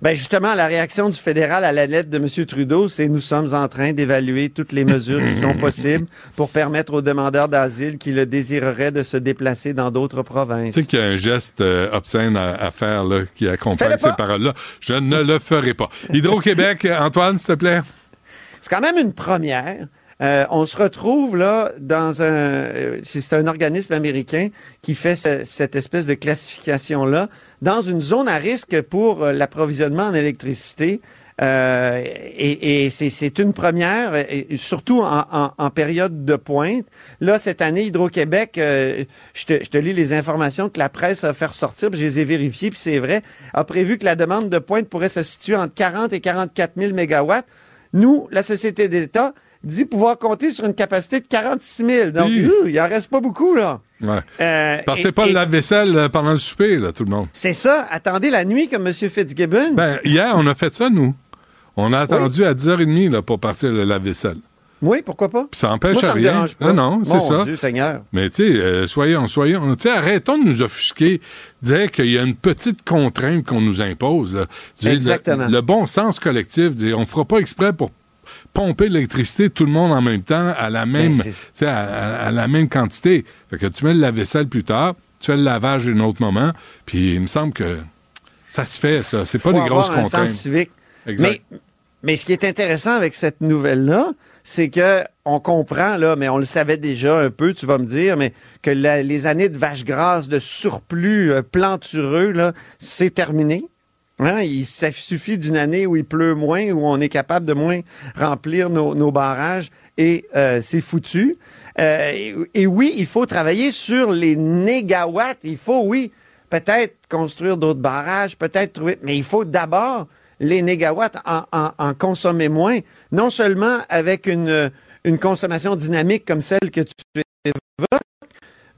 S11: Ben justement, la réaction du fédéral à la lettre de M. Trudeau, c'est nous sommes en train d'évaluer toutes les mesures qui sont possibles pour permettre aux demandeurs d'asile qui le désireraient de se déplacer dans d'autres provinces.
S2: Tu sais qu'il y a un geste euh, obscène à, à faire là, qui accompagne ces paroles-là. Je ne le ferai pas. Hydro-Québec, Antoine, s'il te plaît.
S11: C'est quand même une première. Euh, on se retrouve là dans un, euh, c'est c'est un organisme américain qui fait ce- cette espèce de classification là dans une zone à risque pour euh, l'approvisionnement en électricité. Euh, et et c'est- une première, et surtout en, en- en période de pointe. Là, cette année, Hydro-Québec, euh, je, te, je te lis les informations que la presse a fait ressortir, puis je les ai vérifiées, puis c'est vrai, a prévu que la demande de pointe pourrait se situer entre 40 et 44 000 mégawatts. Nous, la Société d'État, dit pouvoir compter sur une capacité de 46 000. Donc, ouh, il en reste pas beaucoup, là.
S2: Ouais.
S11: Euh,
S2: Partez
S11: et-
S2: pas
S11: et
S2: le lave-vaisselle euh, pendant le souper, là, tout le monde.
S11: C'est ça. Attendez la nuit, comme M. Fitzgibbon.
S2: Ben, hier, on a fait ça, nous. On a attendu à 10h30 là, pour partir le lave-vaisselle.
S11: oui, pourquoi pas?
S2: Puis ça empêche
S11: Moi, ça me
S2: rien.
S11: dérange pas.
S2: Ah non, c'est ça.
S11: Dieu Seigneur.
S2: Mais tu sais, euh, soyons, soyons, tu sais, arrêtons de nous offusquer dès qu'il y a une petite contrainte qu'on nous impose. là. Le-
S11: Exactement.
S2: Le, bon sens collectif, on fera pas exprès pour pomper l'électricité tout le monde en même temps à la même,
S11: Ben,
S2: tu
S11: c'est-
S2: sais, à, à- à la même quantité. Fait que tu mets le lave-vaisselle plus tard, tu fais le lavage à un autre moment, puis il me semble que ça se fait, ça. C'est pas
S11: Faut
S2: des grosses
S11: un
S2: contraintes.
S11: sens civique.
S2: Exact.
S11: Mais, mais ce qui est intéressant avec cette nouvelle-là, c'est que on comprend, là, mais on le savait déjà un peu, tu vas me dire, mais que la- les années de vache grasse, de surplus euh, plantureux, là, c'est terminé. Hein, il ça suffit d'une année où il pleut moins, où on est capable de moins remplir nos, nos barrages et euh, c'est foutu. Euh, et, oui, il faut travailler sur les négawatts. Il faut, oui, peut-être construire d'autres barrages, peut-être trouver, mais il faut d'abord les négawatts en, en- en consommer moins, non seulement avec une, une consommation dynamique comme celle que tu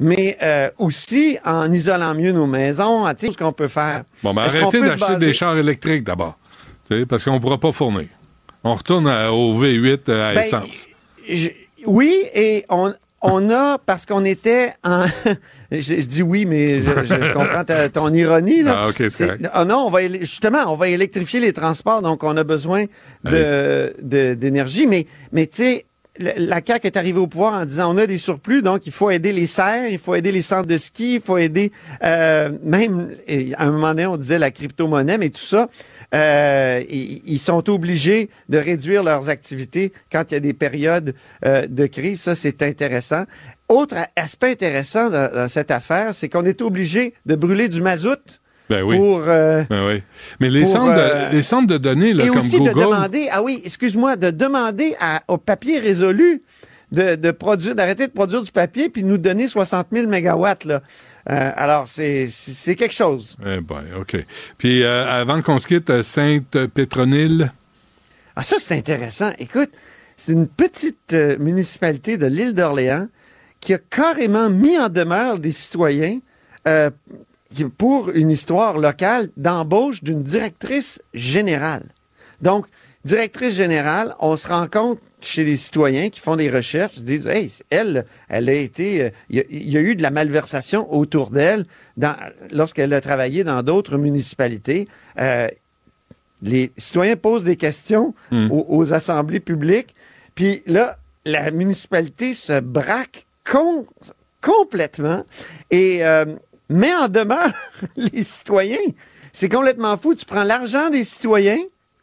S11: mais euh, aussi en isolant mieux nos maisons, tu sais, tout ce qu'on peut faire.
S2: Bon, ben arrêtez d'acheter des chars électriques d'abord, tu sais, parce qu'on pourra pas fournir. On retourne à- au V8 à
S11: Ben,
S2: essence.
S11: Je- oui, et on, on a, parce qu'on était en... je, je dis oui, mais je, je- je comprends ta- ton ironie. Là.
S2: Ah, ok, c'est
S11: ah non, on va, justement, on va électrifier les transports, donc on a besoin de- de- d'énergie. mais, mais tu sais, la CAQ est arrivée au pouvoir en disant on a des surplus, donc il faut aider les serres, il faut aider les centres de ski, il faut aider euh, même, à un moment donné, on disait la crypto-monnaie, mais tout ça, euh, ils, sont obligés de réduire leurs activités quand il y a des périodes euh, de crise. Ça, c'est intéressant. Autre aspect intéressant dans, dans cette affaire, c'est qu'on est obligé de brûler du mazout
S2: Ben oui.
S11: pour... euh,
S2: Ben oui. Mais les,
S11: Pour,
S2: centres,
S11: euh,
S2: de, les centres de données, là,
S11: et
S2: comme
S11: aussi
S2: Google...
S11: de demander, ah oui, excuse-moi, de demander à- au papier résolu de, de produire, d'arrêter de produire du papier puis nous donner 60 000 mégawatts. Là. Euh, alors, c'est, quelque chose.
S2: Eh ben, OK. Puis euh, avant qu'on se quitte, euh, Sainte-Pétronille,
S11: Ah, ça, c'est intéressant. Écoute, c'est une petite euh, municipalité de l'île d'Orléans qui a carrément mis en demeure des citoyens euh, pour une histoire locale d'embauche d'une directrice générale. Donc, directrice générale, on se rend compte chez les citoyens qui font des recherches, ils se disent, hey, elle, elle a été, euh, il y, a- il y a eu de la malversation autour d'elle lorsqu'elle a travaillé dans d'autres municipalités. Euh, les citoyens posent des questions aux, aux assemblées publiques, puis là, la municipalité se braque com- complètement et euh, met en demeure les citoyens. C'est complètement fou. Tu prends l'argent des citoyens,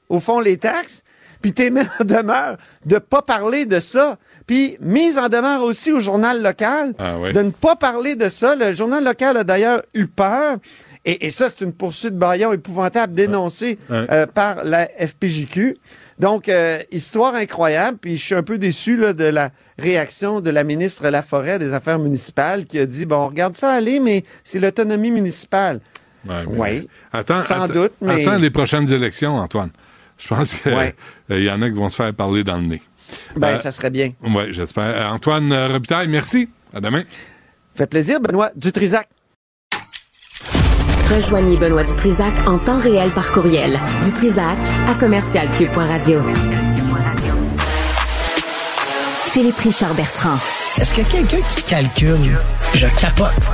S11: au fond, les taxes, puis t'es mis en demeure de pas parler de ça. Puis mise en demeure aussi au journal local
S2: Ah oui.
S11: de ne pas parler de ça. Le journal local a d'ailleurs eu peur. Et, et ça, c'est une poursuite baillon épouvantable dénoncée
S2: Ouais.
S11: euh, par la FPJQ. Donc, euh, histoire incroyable. Puis je suis un peu déçu là, de la réaction de la ministre Laforêt des Affaires municipales qui a dit, bon, on regarde ça aller, mais c'est l'autonomie municipale.
S2: Ouais, mais-
S11: Oui.
S2: Attends,
S11: Sans doute, mais-
S2: Attends les prochaines élections, Antoine. Je pense qu'il
S11: Ouais.
S2: y en a qui vont se faire parler dans le nez.
S11: Ben,
S2: Euh,
S11: ça serait bien.
S2: Oui, j'espère. Euh, Antoine euh, Robitaille, merci. À demain.
S11: Fait plaisir, Benoît Dutrisac.
S4: Rejoignez Benoît Dutrisac en temps réel par courriel. Dutrisac à commercialcube.radio. Philippe Richard Bertrand.
S12: Est-ce que quelqu'un qui calcule, je capote.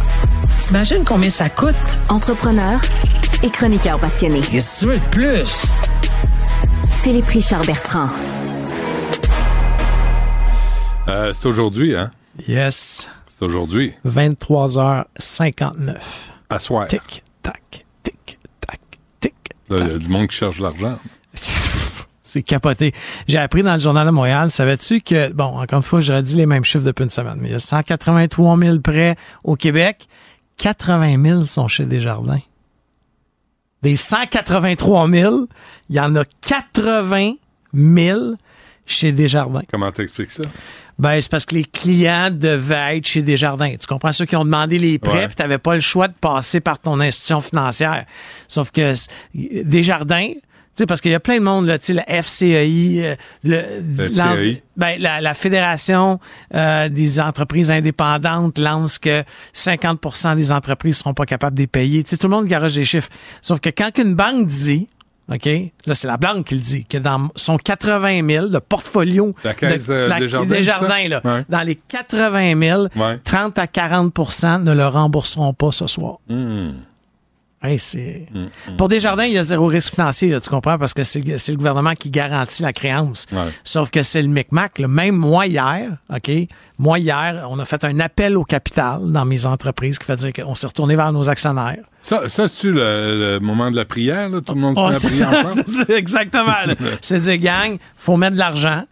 S12: T'imagines combien ça coûte?
S4: Entrepreneur et chroniqueur passionné.
S12: Qu'est-ce que tu veux de plus?
S4: Philippe Richard Bertrand.
S2: Euh, c'est aujourd'hui, hein?
S12: Yes.
S2: C'est aujourd'hui.
S12: 23h59.
S2: À soir.
S12: Tic, tac, tic, tac, tic.
S2: Là, Il y a du monde qui cherche l'argent.
S12: C'est capoté. J'ai appris dans le Journal de Montréal, savais-tu que, bon, encore une fois, j'aurais dit les mêmes chiffres depuis une semaine, mais il y a 183 000 prêts au Québec. 80 000 sont chez Desjardins. Des 183 000, il y en a 80 000 chez Desjardins.
S2: Comment t'expliques ça?
S12: Ben, c'est parce que les clients devaient être chez Desjardins. Tu comprends ceux qui ont demandé les prêts,
S2: Ouais.
S12: puis tu n'avais pas le choix de passer par ton institution financière. Sauf que Desjardins, sais, parce qu'il y a plein de monde, là, tu sais, la FCEI, euh, le, lance- ben, la, la Fédération euh, des entreprises indépendantes lance que 50% des entreprises seront pas capables de les payer. Tu sais, tout le monde garage des chiffres. Sauf que quand une banque dit, OK, là, c'est la banque qui le dit, que dans son 80 000, le portfolio
S2: La caisse, euh,
S12: la-
S2: Desjardins,
S12: Desjardins,
S2: ça?
S12: là,
S2: Ouais.
S12: dans les 80 000,
S2: Ouais.
S12: 30 à 40% ne le rembourseront pas ce soir.
S2: Hmm.
S12: Hey, c'est... Pour Desjardins, il y a zéro risque financier, là, tu comprends, parce que c'est, c'est le gouvernement qui garantit la créance.
S2: Ouais.
S12: Sauf que c'est le micmac. là. Même moi, hier, OK, moi, hier, on a fait un appel au capital dans mes entreprises qui fait dire qu'on s'est retourné vers nos actionnaires.
S2: Ça, ça c'est-tu le, le moment de la prière? Là? Tout le monde se
S12: Oh,
S2: met à
S12: c'est
S2: prier
S12: ça,
S2: ensemble?
S12: c'est ça, exactement. c'est dire, gang, faut mettre de l'argent.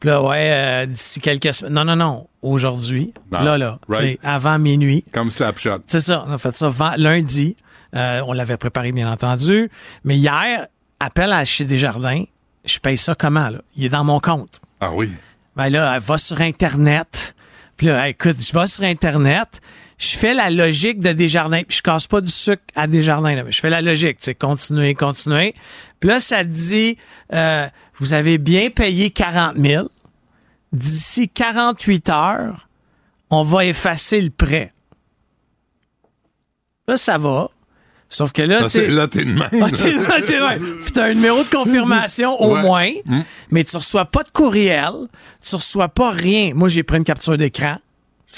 S12: Puis là, ouais, euh, d'ici quelques semaines. Non, non, non. Aujourd'hui,
S2: Non.
S12: là, là,
S2: Right.
S12: avant minuit.
S2: Comme Slapshot.
S12: C'est ça, on a fait ça lundi. Euh, on l'avait préparé, bien entendu. Mais hier, appel à chez Desjardins, je paye ça comment, là? Il est dans mon compte.
S2: Ah oui.
S12: Ben là, elle va sur Internet. Puis là, écoute, je vais sur Internet, je fais la logique de Desjardins, puis je casse pas du sucre à Desjardins, là, mais je fais la logique, tu sais, continuer, continuer. Puis là, ça dit, euh, vous avez bien payé 40 000. D'ici 48 heures, on va effacer le prêt. Là, ça va. Sauf que là, tu
S2: là, t'es de même.
S12: Ah, t'es- ouais. T'as un numéro de confirmation au
S2: Ouais.
S12: moins,
S2: Mm.
S12: mais tu reçois pas de courriel, tu reçois pas rien. Moi, j'ai pris une capture d'écran,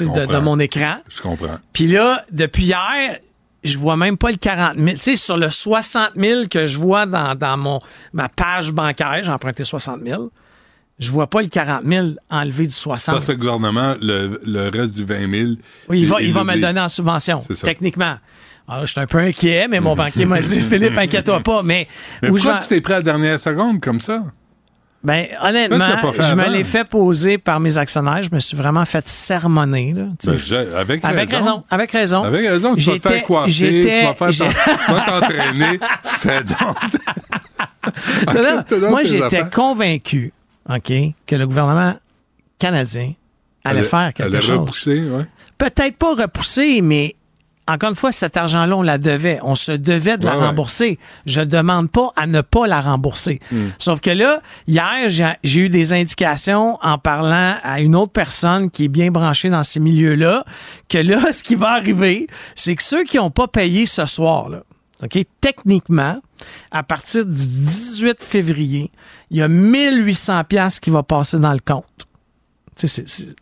S12: de, mon écran.
S2: Je comprends.
S12: Puis là, depuis hier, je vois même pas le 40 000. Tu sais, sur le 60 000 que je vois dans, dans mon, ma page bancaire, j'ai emprunté 60 000, je vois pas le 40 000 enlevé du 60
S2: Ça, c'est le gouvernement, le, le reste du 20 000.
S12: oui, il va,
S2: il
S12: il va me le donner en subvention, techniquement. Alors, je suis un peu inquiet, mais mon banquier m'a dit, Philippe, inquiète-toi pas. Mais,
S2: Mais pourquoi tu t'es pris à la dernière seconde comme ça?
S12: Ben, honnêtement, je me l'ai fait poser par mes actionnaires. Je me suis vraiment fait sermonner. Là.
S2: Ben, avec,
S12: avec raison. Avec raison.
S2: Avec raison, tu vas te faire coiffer, tu vas faire t'entraîner. Fais donc.
S12: Non, non,
S2: Occupe-toi donc
S12: moi, j'étais convaincu, OK, que le gouvernement canadien allait faire quelque
S2: elle a
S12: chose.
S2: ouais.
S12: Peut-être pas repousser, mais encore une fois, cet argent-là, on la devait. On se devait de la
S2: Ouais,
S12: rembourser. Je demande pas à ne pas la rembourser.
S2: Hmm.
S12: Sauf que là, hier, j'ai- eu des indications en parlant à une autre personne qui est bien branchée dans ces milieux-là, que là, ce qui va arriver, c'est que ceux qui n'ont pas payé ce soir-là, OK, techniquement, à partir du 18 février, il y a 1800 pièces qui va passer dans le compte. Sais, c'est- c'est-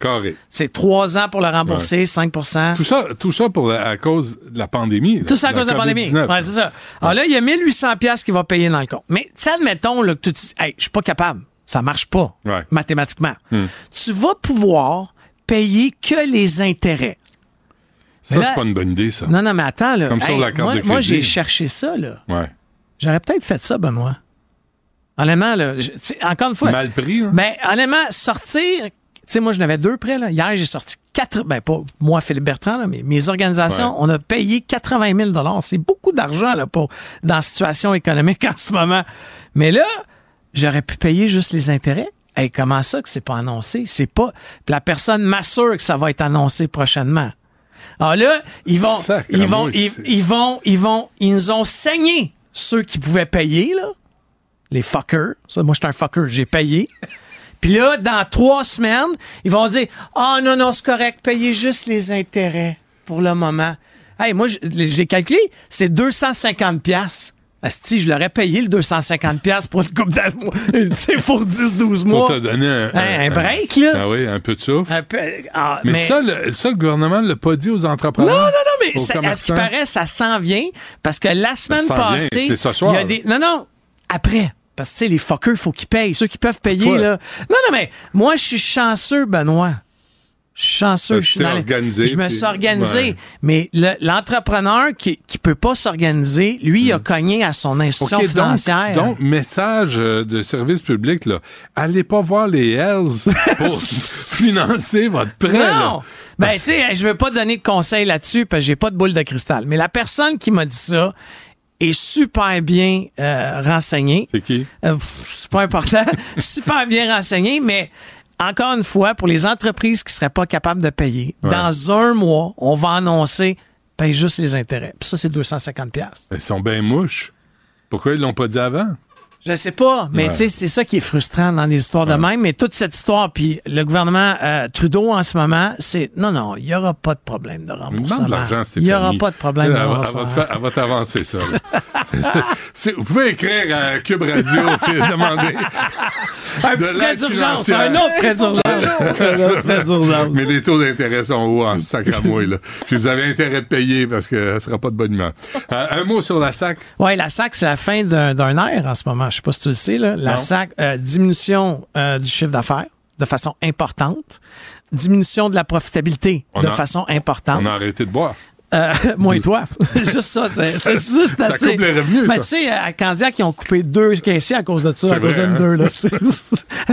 S2: Carré.
S12: c'est trois ans pour le rembourser, 5%
S2: Tout ça, tout ça pour la- à cause de la pandémie.
S12: Tout ça à cause de la pandémie.
S2: COVID-19.
S12: Ouais, c'est ça. Alors là, il y a 1800 pièces qui va payer dans le compte. Mais, admettons là, que tu dis, hey, je suis pas capable. Ça marche pas,
S2: Ouais.
S12: mathématiquement.
S2: Hmm.
S12: Tu vas pouvoir payer que les intérêts.
S2: Ça, c'est pas une bonne idée, ça.
S12: Non, non, mais attends, là.
S2: Comme sur la carte
S12: moi,
S2: de
S12: moi, j'ai cherché ça, là.
S2: Ouais.
S12: J'aurais peut-être fait ça, Benoît. Honnêtement, là, je- encore une fois.
S2: Mal pris, hein?
S12: Ben, honnêtement, sortir. Tu sais, moi, je n'avais deux prêts, là. Hier, j'ai sorti quatre. Ben, pas moi, Philippe Bertrand, là, mais mes organisations,
S2: Ouais.
S12: on a payé 80 000 C'est beaucoup d'argent, là, pour, dans la situation économique en ce moment. Mais là, j'aurais pu payer juste les intérêts. Hey, comment ça que c'est pas annoncé? C'est pas. Puis la personne m'assure que ça va être annoncé prochainement. Alors là, ils vont, ils vont, ils, ils vont, ils vont, ils nous ont saigné ceux qui pouvaient payer, là. Les fuckers. Ça, moi, je suis un fucker, j'ai payé. Puis là, dans trois semaines, ils vont dire Ah non, non, c'est correct, payez juste les intérêts pour le moment. Hey, moi, j'ai calculé, c'est 250 pièces. Asti, je l'aurais payé le 250 pièces pour une coupe d'amour, pour 10-12 mois.
S2: Pour te donner un,
S12: un break, là.
S2: Ah oui, un peu de souffle.
S12: Peu- ah,
S2: mais, ça, le, ça, le gouvernement ne l'a pas dit aux entrepreneurs?
S12: Non, non, non, mais ça- à ce qui paraît, ça s'en vient parce que la semaine passée.
S2: c'est ce soir.
S12: Il y a des. Non, non, après. Parce que, tu sais, les fuckers, faut qu'ils payent. Ceux qui peuvent payer, là. Non, non, mais moi, je suis chanceux, Benoît. Je suis chanceux. Je suis dans
S2: organisé,
S12: Je me
S2: puis-
S12: suis organisé.
S2: ouais.
S12: Mais le- l'entrepreneur qui, qui peut pas s'organiser, lui, il a cogné à son institution
S2: donc,
S12: financière.
S2: donc, message euh, de service public, là. Allez pas voir les Hells pour financer votre prêt, là.
S12: Non! Ben, tu sais, je veux pas donner de conseils là-dessus parce que j'ai pas de boule de cristal. Mais la personne qui m'a dit ça est super bien euh, renseignée.
S2: C'est qui?
S12: Euh, c'est pas important. super bien renseigné, mais encore une fois, pour les entreprises qui seraient pas capables de payer,
S2: Ouais.
S12: dans un mois, on va annoncer paye juste les intérêts. Puis ça, c'est 250 pièces.
S2: Ils sont bien mouches. Pourquoi ils l'ont pas dit avant?
S12: Je sais pas, mais
S2: Ouais.
S12: tu sais, c'est ça qui est frustrant dans des histoires de même. Mais toute cette histoire, puis le gouvernement euh, Trudeau en ce moment, c'est non, non, il y aura pas de problème de remboursement.
S2: demande de l'argent,
S12: Il y aura pas de problème de remboursement.
S2: elle va t'avancer ça. là. C'est- vous pouvez écrire à Cube Radio et demander.
S12: Un
S2: de
S12: petit prêt d'urgence, un autre prêt d'urgence. Un autre prêt d'urgence.
S2: Mais les taux d'intérêt sont hauts en sacramouille. Là. Puis vous avez intérêt de payer parce que ça sera pas de bonne humeur. Euh, un mot sur la SAC?
S12: Oui, la SAC, c'est la fin d'un d'un ère en ce moment. Je sais pas si tu le sais. Là. La. SAC, euh, diminution euh, du chiffre d'affaires de façon importante. Diminution de la profitabilité
S2: On
S12: de
S2: a-
S12: façon importante.
S2: On a arrêté de boire.
S12: Euh, moi et toi. juste ça, c'est juste
S2: Ça
S12: assez.
S2: coupe les revenus,
S12: Mais
S2: ça.
S12: tu sais, à Candiac, ils ont coupé deux caissiers à cause de ça, à cause d'une
S2: hein?
S12: deux. Là.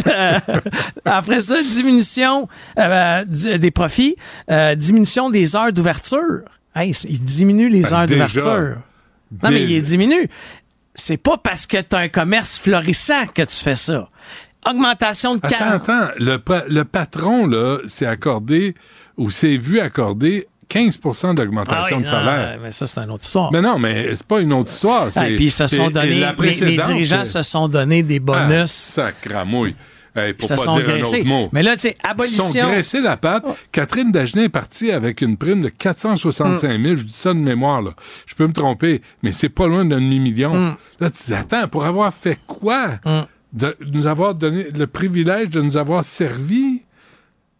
S12: Euh, Après ça, diminution euh, des profits, diminution des heures d'ouverture. Hey, ils diminuent les
S2: Ben,
S12: heures d'ouverture. Non, mais il diminue. C'est pas parce que tu as un commerce florissant que tu fais ça. Augmentation de
S2: Attends,
S12: 40.
S2: attends. Le, pa- le patron, là, s'est accordé ou s'est vu accorder 15% d'augmentation
S12: Ah oui,
S2: de
S12: non,
S2: salaire.
S12: mais ça, c'est une autre histoire.
S2: Mais non, mais c'est pas une autre histoire.
S12: Ah,
S2: c'est-
S12: puis ils se sont donné, les- dirigeants se sont donné des bonus.
S2: Ah, sacramouille. Hey, pour pas un autre mot.
S12: Mais là, tu sais,
S2: Ils
S12: abolition.
S2: sont graissés la patte. Catherine Dagenet est partie avec une prime de 465 000. Je dis ça de mémoire, là. Je peux me tromper, mais c'est pas loin d'un demi-million.
S12: Mm.
S2: Là, tu dis, attends, pour avoir fait quoi? De nous avoir donné le privilège de nous avoir servi?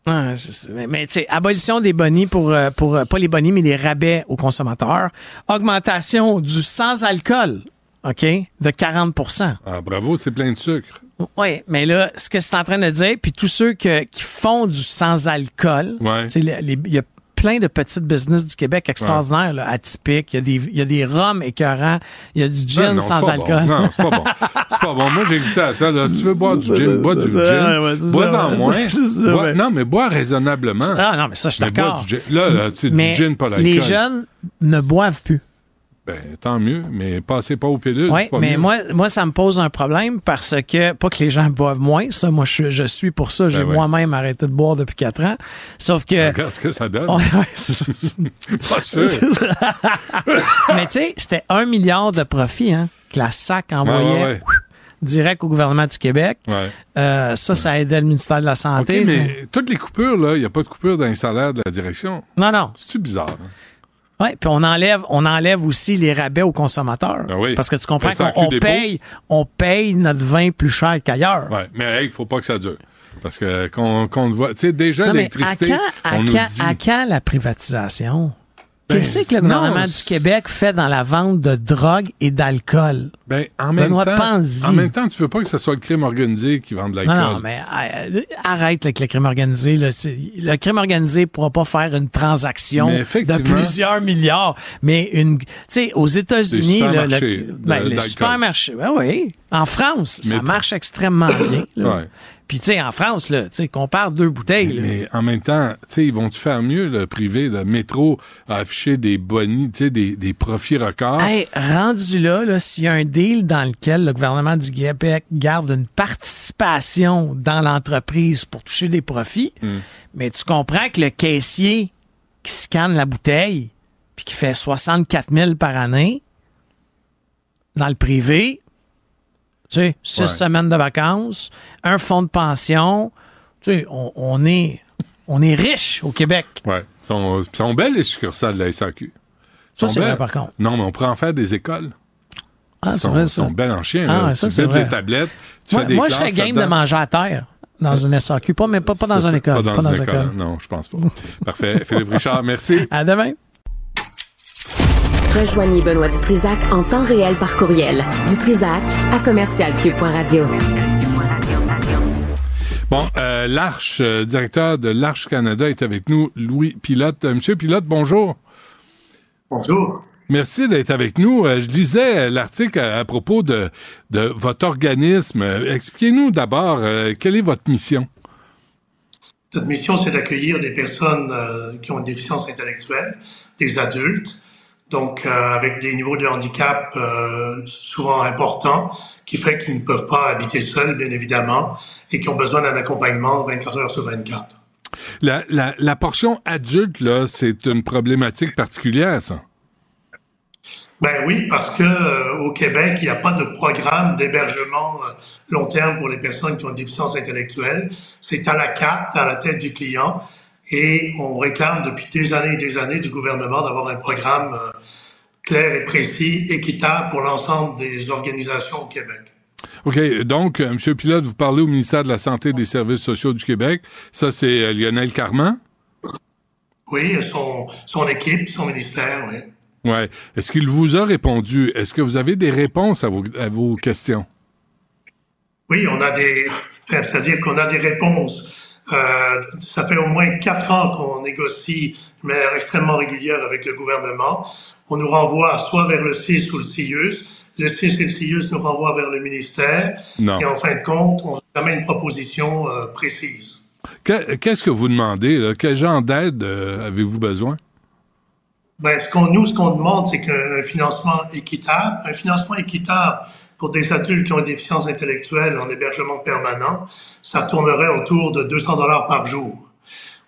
S12: Mais, mais, tu sais, abolition des bonnies pour, euh, pour euh, pas les bonnies, mais les rabais aux consommateurs. Augmentation du sans-alcool, OK, de 40%
S2: Ah, bravo, c'est plein de sucre.
S12: Oui, mais là, ce que c'est en train de dire, puis tous ceux que- qui font du sans-alcool,
S2: Ouais.
S12: il y a plein de petites business du Québec extraordinaires, là, atypiques. Il y a des, il y a des rhums écœurants. Il y a du
S2: Ben
S12: gin
S2: non,
S12: sans alcool.
S2: Bon. Non, c'est pas bon. C'est pas bon. Moi, j'ai goûté à ça. Là. Si tu veux boire du gin, bois du gin. Bois-en moins. Bois-. Non, mais bois raisonnablement.
S12: Ah non, mais ça, je suis d'accord.
S2: Là, là, tu sais, du gin, pas l'alcool.
S12: les jeunes ne boivent plus.
S2: Ben, tant mieux, mais passez pas aux pilules.
S12: Oui, mais
S2: mieux.
S12: moi, moi, ça me pose un problème parce que, pas que les gens boivent moins, ça, moi, je, je suis pour ça. J'ai
S2: Ben ouais.
S12: moi-même arrêté de boire depuis quatre ans. Sauf que.
S2: Regarde ce que ça donne.
S12: C'est-
S2: pas sûr.
S12: mais tu sais, c'était un milliard de profits hein, que la SAC envoyait
S2: Ouais, ouais, ouais.
S12: direct au gouvernement du Québec.
S2: Ouais.
S12: Euh, ça, ça aidait le ministère de la Santé.
S2: mais toutes les coupures, là, il n'y a pas de coupure dans les salaires de la direction.
S12: Non, non.
S2: C'est-tu bizarre? hein?
S12: Oui, puis on enlève, on enlève aussi les rabais aux consommateurs.
S2: Ben oui.
S12: Parce que tu comprends qu'on paye, on paye notre vin plus cher qu'ailleurs.
S2: Ouais, mais hey, il faut pas que ça dure. Parce que qu'on le voit. Tu sais, déjà,
S12: à
S2: l'électricité,
S12: à,
S2: on nous
S12: quand,
S2: dit.
S12: à quand la privatisation?
S2: Ben,
S12: Qu'est-ce que le gouvernement du Québec fait dans la vente de drogue et d'alcool?
S2: Ben, en même,
S12: Benoît
S2: temps, en même temps, tu veux pas que ce soit le crime organisé qui vende de l'alcool.
S12: Non, non, mais euh, arrête avec le crime organisé. Là. Le crime organisé ne pourra pas faire une transaction de plusieurs milliards. Mais une, tu sais, aux États-Unis, le- ben,
S2: de-
S12: les supermarchés, ben oui. En France, ça marche extrêmement bien. là.
S2: Ouais.
S12: Puis, tu sais, en France, là, tu sais, compare deux bouteilles. là.
S2: Mais en même temps, tu sais, ils vont-tu faire mieux, le privé, le métro, à afficher des bonnies, tu sais, des, des profits records?
S12: Hey, rendu là, là s'il y a un deal dans lequel le gouvernement du Québec garde une participation dans l'entreprise pour toucher des profits,
S2: Hmm.
S12: mais tu comprends que le caissier qui scanne la bouteille puis qui fait 64 000 par année dans le privé, tu sais, six
S2: Ouais.
S12: semaines de vacances, un fonds de pension, tu sais, on, on est, on est riche au Québec.
S2: Ouais. Ils sont, sont belles, les succursales de la SAQ.
S12: Ça,
S2: sont
S12: c'est vrai,
S2: belles.
S12: par contre.
S2: Non, mais on pourrait en faire des écoles.
S12: Ah, c'est vrai,
S2: ils sont belles en chien.
S12: Ah,
S2: là.
S12: ça,
S2: tu les tablettes, tu
S12: moi,
S2: fais des
S12: moi, je serais game de manger à terre dans une SAQ, pas, mais pas, pas dans une école.
S2: Pas dans, une école. Non, je pense pas. Parfait. Philippe Richard, merci.
S12: À demain.
S4: Rejoignez Benoît Dutrisac en temps réel par courriel. Dutrisac à commercialcube.radio.
S2: Bon, euh, l'Arche, euh, directeur de l'Arche Canada est avec nous, Louis Pilote. Euh, Monsieur Pilote, bonjour.
S13: Bonjour.
S2: Merci d'être avec nous. Euh, je lisais euh, l'article à, à propos de, de votre organisme. Euh, Expliquez-nous d'abord, euh, quelle est votre mission?
S13: Notre mission, c'est d'accueillir des personnes euh, qui ont une déficience intellectuelle, des adultes, donc euh, avec des niveaux de handicap euh, souvent importants, qui fait qu'ils ne peuvent pas habiter seuls, bien évidemment, et qui ont besoin d'un accompagnement 24 heures sur 24.
S2: La, la, la portion adulte, là, c'est une problématique particulière, ça?
S13: Ben oui, parce que euh, au Québec, il n'y a pas de programme d'hébergement euh, long terme pour les personnes qui ont une déficience intellectuelle. C'est à la carte, à la tête du client, et on réclame depuis des années et des années du gouvernement d'avoir un programme euh, clair et précis, équitable pour l'ensemble des organisations au Québec.
S2: OK, donc, euh, Monsieur Pilote, vous parlez au ministère de la Santé et des Services sociaux du Québec. Ça, c'est euh, Lionel Carman?
S13: Oui, son, son équipe, son ministère, oui.
S2: Ouais. Est-ce qu'il vous a répondu? Est-ce que vous avez des réponses à vos, à vos questions?
S13: Oui, on a des, enfin, c'est-à-dire qu'on a des réponses. Euh, ça fait au moins quatre ans qu'on négocie de manière extrêmement régulière avec le gouvernement. On nous renvoie soit vers le CIS ou le CIUS. Le CIS et le CIUS nous renvoient vers le ministère.
S2: Non.
S13: Et en fin de compte, on a jamais une proposition euh, précise.
S2: Que- Qu'est-ce que vous demandez? Là? Quel genre d'aide euh, avez-vous besoin?
S13: Ben, ce qu'on, nous, ce qu'on demande, c'est qu'un financement équitable, un financement équitable pour des adultes qui ont une déficience intellectuelle en hébergement permanent, ça tournerait autour de 200 dollars par jour.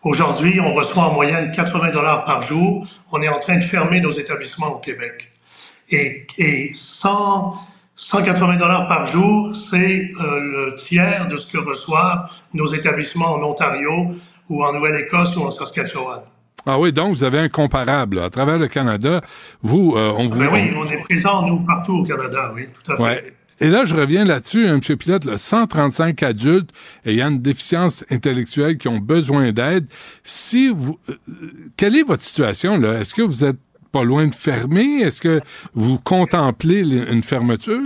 S13: Aujourd'hui, on reçoit en moyenne 80 dollars par jour. On est en train de fermer nos établissements au Québec. Et, et 100, 180 dollars par jour, c'est euh, le tiers de ce que reçoivent nos établissements en Ontario ou en Nouvelle-Écosse ou en Saskatchewan.
S2: Ah oui, donc vous avez un comparable. là. À travers le Canada, vous, euh, on vous...
S13: Ben oui,
S2: on-
S13: est présent, nous, partout au Canada, oui, tout à fait.
S2: Ouais. Et là, je reviens là-dessus, hein, M. Pilote, là, 135 adultes ayant une déficience intellectuelle qui ont besoin d'aide. Si vous, euh, quelle est votre situation là? Est-ce que vous êtes pas loin de fermer? Est-ce que vous contemplez une fermeture?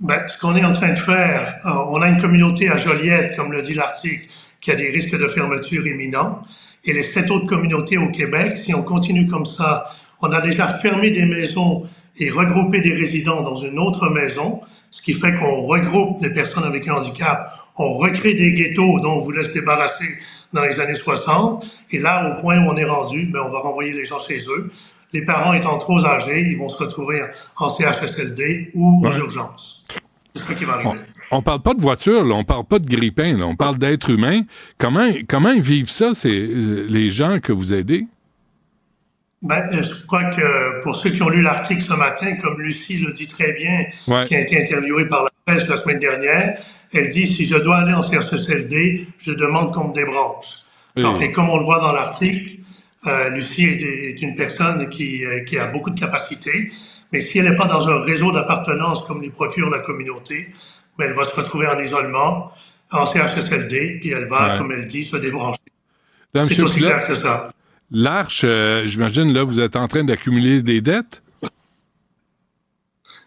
S13: Ben, ce qu'on est en train de faire, euh, on a une communauté à Joliette, comme le dit l'article, qui a des risques de fermeture imminents. Et les sept autres communautés au Québec. Si on continue comme ça, on a déjà fermé des maisons et regroupé des résidents dans une autre maison, ce qui fait qu'on regroupe des personnes avec un handicap, on recrée des ghettos dont on voulait se débarrasser dans les années 60, et là, au point où on est rendu, ben, on va renvoyer les gens chez eux. Les parents étant trop âgés, ils vont se retrouver en CHSLD ou aux urgences. C'est ce qui va arriver.
S2: On parle pas de voiture, là, on parle pas de grippin, on parle d'êtres humains. Comment, comment ils vivent ça, c'est les gens que vous aidez?
S13: Ben, euh, je crois que pour ceux qui ont lu l'article ce matin, comme Lucie le dit très bien, qui a été interviewée par la presse la semaine dernière, elle dit si je dois aller en CHSLD, je demande qu'on me débranche. et comme on le voit dans l'article, euh, Lucie est, une personne qui, euh, qui a beaucoup de capacités, mais si elle n'est pas dans un réseau d'appartenance comme lui procure la communauté, elle va se retrouver en isolement, en CHSLD, puis elle va, comme elle dit, se débrancher. C'est aussi clair que ça.
S2: L'Arche, euh, j'imagine, là, vous êtes en train d'accumuler des dettes?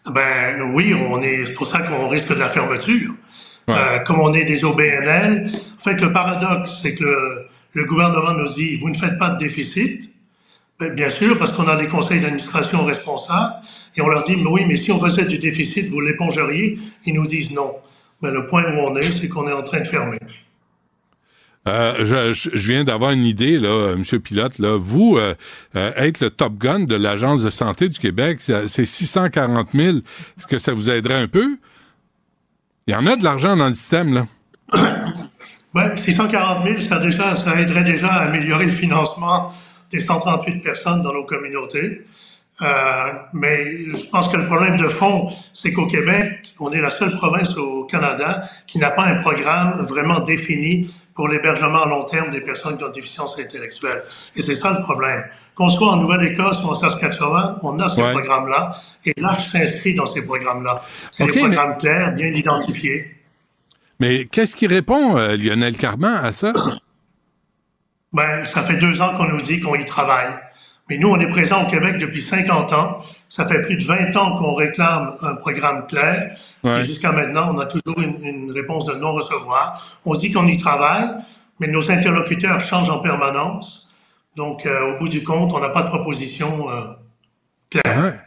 S13: Ben oui, on est, c'est pour ça qu'on risque de la fermeture. Euh, comme on est des OBNL, en fait, le paradoxe, c'est que le, gouvernement nous dit, vous ne faites pas de déficit. Ben, bien sûr, parce qu'on a des conseils d'administration responsables, et on leur dit, mais oui, mais si on faisait du déficit, vous l'épongeriez. Ils nous disent non. Mais le point où on est, c'est qu'on est en train de fermer.
S2: Euh, je, viens d'avoir une idée, là, Monsieur Pilote. Là, vous euh, euh, être le top gun de l'Agence de santé du Québec, c'est 640 000. Est-ce que ça vous aiderait un peu? Il y en a de l'argent dans le système, là.
S13: Ben, 640 000, ça, déjà, ça aiderait déjà à améliorer le financement des 138 personnes dans nos communautés. Euh, mais je pense que le problème de fond, c'est qu'au Québec, on est la seule province au Canada qui n'a pas un programme vraiment défini pour l'hébergement à long terme des personnes qui ont des déficience intellectuelle. Et c'est ça le problème. Qu'on soit en Nouvelle-Écosse ou en Saskatchewan, on a ces programmes-là et l'Arche s'inscrit dans ces programmes-là. C'est des programmes clairs, bien identifiés.
S2: Mais qu'est-ce qui répond, euh, Lionel Carman, à ça?
S13: Ben, ça fait deux ans qu'on nous dit qu'on y travaille. Mais nous, on est présent au Québec depuis 50 ans. Ça fait plus de 20 ans qu'on réclame un programme clair. Et jusqu'à maintenant, on a toujours une, réponse de non-recevoir. On dit qu'on y travaille, mais nos interlocuteurs changent en permanence. Donc, euh, au bout du compte, on n'a pas de proposition euh, claire.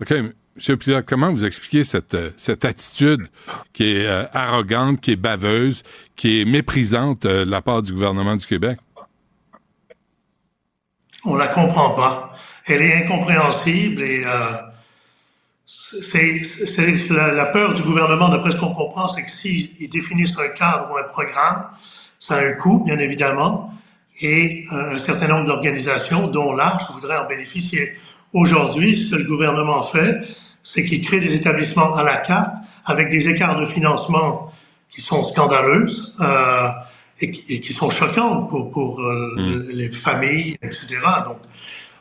S2: OK. Monsieur Pilote, comment vous expliquez cette, euh, cette attitude qui est arrogante, qui est baveuse, qui est méprisante de la part du gouvernement du Québec?
S13: On la comprend pas. Elle est incompréhensible et euh, c'est la, la, peur du gouvernement, d'après ce qu'on comprend, c'est que s'ils définissent un cadre ou un programme, ça a un coût, bien évidemment, et un certain nombre d'organisations, dont l'Arche, voudraient en bénéficier. Aujourd'hui, ce que le gouvernement fait, c'est qu'il crée des établissements à la carte avec des écarts de financement qui sont scandaleuses. Euh, et qui, sont choquantes pour, pour euh, mm. les familles, etc. Donc,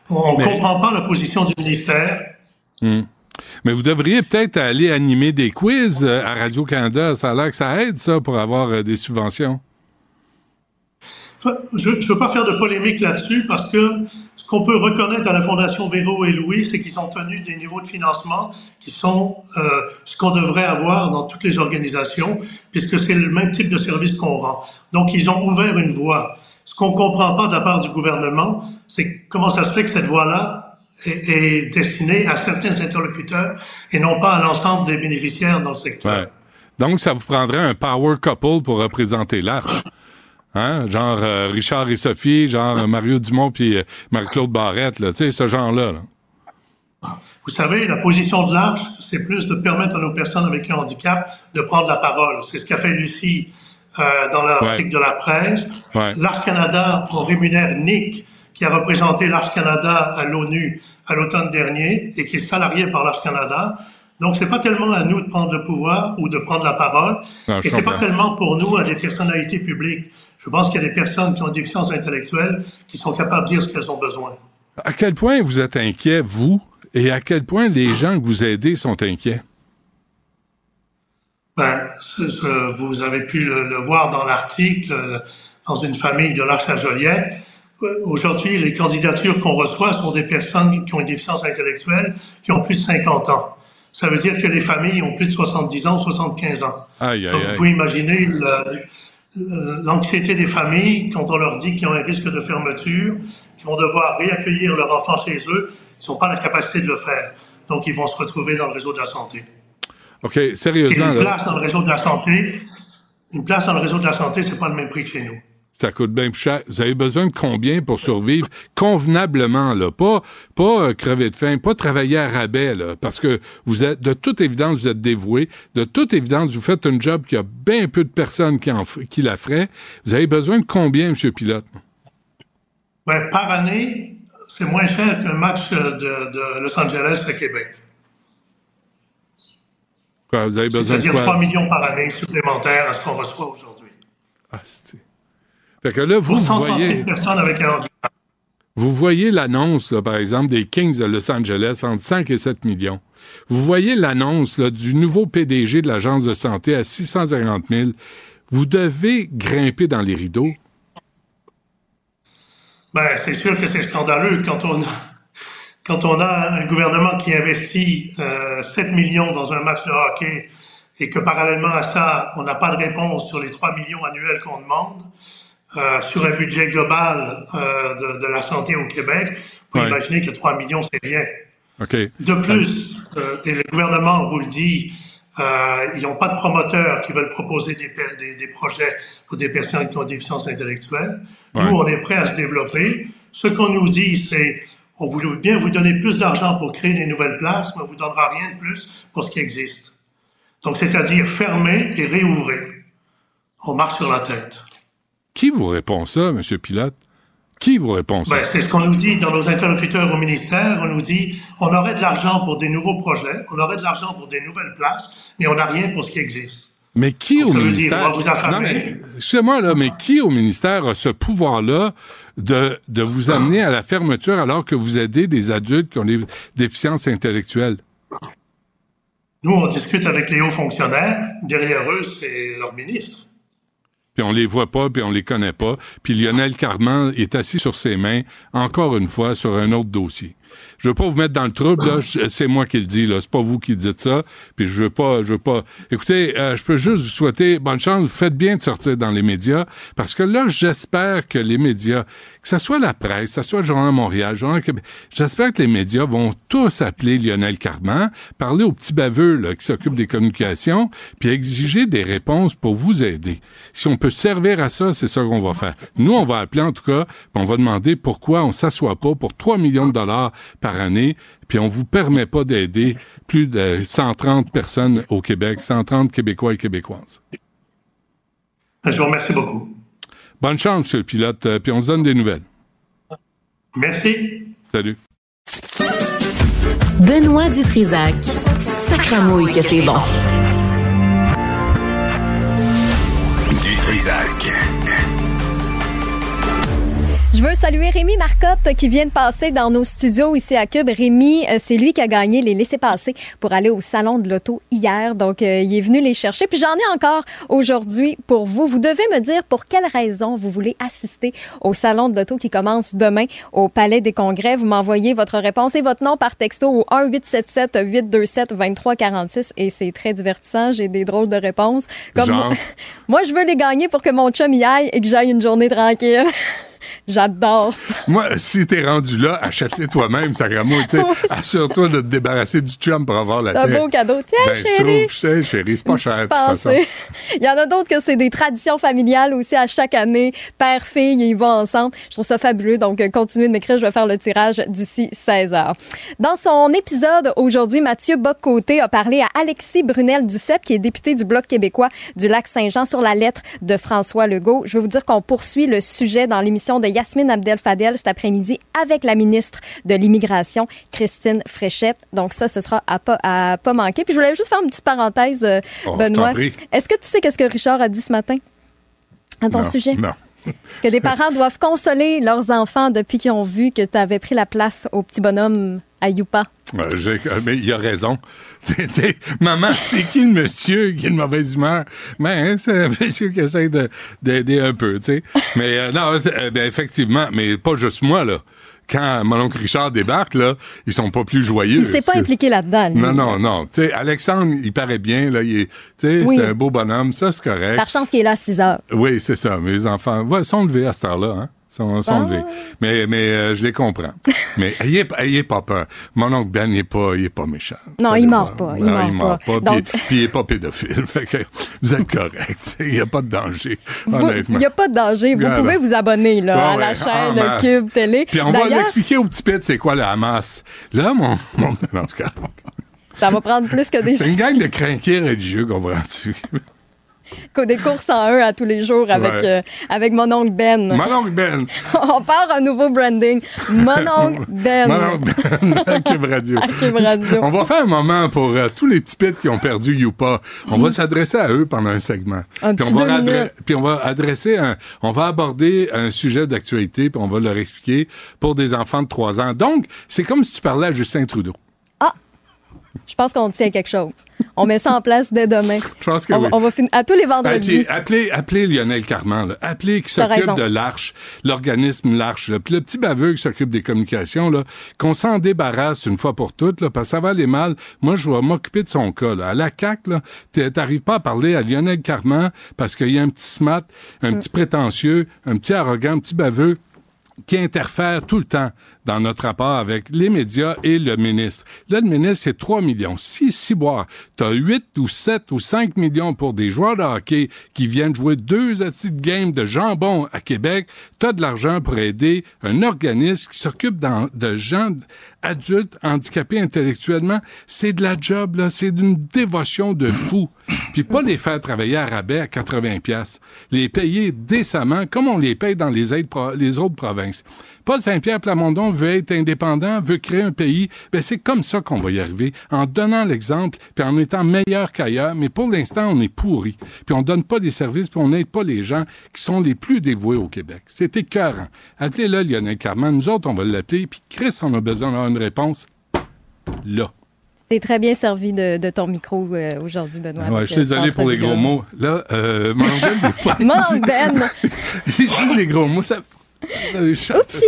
S13: on ne comprend pas la position du ministère.
S2: Mm. Mais vous devriez peut-être aller animer des quiz euh, à Radio-Canada. Ça a l'air que ça aide, ça, pour avoir euh, des subventions.
S13: Je ne veux pas faire de polémique là-dessus parce que ce qu'on peut reconnaître à la Fondation Véro et Louis, c'est qu'ils ont tenu des niveaux de financement qui sont euh, ce qu'on devrait avoir dans toutes les organisations, puisque c'est le même type de service qu'on rend. Donc, ils ont ouvert une voie. Ce qu'on comprend pas de la part du gouvernement, c'est comment ça se fait que cette voie-là est, est, destinée à certains interlocuteurs et non pas à l'ensemble des bénéficiaires dans le secteur.
S2: Donc, ça vous prendrait un power couple pour représenter l'Arche. Hein? Genre euh, Richard et Sophie, genre euh, Mario Dumont puis euh, Marie-Claude Barrette, là, tu sais, ce genre-là.
S13: Vous savez, la position de l'Arche, c'est plus de permettre à nos personnes avec un handicap de prendre la parole. C'est ce qu'a fait Lucie dans l'article de la presse. L'Arche Canada, on rémunère Nick, qui a représenté l'Arche Canada à l'ONU à l'automne dernier et qui est salarié par l'Arche Canada. Donc, c'est pas tellement à nous de prendre le pouvoir ou de prendre la parole. Non, et c'est pas tellement pour nous, à des personnalités publiques. Je pense qu'il y a des personnes qui ont des déficience intellectuelle qui sont capables de dire ce qu'elles ont besoin.
S2: À quel point vous êtes inquiet, vous, et à quel point les gens que vous aidez sont inquiets?
S13: Ben, vous avez pu le, voir dans l'article, dans une famille de l'Arche à Joliette. Aujourd'hui, les candidatures qu'on reçoit sont des personnes qui ont une déficience intellectuelle, qui ont plus de 50 ans. Ça veut dire que les familles ont plus de 70 ans, 75 ans.
S2: Aïe, aïe,
S13: Donc, vous pouvez imaginer l'anxiété des familles quand on leur dit qu'ils ont un risque de fermeture, qu'ils vont devoir réaccueillir leur enfant chez eux, ils n'ont pas la capacité de le faire. Donc, ils vont se retrouver dans le réseau de la santé.
S2: OK, sérieusement.
S13: Et une place dans le réseau de la santé, une place dans le réseau de la santé, c'est pas le même prix que chez nous.
S2: Ça coûte bien plus cher. Vous avez besoin de combien pour survivre? Convenablement, là? Pas, pas euh, crever de faim, pas travailler à rabais, là. Parce que vous êtes, de toute évidence, vous êtes dévoué. De toute évidence, vous faites un job qui a bien peu de personnes qui, en, qui la feraient. Vous avez besoin de combien, M. Pilote?
S13: Ben, par année, c'est moins cher qu'un match de, de Los Angeles de Québec.
S2: Quoi, vous avez besoin de
S13: C'est-à-dire
S2: quoi?
S13: 3 millions par année supplémentaires à ce qu'on reçoit aujourd'hui.
S2: Ah, c'est... Fait que là, vous,
S13: Pour
S2: vous
S13: 130
S2: voyez...
S13: 000 personnes avec un handicap.
S2: Vous voyez l'annonce, par exemple, des Kings de Los Angeles entre 5 et 7 millions. Vous voyez l'annonce du nouveau PDG de l'Agence de santé à 650 000. Vous devez grimper dans les rideaux.
S13: Ben, c'est sûr que c'est scandaleux quand on a, quand on a un gouvernement qui investit euh, 7 millions dans un match de hockey et que parallèlement à ça, on n'a pas de réponse sur les 3 millions annuels qu'on demande, euh, sur un budget global euh, de, de, la santé au Québec, vous
S2: Ouais.
S13: imaginez que 3 millions, c'est rien.
S2: OK.
S13: De plus, euh, et le gouvernement vous le dit, euh, ils n'ont pas de promoteurs qui veulent proposer des, des, des projets pour des personnes qui ont des déficiences intellectuelles.
S2: Ouais.
S13: Nous, on est prêts à se développer. Ce qu'on nous dit, c'est on voulait bien vous donner plus d'argent pour créer des nouvelles places, mais on vous donnera rien de plus pour ce qui existe. Donc, c'est-à-dire fermer et réouvrir. On marche sur la tête.
S2: Qui vous répond ça, M. Pilote? Qui vous répond ça?
S13: Ben, c'est ce qu'on nous dit dans nos interlocuteurs au ministère. On nous dit on aurait de l'argent pour des nouveaux projets, on aurait de l'argent pour des nouvelles places, mais on n'a rien pour ce qui existe.
S2: Mais qui au
S13: dire,
S2: ministère?
S13: affamer.
S2: non, mais, excusez-moi, là, mais qui au ministère a ce pouvoir-là de, de vous amener à la fermeture alors que vous aidez des adultes qui ont des déficiences intellectuelles?
S13: Nous, on discute avec les hauts fonctionnaires. Derrière eux, c'est leur ministre.
S2: Puis on les voit pas, puis on les connaît pas. Puis Lionel Carman est assis sur ses mains, encore une fois, sur un autre dossier. Je veux pas vous mettre dans le trouble, C'est moi qui le dis, là. C'est pas vous qui dites ça. Puis je veux pas, je veux pas. Écoutez, euh, je peux juste vous souhaiter bonne chance. Vous faites bien de sortir dans les médias. Parce que là, j'espère que les médias, que ce soit la presse, que ce soit le Journal Montréal, le Journal Québec, j'espère que les médias vont tous appeler Lionel Carman, parler aux petits baveux, là, qui s'occupent des communications, puis exiger des réponses pour vous aider. Si on peut servir à ça, c'est ça qu'on va faire. Nous, on va appeler en tout cas, puis on va demander pourquoi on s'assoit pas pour 3 millions de dollars année, puis on vous permet pas d'aider plus de 130 personnes au Québec, 130 Québécois et Québécoises.
S13: Je vous remercie beaucoup.
S2: Bonne chance, monsieur le pilote, euh, puis on se donne des nouvelles.
S13: Merci.
S2: Salut.
S4: Benoît Dutrisac. Sacramouille que c'est bon.
S1: Du Trisac.
S6: Je veux saluer Rémi Marcotte qui vient de passer dans nos studios ici à Cube. Rémi, euh, c'est lui qui a gagné les laissés-passer pour aller au salon de l'auto hier. Donc, euh, il est venu les chercher. Puis j'en ai encore aujourd'hui pour vous. Vous devez me dire pour quelle raison vous voulez assister au salon de l'auto qui commence demain au Palais des Congrès. Vous m'envoyez votre réponse et votre nom par texto au 1-877-827-2346 et c'est très divertissant. J'ai des drôles de réponses.
S2: Genre?
S6: moi, je veux les gagner pour que mon chum y aille et que j'aille une journée tranquille. J'adore ça.
S2: Moi, si t'es rendu là, achète-les toi-même, sais.
S6: Oui,
S2: Assure-toi de te débarrasser du chum pour avoir la
S6: C'est un beau cadeau. Tiens,
S2: Ben, je
S6: chérie.
S2: je sais, chérie, c'est pas cher, de
S6: petite
S2: toute façon.
S6: pensée. Il y en a d'autres que c'est des traditions familiales aussi à chaque année. Père, fille, ils vont ensemble. Je trouve ça fabuleux. Donc, continuez de m'écrire. Je vais faire le tirage d'ici 16 heures. Dans son épisode aujourd'hui, Mathieu Boccoté a parlé à Alexis Brunel-Duceppe, qui est député du Bloc québécois du Lac-Saint-Jean sur la lettre de François Legault. Je vais vous dire qu'on poursuit le sujet dans l'émission de Yasmine Abdel-Fadel cet après-midi avec la ministre de l'Immigration, Christine Fréchette. Donc, ça, ce sera à pas, à pas manquer. Puis, je voulais juste faire une petite parenthèse, euh,
S2: Oh,
S6: Benoît. Est-ce que tu sais qu'est-ce que Richard a dit ce matin à ton
S2: Non,
S6: sujet?
S2: Non.
S6: Que des parents doivent consoler leurs enfants depuis qu'ils ont vu que tu avais pris la place au petit bonhomme à Youpa.
S2: Euh, mais il a raison. C'était, maman, c'est qui le monsieur qui a une mauvaise humeur? Ben, hein, c'est un monsieur qui essaie de, d'aider un peu, tu sais. Mais euh, non, euh, ben, effectivement, mais pas juste moi, là. quand mon oncle Richard débarque, là, ils sont pas plus joyeux.
S6: Il s'est pas impliqué là-dedans.
S2: Non, non, non. Tu sais, Alexandre, il paraît bien, là. Il est, tu
S6: Oui.
S2: c'est un beau bonhomme. Ça, c'est correct.
S6: Par chance qu'il est là à 6 heures.
S2: Oui, c'est ça. Mes enfants ouais, sont levés à cette heure-là. Hein? Sont, sont
S6: Ah.
S2: levés. Mais, mais euh, je les comprends. mais ayez, ayez pas peur. Mon oncle Ben, il est pas, il est pas méchant.
S6: Non, il
S2: voir.
S6: mord pas. Il
S2: Ah,
S6: mord pas.
S2: Puis,
S6: Donc-
S2: puis il est pas pédophile. Fait que vous êtes correct. Il n'y a pas de danger,
S6: Vous-
S2: honnêtement.
S6: Il n'y a pas de danger. Vous
S2: Voilà.
S6: pouvez vous abonner là, à
S2: Ouais,
S6: la chaîne. Cube Télé.
S2: Puis on va l'expliquer au petit pit, c'est quoi le Hamas. Là, mon... mon non,
S6: ça va prendre plus que des,
S2: c'est une gang de crinqués religieux
S6: que des courses en un à tous les jours avec,
S2: Ouais.
S6: euh, avec mon oncle Ben.
S2: Mon oncle Ben.
S6: On part un nouveau branding. Mon oncle Ben.
S2: Mon oncle Ben à Cube Radio.
S6: À Cube Radio.
S2: On va faire un moment pour euh, tous les petits pits qui ont perdu Youpa. On va s'adresser à eux pendant un segment.
S6: Un
S2: puis,
S6: petit
S2: on va puis on va adresser un, on va aborder un sujet d'actualité puis on va leur expliquer pour des enfants de 3 ans. Donc, c'est comme si tu parlais à Justin Trudeau.
S6: Je pense qu'on tient quelque chose. On met ça en place dès demain.
S2: Je pense que
S6: on,
S2: oui.
S6: va- on va finir à tous les vendredis.
S2: appelez, appelez Lionel Carman, là. appelez qui s'occupe de l'Arche, l'organisme l'Arche. Puis le petit baveux qui s'occupe des communications, là, qu'on s'en débarrasse une fois pour toutes, là, parce que ça va aller mal. Moi, je vais m'occuper de son cas. Là. À la t'es- t'arrives pas à parler à Lionel Carman parce qu'il y a un petit smart, un
S6: Mm.
S2: petit prétentieux, un petit arrogant, un petit baveux qui interfère tout le temps dans notre rapport avec les médias et le ministre. Là, le ministre, c'est 3 millions. Si, si boire, t'as 8 ou 7 ou 5 millions pour des joueurs de hockey qui viennent jouer deux petites games de jambon à Québec, t'as de l'argent pour aider un organisme qui s'occupe de gens adultes handicapés intellectuellement. C'est de la job, là. C'est d'une dévotion de fou. Puis pas les faire travailler à rabais à 80 pièces. Les payer décemment comme on les paye dans les, les autres provinces. Paul Saint-Pierre Plamondon veut être indépendant, veut créer un pays. Ben c'est comme ça qu'on va y arriver, en donnant l'exemple, puis en étant meilleur qu'ailleurs. Mais pour l'instant, on est pourri. Puis on donne pas des services, puis on n'aide pas les gens qui sont les plus dévoués au Québec. C'est écœurant. Appelez-le Lionel Carman. Nous autres, on va l'appeler. Puis Chris, on a besoin d'avoir une réponse là.
S6: T'es très bien servi de, de ton micro euh, aujourd'hui, Benoît.
S2: Ouais, je suis
S6: euh,
S2: désolé
S6: cette
S2: pour les gros mots. Là, euh, des fois, il
S6: Mon
S2: dit-
S6: oncle
S2: il dit des gros mots. Ça...
S6: Oupsie!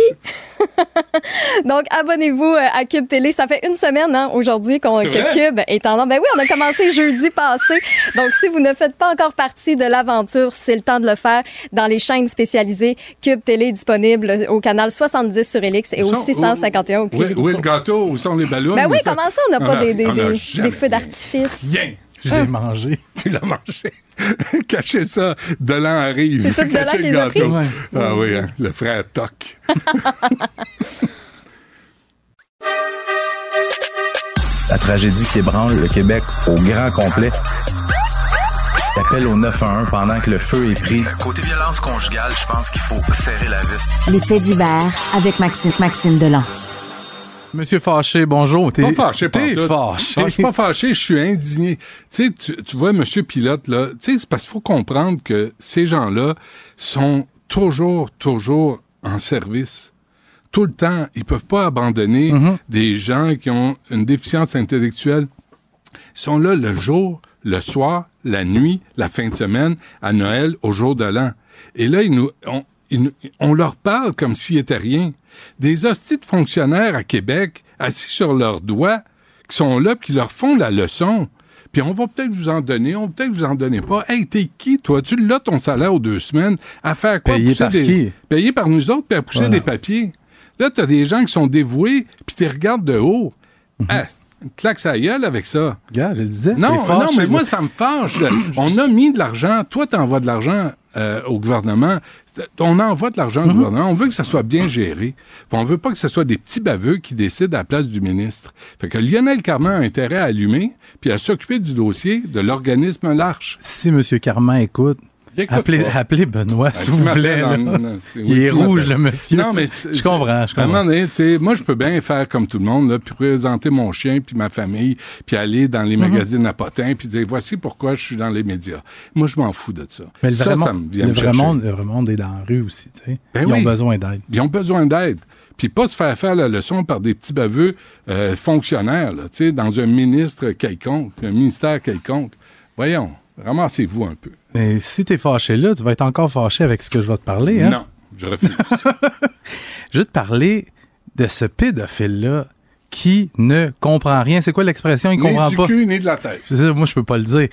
S6: Donc, abonnez-vous euh, à Cube Télé. Ça fait une semaine hein, aujourd'hui
S2: C'est
S6: que? Cube est en. Ben oui, on a commencé jeudi passé. Donc, si vous ne faites pas encore partie de l'aventure, c'est le temps de le faire dans les chaînes spécialisées. Cube Télé est disponible au canal 70 sur Elix et au
S2: sont-
S6: 651 au
S2: Où, est le gâteau? Où sont les ballons?
S6: Ben oui, comment ça, on n'a pas des, des, feux d'artifice?
S2: Rien.
S14: Je l'ai mangé.
S2: Tu l'as mangé. Cachez ça. Delan arrive.
S6: C'est Delan
S2: Cachez
S6: qui
S2: le
S6: les a
S2: gâteau.
S6: pris?
S2: Ah oui, hein, le frère Toc.
S15: La tragédie qui ébranle le Québec au grand complet. L'appel au 911 pendant que le feu est pris.
S16: Côté violence conjugale, je pense qu'il faut serrer la vis.
S4: Les faits divers avec Maxime, Maxime Delan.
S14: Monsieur Fâché, bonjour. T'es
S2: Pas fâché,
S14: T'es fâché.
S2: Ah, je suis pas fâché, je suis indigné. Tu sais, tu, vois, Monsieur Pilote, là, tu sais, c'est parce qu'il faut comprendre que ces gens-là sont toujours, toujours en service. Tout le temps. Ils peuvent pas abandonner
S14: Mm-hmm.
S2: des gens qui ont une déficience intellectuelle. Ils sont là le jour, le soir, la nuit, la fin de semaine, à Noël, au jour de l'an. Et là, ils nous, on, ils nous- on leur parle comme s'il était rien. Des hosties de fonctionnaires à Québec, assis sur leurs doigts, qui sont là, puis qui leur font la leçon. Puis on va peut-être vous en donner, on va peut-être vous en donner pas. Hey, t'es qui, toi? Tu l'as ton salaire aux deux semaines à faire quoi?
S14: Payé
S2: Pousser
S14: par
S2: des-
S14: qui?
S2: Payé par nous autres, puis à pousser
S14: Voilà.
S2: des papiers. Là, t'as des gens qui sont dévoués, puis tu regardes de haut. Ah, une claque sa gueule avec ça.
S14: Regarde, disais.
S2: Non, non, mais moi, ça me fâche. on a mis de l'argent. Toi, tu envoies de l'argent euh, au gouvernement. On envoie de l'argent
S14: Mhm.
S2: au gouvernement. On veut que ça soit bien géré. Puis on veut pas que ce soit des petits baveux qui décident à la place du ministre. Fait que Lionel Carman a intérêt à allumer puis à s'occuper du dossier de l'organisme L'Arche.
S14: Si M. Carman écoute appelez, Benoît, s'il
S2: qui
S14: vous plaît.
S2: en-
S14: là.
S2: non, non, c'est-
S14: Il est rouge, le monsieur.
S2: Non, mais
S14: je comprends, je comprends.
S2: donné, moi, je peux bien faire comme tout le monde, là, puis présenter mon chien, puis ma famille, puis aller dans les
S14: Mhm.
S2: magazines à potins, puis dire voici pourquoi je suis dans les médias. Moi, je m'en fous de ça.
S14: Mais le
S2: ça,
S14: vrai,
S2: ça me vient
S14: le, vrai monde, le vrai monde est dans la rue aussi.
S2: Ben
S14: Ils
S2: oui.
S14: ont besoin d'aide.
S2: Ils ont besoin d'aide. Puis pas se faire faire la leçon par des petits baveux euh, fonctionnaires, là, dans un ministre quelconque, un ministère quelconque. Voyons, ramassez-vous un peu.
S14: Mais si t'es fâché là, tu vas être encore fâché avec ce que je vais te parler. Hein?
S2: Non, je refuse.
S14: Je vais te parler de ce pédophile-là qui ne comprend rien. C'est quoi l'expression? Il
S2: Ni
S14: comprend
S2: du
S14: pas.
S2: cul, ni de la tête.
S14: C'est ça, moi, je peux pas le dire.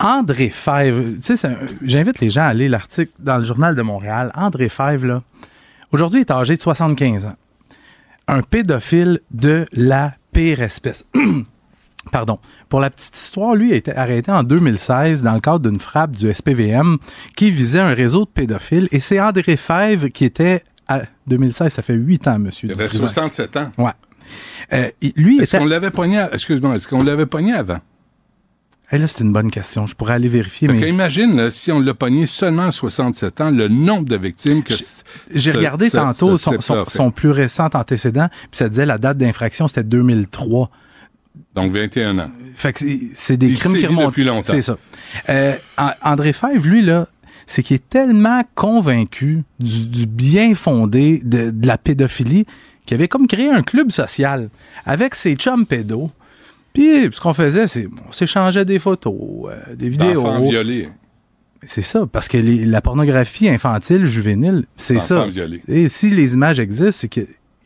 S14: André Fèvre, tu sais, c'est un- j'invite les gens à aller l'article dans le Journal de Montréal. André Fèvre, là, aujourd'hui, est âgé de 75 ans. Un pédophile de la pire espèce. Pardon. Pour la petite histoire, lui a été arrêté en 2016 dans le cadre d'une frappe du SPVM qui visait un réseau de pédophiles. Et c'est André Fèvre qui était à 2016, ça fait 8 ans, monsieur.
S2: Il avait
S14: Dutrisac.
S2: 67 ans.
S14: Ouais. Euh, lui
S2: Est-ce
S14: était-
S2: qu'on l'avait pogné, à- excuse-moi, est-ce qu'on l'avait pogné avant?
S14: Hey, là, c'est une bonne question. Je pourrais aller vérifier, mais.
S2: imagine, là, si on l'a pogné seulement à 67 ans, le nombre de victimes que
S14: J'ai regardé tantôt son, son plus récent antécédent, puis ça disait la date d'infraction, c'était 2003.
S2: Donc 21 ans.
S14: Fait que c'est- des
S2: Il
S14: crimes qui remontent.
S2: depuis longtemps.
S14: C'est ça. Euh, An- André Fèvre, lui, là, c'est qu'il est tellement convaincu du, du bien fondé de, de la pédophilie qu'il avait comme créé un club social avec ses chums pédos. Puis ce qu'on faisait, c'est on s'échangeait des photos, euh, des vidéos.
S2: Violés.
S14: C'est ça, parce que les- la pornographie infantile, juvénile, c'est ça.
S2: Violés.
S14: Et si les images existent, c'est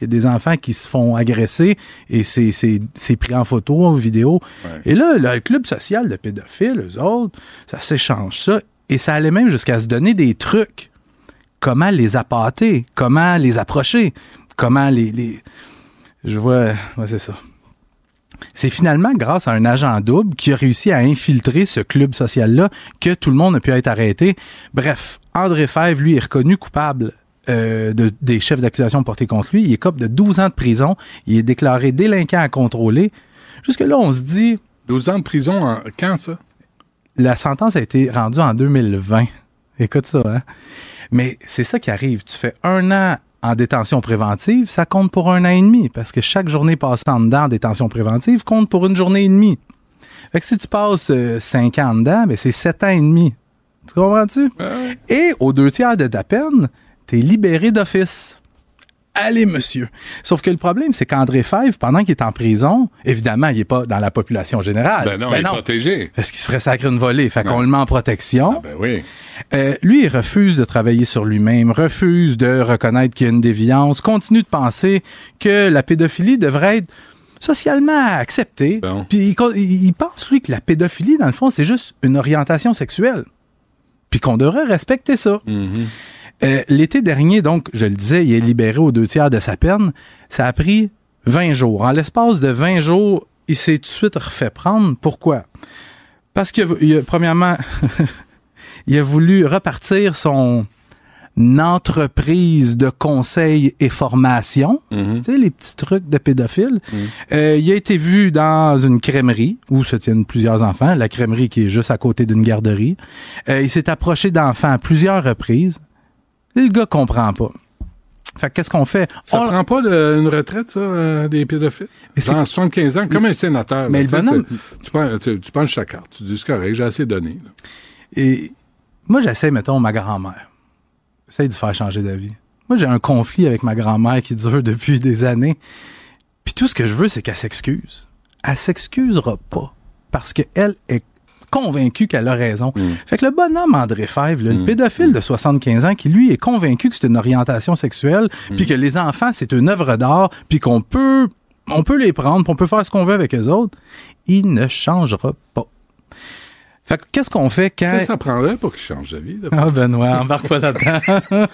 S14: qu'il y a des enfants qui se font agresser et c'est- c'est c'est pris en photo, en vidéo. Et là, le club social de pédophiles, eux autres, ça s'échange ça. Et ça allait même jusqu'à se donner des trucs. Comment les appâter, comment les approcher, comment les... les... Je vois... ouais, c'est ça. C'est finalement grâce à un agent double qui a réussi à infiltrer ce club social-là que tout le monde a pu être arrêté. Bref, André Fèvre, lui, est reconnu coupable euh, de, des chefs d'accusation portés contre lui. Il est cop de 12 ans de prison. Il est déclaré délinquant à contrôler. Jusque-là, on se dit...
S2: 12 ans de prison, en- quand ça?
S14: La sentence a été rendue en 2020. Écoute ça, hein? Mais c'est ça qui arrive. Tu fais un an en détention préventive, ça compte pour un an et demi, parce que chaque journée passée en dedans en détention préventive compte pour une journée et demie. Fait que si tu passes euh, cinq ans en dedans, ben c'est sept ans et demi. Tu comprends-tu? Et aux deux tiers de ta peine, t'es libéré d'office. Allez, monsieur. Sauf que le problème, c'est qu'André Fèvre, pendant qu'il est en prison, évidemment, il n'est pas dans la population générale.
S2: Ben non, il est protégé.
S14: Parce qu'il se ferait sacrer une volée. Fait qu'on le met en protection.
S2: Ben oui.
S14: Euh, lui, il refuse de travailler sur lui-même, refuse de reconnaître qu'il y a une déviance, continue de penser que la pédophilie devrait être socialement acceptée. Puis il, pense, lui, que la pédophilie, dans le fond, c'est juste une orientation sexuelle. Puis qu'on devrait respecter ça. Euh, L'été dernier, donc, je le disais, il est libéré aux deux tiers de sa peine. Ça a pris 20 jours. En l'espace de 20 jours, il s'est tout de suite refait prendre. Pourquoi? Parce que, il a- premièrement, il a voulu repartir son entreprise de conseil et formation. Tu sais, les petits trucs de pédophiles. Euh, il a été vu dans une crèmerie où se tiennent plusieurs enfants. La crèmerie qui est juste à côté d'une garderie. Euh, il s'est approché d'enfants à plusieurs reprises. Le gars comprend pas. Fait que qu'est-ce qu'on fait?
S2: Ça
S14: On-
S2: prend pas de- une retraite, ça, euh, des pédophiles? Dans 75 ans, comme un sénateur.
S14: Mais
S2: là,
S14: le bonhomme-
S2: Tu, tu, prends- tu, tu penches ta carte. Tu dis, c'est correct, j'ai assez donné. là.
S14: Et moi, j'essaie, mettons, ma grand-mère. J'essaie de faire changer d'avis. Moi, j'ai un conflit avec ma grand-mère qui dure depuis des années. Puis tout ce que je veux, c'est qu'elle s'excuse. Elle s'excusera pas. Parce qu'elle est convaincue qu'elle a raison. Fait que le bonhomme André Fèvre, le pédophile de 75 ans, qui lui est convaincu que c'est une orientation sexuelle, puis que les enfants, c'est une œuvre d'art, puis qu'on peut, on peut les prendre, puis on peut faire ce qu'on veut avec eux autres, il ne changera pas. Fait que qu'est-ce qu'on fait quand...
S2: Ça, ça prendrait pour qu'il change de vie. là.
S14: Ah, Benoît, embarque pas là-dedans.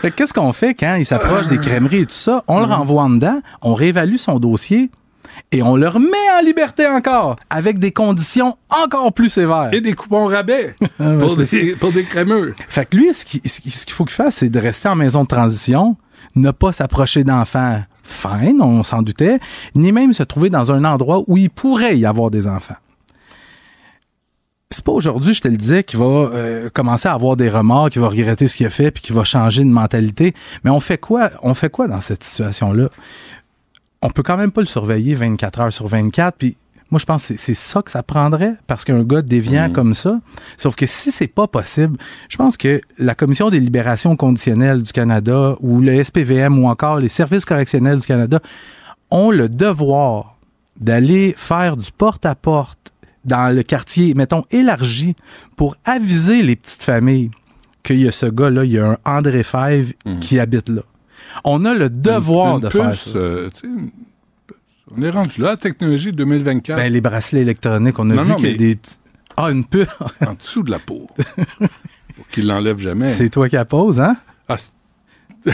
S14: Fait que Qu'est-ce qu'on fait quand il s'approche des crèmeries et tout ça? On le renvoie en dedans, on réévalue son dossier et on le remet en liberté encore avec des conditions encore plus sévères.
S2: Et des coupons rabais
S14: ouais,
S2: pour, des, pour des crémeux.
S14: Fait que lui, ce qui- ce qui- ce qu'il faut qu'il fasse, c'est de rester en maison de transition, ne pas s'approcher d'enfants fines, on s'en doutait, ni même se trouver dans un endroit où il pourrait y avoir des enfants. C'est pas aujourd'hui, je te le disais, qu'il va euh, commencer à avoir des remords, qu'il va regretter ce qu'il a fait, puis qu'il va changer de mentalité. Mais on fait quoi On fait quoi dans cette situation-là? On peut quand même pas le surveiller 24 heures sur 24, puis moi, je pense que c'est- ça que ça prendrait, parce qu'un gars déviant comme ça. Sauf que si c'est pas possible, je pense que la Commission des libérations conditionnelles du Canada ou le SPVM ou encore les services correctionnels du Canada ont le devoir d'aller faire du porte-à-porte dans le quartier, mettons, élargi pour aviser les petites familles qu'il y a ce gars-là, il y a un André Fèvre qui habite là. On a le devoir
S2: Une
S14: de
S2: puce,
S14: faire ça.
S2: euh, on est rendu là, technologie 2024.
S14: Ben, les bracelets électroniques, on a
S2: Non,
S14: vu
S2: non,
S14: qu'il y a des petits... Ah, une puce.
S2: en dessous de la peau. pour qu'il l'enlève jamais.
S14: C'est toi qui la pose, hein?
S2: Ah, c'est-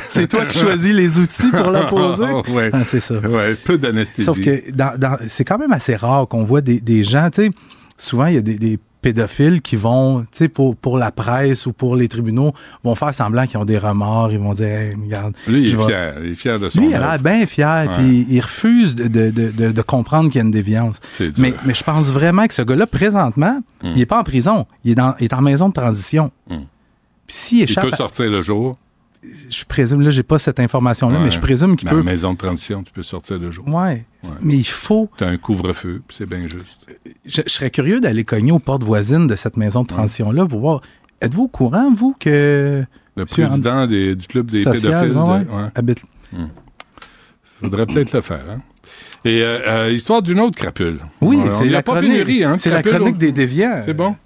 S14: C'est toi qui choisis les outils pour la poser?
S2: ouais.
S14: Ah, c'est ça.
S2: Ouais, peu d'anesthésie.
S14: Sauf que dans- dans- c'est quand même assez rare qu'on voit des, des gens, tu sais, souvent il y a des, des pédophiles qui vont, tu sais, pour, pour la presse ou pour les tribunaux, vont faire semblant qu'ils ont des remords, ils vont dire, Hey, regarde.
S2: Lui, il est fier. Il est fier de son
S14: Lui, il a l'air bien fier, puis il refuse de, de, de, comprendre qu'il y a une déviance. Mais, mais je pense vraiment que ce gars-là, présentement,
S2: Hmm.
S14: il n'est pas en prison, il est, dans, il est en maison de transition.
S2: Hmm.
S14: Puis s'il
S2: Il
S14: échappe,
S2: peut
S14: à-
S2: sortir le jour.
S14: Je présume, là, j'ai pas cette information-là, mais je présume qu'il peut.
S2: En maison de transition, tu peux sortir le jour.
S14: Ouais.
S2: Ouais.
S14: Mais il faut.
S2: Tu as un couvre-feu, puis c'est bien juste.
S14: Je, je serais curieux d'aller cogner aux portes voisines de cette maison de transition-là pour voir. Êtes-vous au courant, vous, que.
S2: Le président des- du club des
S14: Social,
S2: pédophiles.
S14: ouais,
S2: de-
S14: habite.
S2: Faudrait peut-être le faire. Hein? Et euh, euh, histoire d'une autre crapule.
S14: Oui,
S2: On-
S14: c'est la
S2: pas pénurie, hein,
S14: c'est la chronique des déviants.
S2: C'est bon?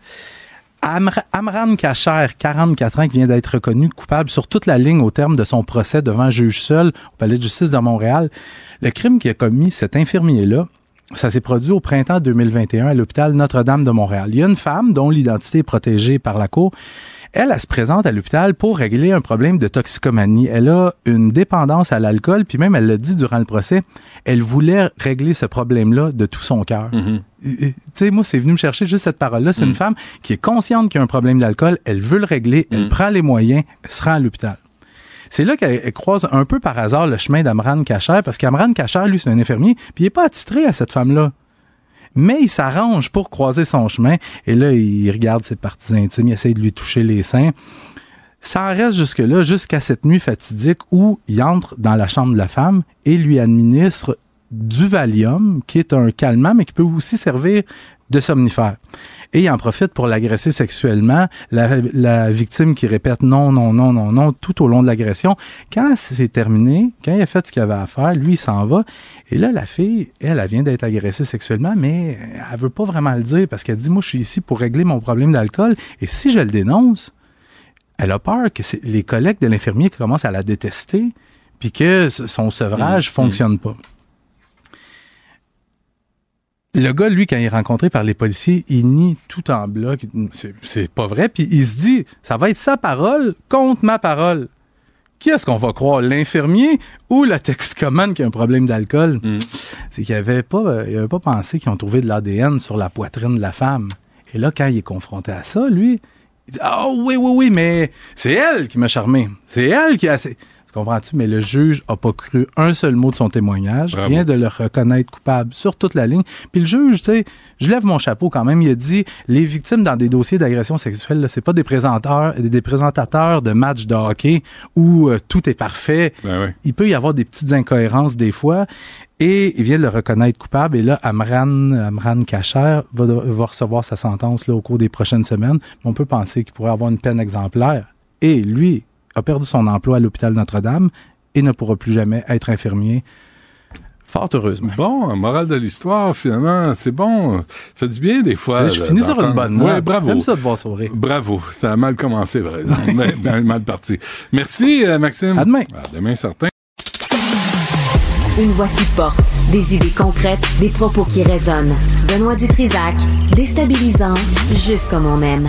S14: Amr- Amran Kacher, 44 ans, qui vient d'être reconnu coupable sur toute la ligne au terme de son procès devant juge seul au palais de justice de Montréal. Le crime qui a commis cet infirmier-là, ça s'est produit au printemps 2021 à l'hôpital Notre-Dame de Montréal. Il y a une femme dont l'identité est protégée par la Cour. Elle, elle se présente à l'hôpital pour régler un problème de toxicomanie. Elle a une dépendance à l'alcool, puis même elle l'a dit durant le procès, elle voulait régler ce problème-là de tout son cœur.
S2: Mm-hmm.
S14: Tu sais, moi, c'est venu me chercher juste cette parole-là. C'est une femme qui est consciente qu'il y a un problème d'alcool, elle veut le régler, elle prend les moyens, elle se rend à l'hôpital. C'est là qu'elle elle croise un peu par hasard le chemin d'Amran Kacher, parce qu'Amran Kacher, lui, c'est un infirmier, puis il n'est pas attitré à cette femme-là. Mais il s'arrange pour croiser son chemin, et là, il regarde ses parties intimes, il essaie de lui toucher les seins. Ça en reste jusque-là, jusqu'à cette nuit fatidique où il entre dans la chambre de la femme et lui administre du Valium, qui est un calmant, mais qui peut aussi servir de somnifère. Et il en profite pour l'agresser sexuellement. La, la victime qui répète non, non, non, non, non tout au long de l'agression. Quand c'est terminé, quand il a fait ce qu'il avait à faire, lui, il s'en va. Et là, la fille, elle, elle vient d'être agressée sexuellement, mais elle veut pas vraiment le dire parce qu'elle dit, moi, je suis ici pour régler mon problème d'alcool. Et si je le dénonce, elle a peur que c'est les collègues de l'infirmier qui commencent à la détester, puis que son sevrage fonctionne pas. Le gars, lui, quand il est rencontré par les policiers, il nie tout en bloc. C'est- pas vrai. Puis il se dit, ça va être sa parole contre ma parole. Qui est-ce qu'on va croire, l'infirmier ou la toxicomane qui a un problème d'alcool? C'est qu'il avait pas, euh, il avait pas pensé qu'ils ont trouvé de l'ADN sur la poitrine de la femme. Et là, quand il est confronté à ça, lui, il dit, ah oui, oui, oui, mais c'est elle qui m'a charmé. C'est elle qui a... Tu comprends-tu? Mais le juge a pas cru un seul mot de son témoignage,
S2: Bravo.
S14: vient de le reconnaître coupable sur toute la ligne. Puis le juge, tu sais, je lève mon chapeau quand même, il a dit, les victimes dans des dossiers d'agression sexuelle, c'est pas des présentateurs, des présentateurs de matchs de hockey où euh, tout est parfait.
S2: Ben oui.
S14: Il peut y avoir des petites incohérences des fois. Et il vient de le reconnaître coupable. Et là, Amran, Amran Kacher va, va recevoir sa sentence là, au cours des prochaines semaines. On peut penser qu'il pourrait avoir une peine exemplaire. Et lui a perdu son emploi à l'hôpital Notre-Dame et ne pourra plus jamais être infirmier. Fort heureusement.
S2: Bon, morale de l'histoire, finalement, c'est bon. Ça fait du bien des fois.
S14: Je finis sur une bonne note.
S2: Oui, bravo.
S14: J'aime ça de voir sourire.
S2: Bravo. Ça a mal commencé, par exemple. Mais- mais mal parti. Merci, euh, Maxime.
S14: À demain.
S2: À demain, certain.
S4: Une voix qui porte, des idées concrètes, des propos qui résonnent. Benoît Dutrisac, déstabilisant, juste comme on aime.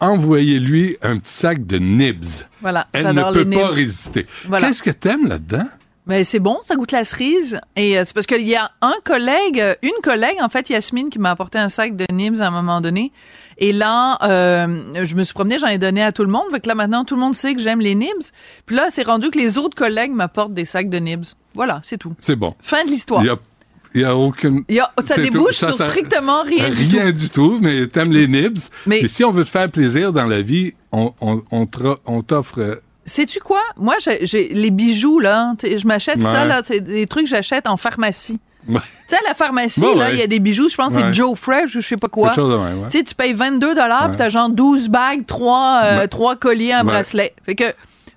S2: envoyez-lui un petit sac de nibs.
S17: Voilà,
S2: Elle ne peut pas résister.
S17: Voilà.
S2: Qu'est-ce que t'aimes là-dedans?
S17: Mais c'est bon, ça goûte la cerise. Et euh, c'est parce qu'il y a un collègue, euh, une collègue, en fait, Yasmine, qui m'a apporté un sac de Nibs à un moment donné. Et là, euh, je me suis promenée, j'en ai donné à tout le monde. Fait que là, maintenant, tout le monde sait que j'aime les Nibs. Puis là, c'est rendu que les autres collègues m'apportent des sacs de Nibs. Voilà, c'est tout.
S2: C'est bon.
S17: Fin de l'histoire.
S2: Il y a, il y a aucune.
S17: Il y a- ça débouche
S2: tout.
S17: sur strictement rien du
S2: Rien du tout, mais t'aimes les nibs.
S17: Mais-
S2: Et si on veut te faire plaisir dans la vie, on, on, on t'offre
S17: sais-tu quoi? Moi, j'ai, les bijoux, là, je m'achète ça, là, c'est des trucs que j'achète en pharmacie.
S2: Ouais.
S17: Tu sais, à la pharmacie, là,
S2: ouais.
S17: il y a des bijoux, je pense que c'est Joe Fresh ou je sais pas quoi. Tu sais, tu payes 22 dollars
S2: Ouais.
S17: puis t'as genre 12 bagues, 3, trois colliers, un bracelet. Fait que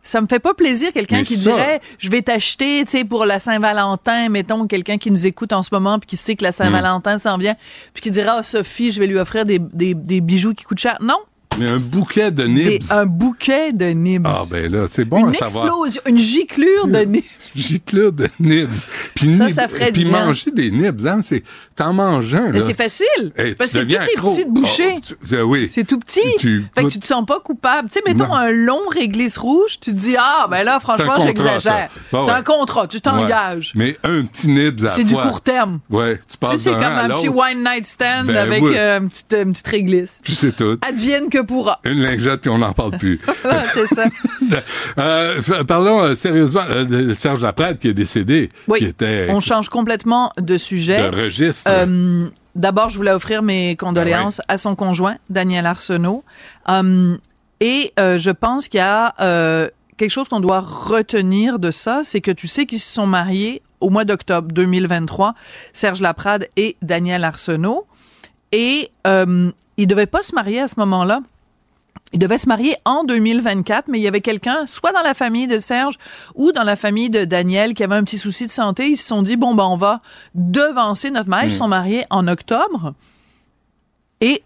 S17: ça me fait pas plaisir quelqu'un qui
S2: ça-
S17: dirait je vais t'acheter, tu sais, pour la Saint-Valentin, mettons quelqu'un qui nous écoute en ce moment puis qui sait que la Saint-Valentin s'en vient, puis qui dirait ah Sophie, je vais lui offrir des, des, des bijoux qui coûtent cher. Non,
S2: Mais un bouquet de
S17: des-
S2: nibs.
S17: un bouquet de nibs.
S2: Ah, ben là, c'est bon
S17: une
S2: à savoir.
S17: explosion, une giclure de nibs.
S2: Giclure de nibs. Puis
S17: Ça,
S2: nibs-
S17: ça ferait
S2: Puis
S17: du bien.
S2: manger des nibs, hein, c'est... T'en manges un,
S17: Mais c'est facile.
S2: Hey,
S17: Parce que c'est toutes des
S2: accro.
S17: petites bouchées.
S2: Tu- euh, oui.
S17: C'est tout petit.
S2: Tu
S17: fait que tu te sens pas coupable. Tu sais, mettons
S2: Non.
S17: un long réglisse rouge, tu te dis, ah, ben là, franchement,
S2: C'est
S17: j'exagère.
S2: Bah
S17: T'as
S2: ouais.
S17: un contrat, tu t'engages.
S2: Ouais. Mais un petit nibs à
S17: C'est du court terme.
S2: Ouais, tu
S17: Tu sais,
S2: passes
S17: c'est comme un petit wine night stand
S2: Ben
S17: avec euh, une, une petite réglisse.
S2: puis c'est tout.
S17: Advienne que pourra.
S2: Une lingette, puis on n'en parle plus.
S17: Voilà, c'est ça.
S2: Euh, parlons euh, sérieusement euh, de Serge Laprade qui est décédé,
S17: Oui.
S2: qui était
S17: On change complètement de sujet.
S2: de registre.
S17: D'abord, je voulais offrir mes condoléances à son conjoint, Daniel Arsenault. Et je pense qu'il y a quelque chose qu'on doit retenir de ça, c'est que tu sais qu'ils se sont mariés au mois d'octobre 2023, Serge Laprade et Daniel Arsenault. Et euh, ils devaient pas se marier à ce moment-là. Ils devaient se marier en 2024, mais il y avait quelqu'un, soit dans la famille de Serge ou dans la famille de Daniel, qui avait un petit souci de santé. Ils se sont dit, bon, ben, on va devancer notre mariage. Ils
S2: Mm.
S17: sont mariés en octobre. Et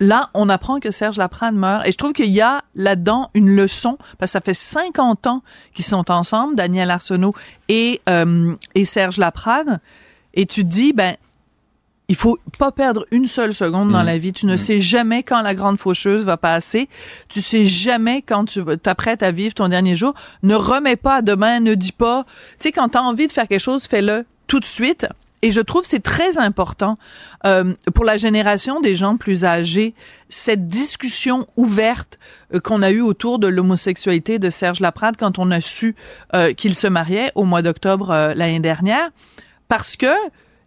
S17: là, on apprend que Serge Laprade meurt. Et je trouve qu'il y a là-dedans une leçon, parce que ça fait 50 ans qu'ils sont ensemble, Daniel Arsenault et, euh, et Serge Laprade. Et tu te dis, ben, il faut pas perdre une seule seconde dans
S2: Mm.
S17: la vie. Tu ne sais jamais quand la grande faucheuse va passer. Tu sais jamais quand tu t'apprêtes à vivre ton dernier jour. Ne remets pas à demain, ne dis pas. Tu sais, quand tu as envie de faire quelque chose, fais-le tout de suite. Et je trouve que c'est très important euh, pour la génération des gens plus âgés, cette discussion ouverte euh, qu'on a eue autour de l'homosexualité de Serge Laprade quand on a su euh, qu'il se mariait au mois d'octobre euh, l'année dernière. Parce que,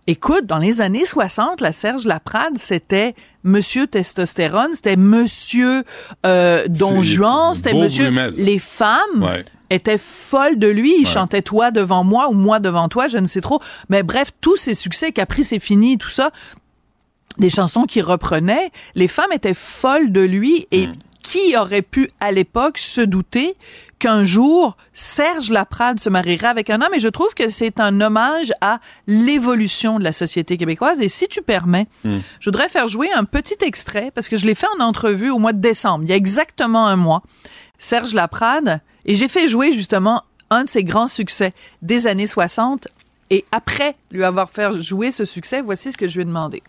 S17: écoute, dans les années 60, la Serge Laprade, c'était Monsieur Testostérone, c'était Monsieur euh, Don Juan, c'était Monsieur...
S2: Brumel.
S17: Les femmes
S2: Ouais.
S17: étaient folles de lui. Il
S2: Ouais.
S17: chantait Toi devant moi ou Moi devant toi, je ne sais trop. Mais bref, tous ses succès, Capri c'est fini, tout ça, des chansons qu'il reprenait, les femmes étaient folles de lui et
S2: Mm.
S17: Qui aurait pu à l'époque se douter qu'un jour Serge Laprade se marierait avec un homme? Et je trouve que c'est un hommage à l'évolution de la société québécoise et si tu permets,
S2: Mm.
S17: je voudrais faire jouer un petit extrait parce que je l'ai fait en entrevue au mois de décembre, il y a exactement un mois. Serge Laprade et j'ai fait jouer justement un de ses grands succès des années 60 et après lui avoir fait jouer ce succès, voici ce que je lui ai demandé.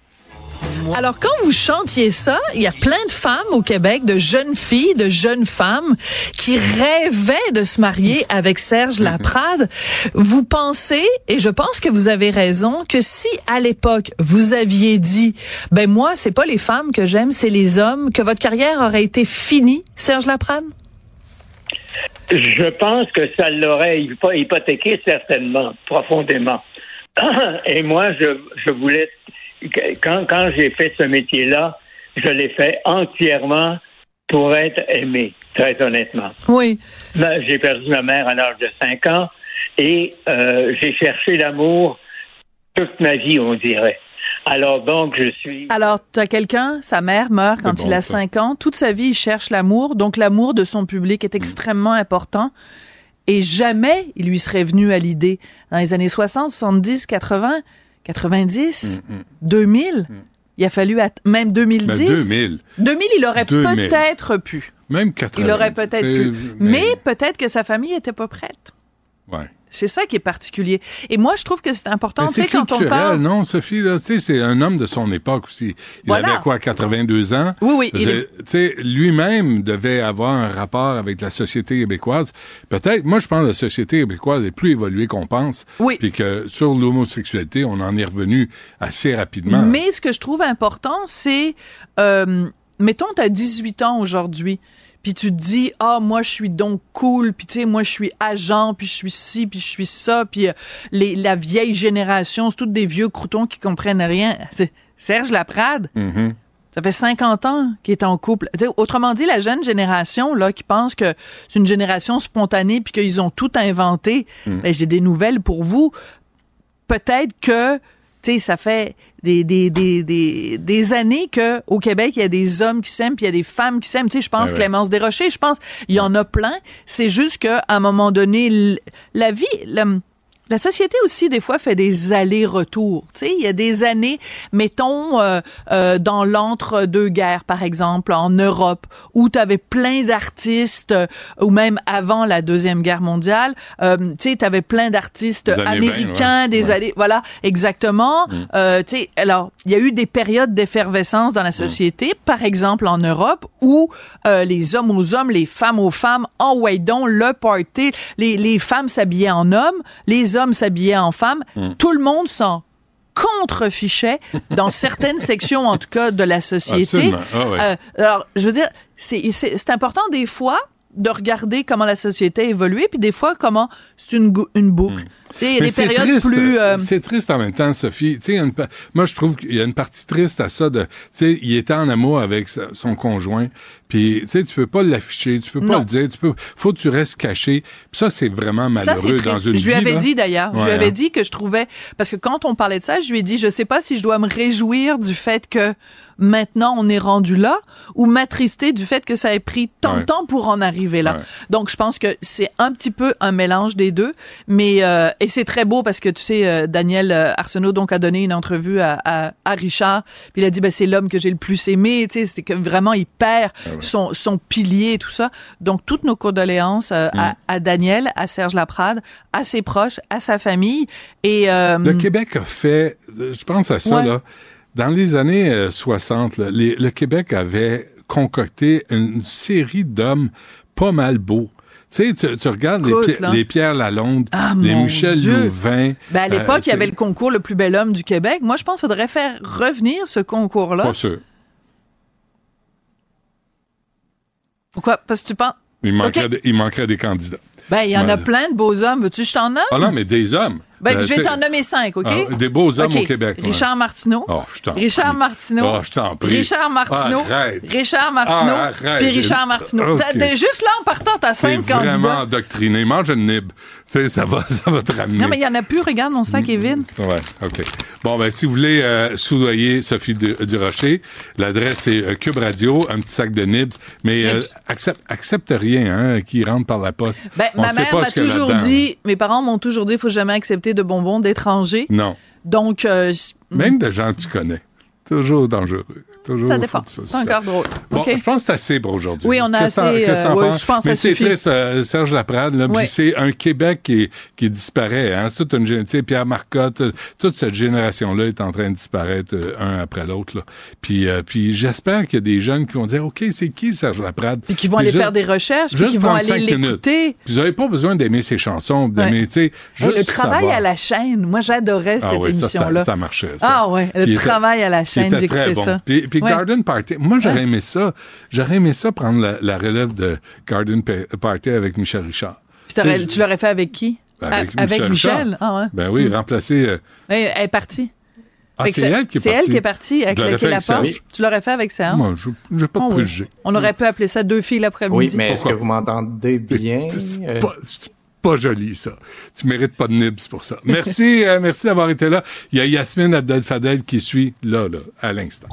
S18: Alors, quand vous chantiez ça, il y a plein de femmes au Québec, de jeunes filles, de jeunes femmes qui rêvaient de se marier avec Serge Laprade. Vous pensez, et je pense que vous avez raison, que si à l'époque vous aviez dit, ben moi, c'est pas les femmes que j'aime, c'est les hommes, que votre carrière aurait été finie, Serge Laprade?
S19: Je pense que ça l'aurait hypo- hypothéqué certainement, profondément. Et moi, je, je voulais, quand, quand j'ai fait ce métier-là, je l'ai fait entièrement pour être aimé, très honnêtement.
S17: Oui.
S19: Ben, J'ai perdu ma mère à l'âge de 5 ans et euh, j'ai cherché l'amour toute ma vie, on dirait. Alors donc, je suis...
S17: Alors, tu as quelqu'un, sa mère meurt quand il a
S19: ça.
S17: 5 ans. Toute sa vie, il cherche l'amour. Donc, l'amour de son public est extrêmement important. Et jamais il lui serait venu à l'idée, dans les années 60, 70, 80, 90, 2000, il a fallu, même 2010.
S2: Ben, 2000.
S17: 2000, il aurait
S2: 2000.
S17: peut-être pu.
S2: Même 80.
S17: Il aurait peut-être pu. Mais, peut-être que sa famille était pas prête.
S2: Ouais.
S17: C'est ça qui est particulier. Et moi, je trouve que c'est important.
S2: C'est
S17: quand on
S2: culturel,
S17: parle.
S2: non, Sophie? Là, c'est un homme de son époque aussi. Il
S17: Voilà.
S2: avait quoi, 82 ans?
S17: Oui, oui, il
S2: sais, lui-même devait avoir un rapport avec la société québécoise. Peut-être, moi, je pense que la société québécoise est plus évoluée qu'on pense.
S17: Oui.
S2: Puis que sur l'homosexualité, on en est revenu assez rapidement.
S17: Mais ce que je trouve important, c'est, euh, mettons, tu as 18 ans aujourd'hui, puis tu te dis, ah, moi, je suis donc cool, puis tu sais, moi, je suis agent, puis je suis ci, puis je suis ça, puis euh, les, la vieille génération, c'est toutes des vieux croutons qui comprennent rien. Serge Laprade,
S2: Mhm.
S17: Ça fait 50 ans qu'il est en couple. Autrement dit, la jeune génération là qui pense que c'est une génération spontanée puis qu'ils ont tout inventé.
S2: Mm.
S17: Ben, j'ai des nouvelles pour vous. Peut-être que tu sais, ça fait des, des, des, des, des années que au Québec, il y a des hommes qui s'aiment, puis il y a des femmes qui s'aiment. Tu sais, je pense
S2: Ah ouais.
S17: Clémence Desrochers, je pense, il y en a plein. C'est juste qu'à un moment donné, la vie, la, la société aussi, des fois, fait des allers-retours. Tu sais, il y a des années, mettons, euh, euh, dans l'entre-deux-guerres, par exemple, en Europe, où tu avais plein d'artistes, euh, ou même avant la Deuxième Guerre mondiale, euh, tu avais plein d'artistes
S2: Des années 20,
S17: américains,
S2: ouais.
S17: des
S2: Ouais.
S17: années... Voilà, exactement.
S2: Mm.
S17: Euh, tu sais, alors, il y a eu des périodes d'effervescence
S2: Mm.
S17: dans la société, par exemple en Europe, où euh, les hommes aux hommes, les femmes aux femmes, en donc le party, les, les femmes s'habillaient en hommes, les hommes s'habillaient en femmes,
S2: Mm.
S17: tout le monde s'en contrefichait dans certaines sections, en tout cas, de la société.
S2: Ah ouais.
S17: Euh, alors, je veux dire, c'est important des fois de regarder comment la société a évolué, puis des fois comment c'est une, une boucle. Sais, il y a des
S2: c'est
S17: périodes
S2: triste,
S17: plus... euh,
S2: C'est triste en même temps, Sophie. Une moi, je trouve qu'il y a une partie triste à ça. De, tu sais, il était en amour avec son conjoint, puis tu sais, tu peux pas l'afficher, tu peux pas le dire, tu peux, faut que tu restes caché. Puis ça, c'est vraiment
S17: Ça,
S2: malheureux dans
S17: triste.
S2: une
S17: Je lui avais dit d'ailleurs, je lui avais
S2: hein.
S17: dit que je trouvais, parce que quand on parlait de ça, je lui ai dit, je sais pas si je dois me réjouir du fait que maintenant on est rendu là, ou m'attrister du fait que ça ait pris tant de
S2: Ouais.
S17: temps pour en arriver là.
S2: Ouais.
S17: Donc je pense que c'est un petit peu un mélange des deux, mais euh, et c'est très beau parce que tu sais, euh, Daniel euh, Arsenault donc a donné une entrevue à, à, à Richard, puis il a dit ben c'est l'homme que j'ai le plus aimé, tu sais, c'était que vraiment il perd
S2: Ah
S17: son son pilier et tout ça. Donc toutes nos condoléances euh,
S2: Mm.
S17: à, à Daniel, à Serge Laprade, à ses proches, à sa famille et euh,
S2: Le Québec a fait, je pense à ça,
S17: Ouais.
S2: là. Dans les années euh, 60, là, les- le Québec avait concocté une série d'hommes pas mal beaux. Tu sais, tu, tu regardes les,
S17: Écoute,
S2: Pi-
S17: là.
S2: les Pierre Lalonde,
S17: Ah,
S2: les Michel
S17: Dieu.
S2: Louvain.
S17: Ben à
S2: euh,
S17: l'époque, il y avait le concours le plus bel homme du Québec. Moi, je pense qu'il faudrait faire revenir ce concours-là.
S2: Pas sûr.
S17: Pourquoi? Parce que tu penses.
S2: Il manquerait, de- il manquerait des candidats.
S17: Ben, il y en a
S2: Ben,
S17: plein de beaux hommes. Veux-tu que je t'en nomme?
S2: Ah non, mais des hommes.
S17: Ben,
S2: Euh,
S17: je vais t'en nommer cinq, OK?
S2: Ah, des beaux hommes
S17: OK.
S2: au Québec. ouais.
S17: Richard Martineau.
S2: Oh, je t'en
S17: Richard. Martineau.
S2: Oh, je t'en prie.
S17: Richard Martineau.
S2: Arrête.
S17: Richard Martineau.
S2: Arrête.
S17: Puis Richard Martineau. Juste là, en partant, t'as cinq
S2: vraiment
S17: candidats.
S2: endoctriné. Mange une nib. Tu sais, ça va, ça va te ramener.
S17: Non, mais il y en a plus. Regarde, mon sac est vide.
S2: Ouais, OK. Bon, ben, si vous voulez euh, soudoyer Sophie Du- Durocher, l'adresse est euh, Cube Radio, un petit sac de nibs, mais euh, accepte, accepte rien hein, qui rentre par la poste.
S17: Ben,
S2: On
S17: ma mère m'a toujours dit, mes parents m'ont toujours dit, il faut jamais accepter de bonbons d'étrangers.
S2: Non.
S17: Donc, euh,
S2: Même de gens que tu connais. Toujours dangereux. Toujours,
S17: ça dépend. C'est encore drôle.
S2: Bon,
S17: OK.
S2: je pense que c'est assez pour aujourd'hui.
S17: Oui, on a assez, euh, oui, je pense
S2: Mais c'est triste, euh, Serge Laprade, là, c'est un Québec qui, qui disparaît. Hein? C'est toute une gén- tu sais, Pierre Marcotte, euh, toute cette génération-là est en train de disparaître euh, un après l'autre. Puis, euh, puis j'espère qu'il y a des jeunes qui vont dire, OK, c'est qui Serge Laprade?
S17: Puis qui vont aller faire des recherches, puis qui vont
S2: 35
S17: aller l'écouter.
S2: Puis vous n'avez pas besoin d'aimer ses chansons, d'aimer,
S17: Ouais.
S2: tu sais,
S17: Hey,
S2: juste
S17: le travail
S2: savoir.
S17: à la chaîne, moi j'adorais
S2: Ah
S17: cette
S2: oui, ça, ça,
S17: émission-là.
S2: ça marchait. Ça.
S17: Ah ouais, le
S2: était-
S17: travail à la chaîne, j'écoutais ça.
S2: Puis,
S17: Ouais.
S2: Garden Party, moi j'aurais
S17: Ouais.
S2: aimé ça. J'aurais aimé ça prendre la, la relève de Garden Pa- Party avec Michel Richard.
S17: Puis
S2: Tu
S17: l'aurais fait avec qui?
S2: Avec
S17: A- avec
S2: Michel?
S17: Ah ouais.
S2: Ben oui,
S17: Mm.
S2: remplacer. euh,
S17: Elle est partie.
S2: Ah, c'est elle qui est
S17: C'est elle
S2: partie.
S17: qui est partie, avec
S2: Je l'aurais
S17: la porte. Tu l'aurais fait avec Serge?
S2: Moi, je n'ai pas de
S17: Oh oui.
S2: préjugés.
S17: On aurait pu appeler ça deux filles l'après-midi.
S20: Oui, mais est-ce que vous m'entendez bien?
S2: C'est
S20: Euh,
S2: pas, pas joli, ça. Tu mérites pas de nibs pour ça. Merci, euh, merci d'avoir été là. Il y a Yasmine Abdel Fadel qui suit là, là, à l'instant.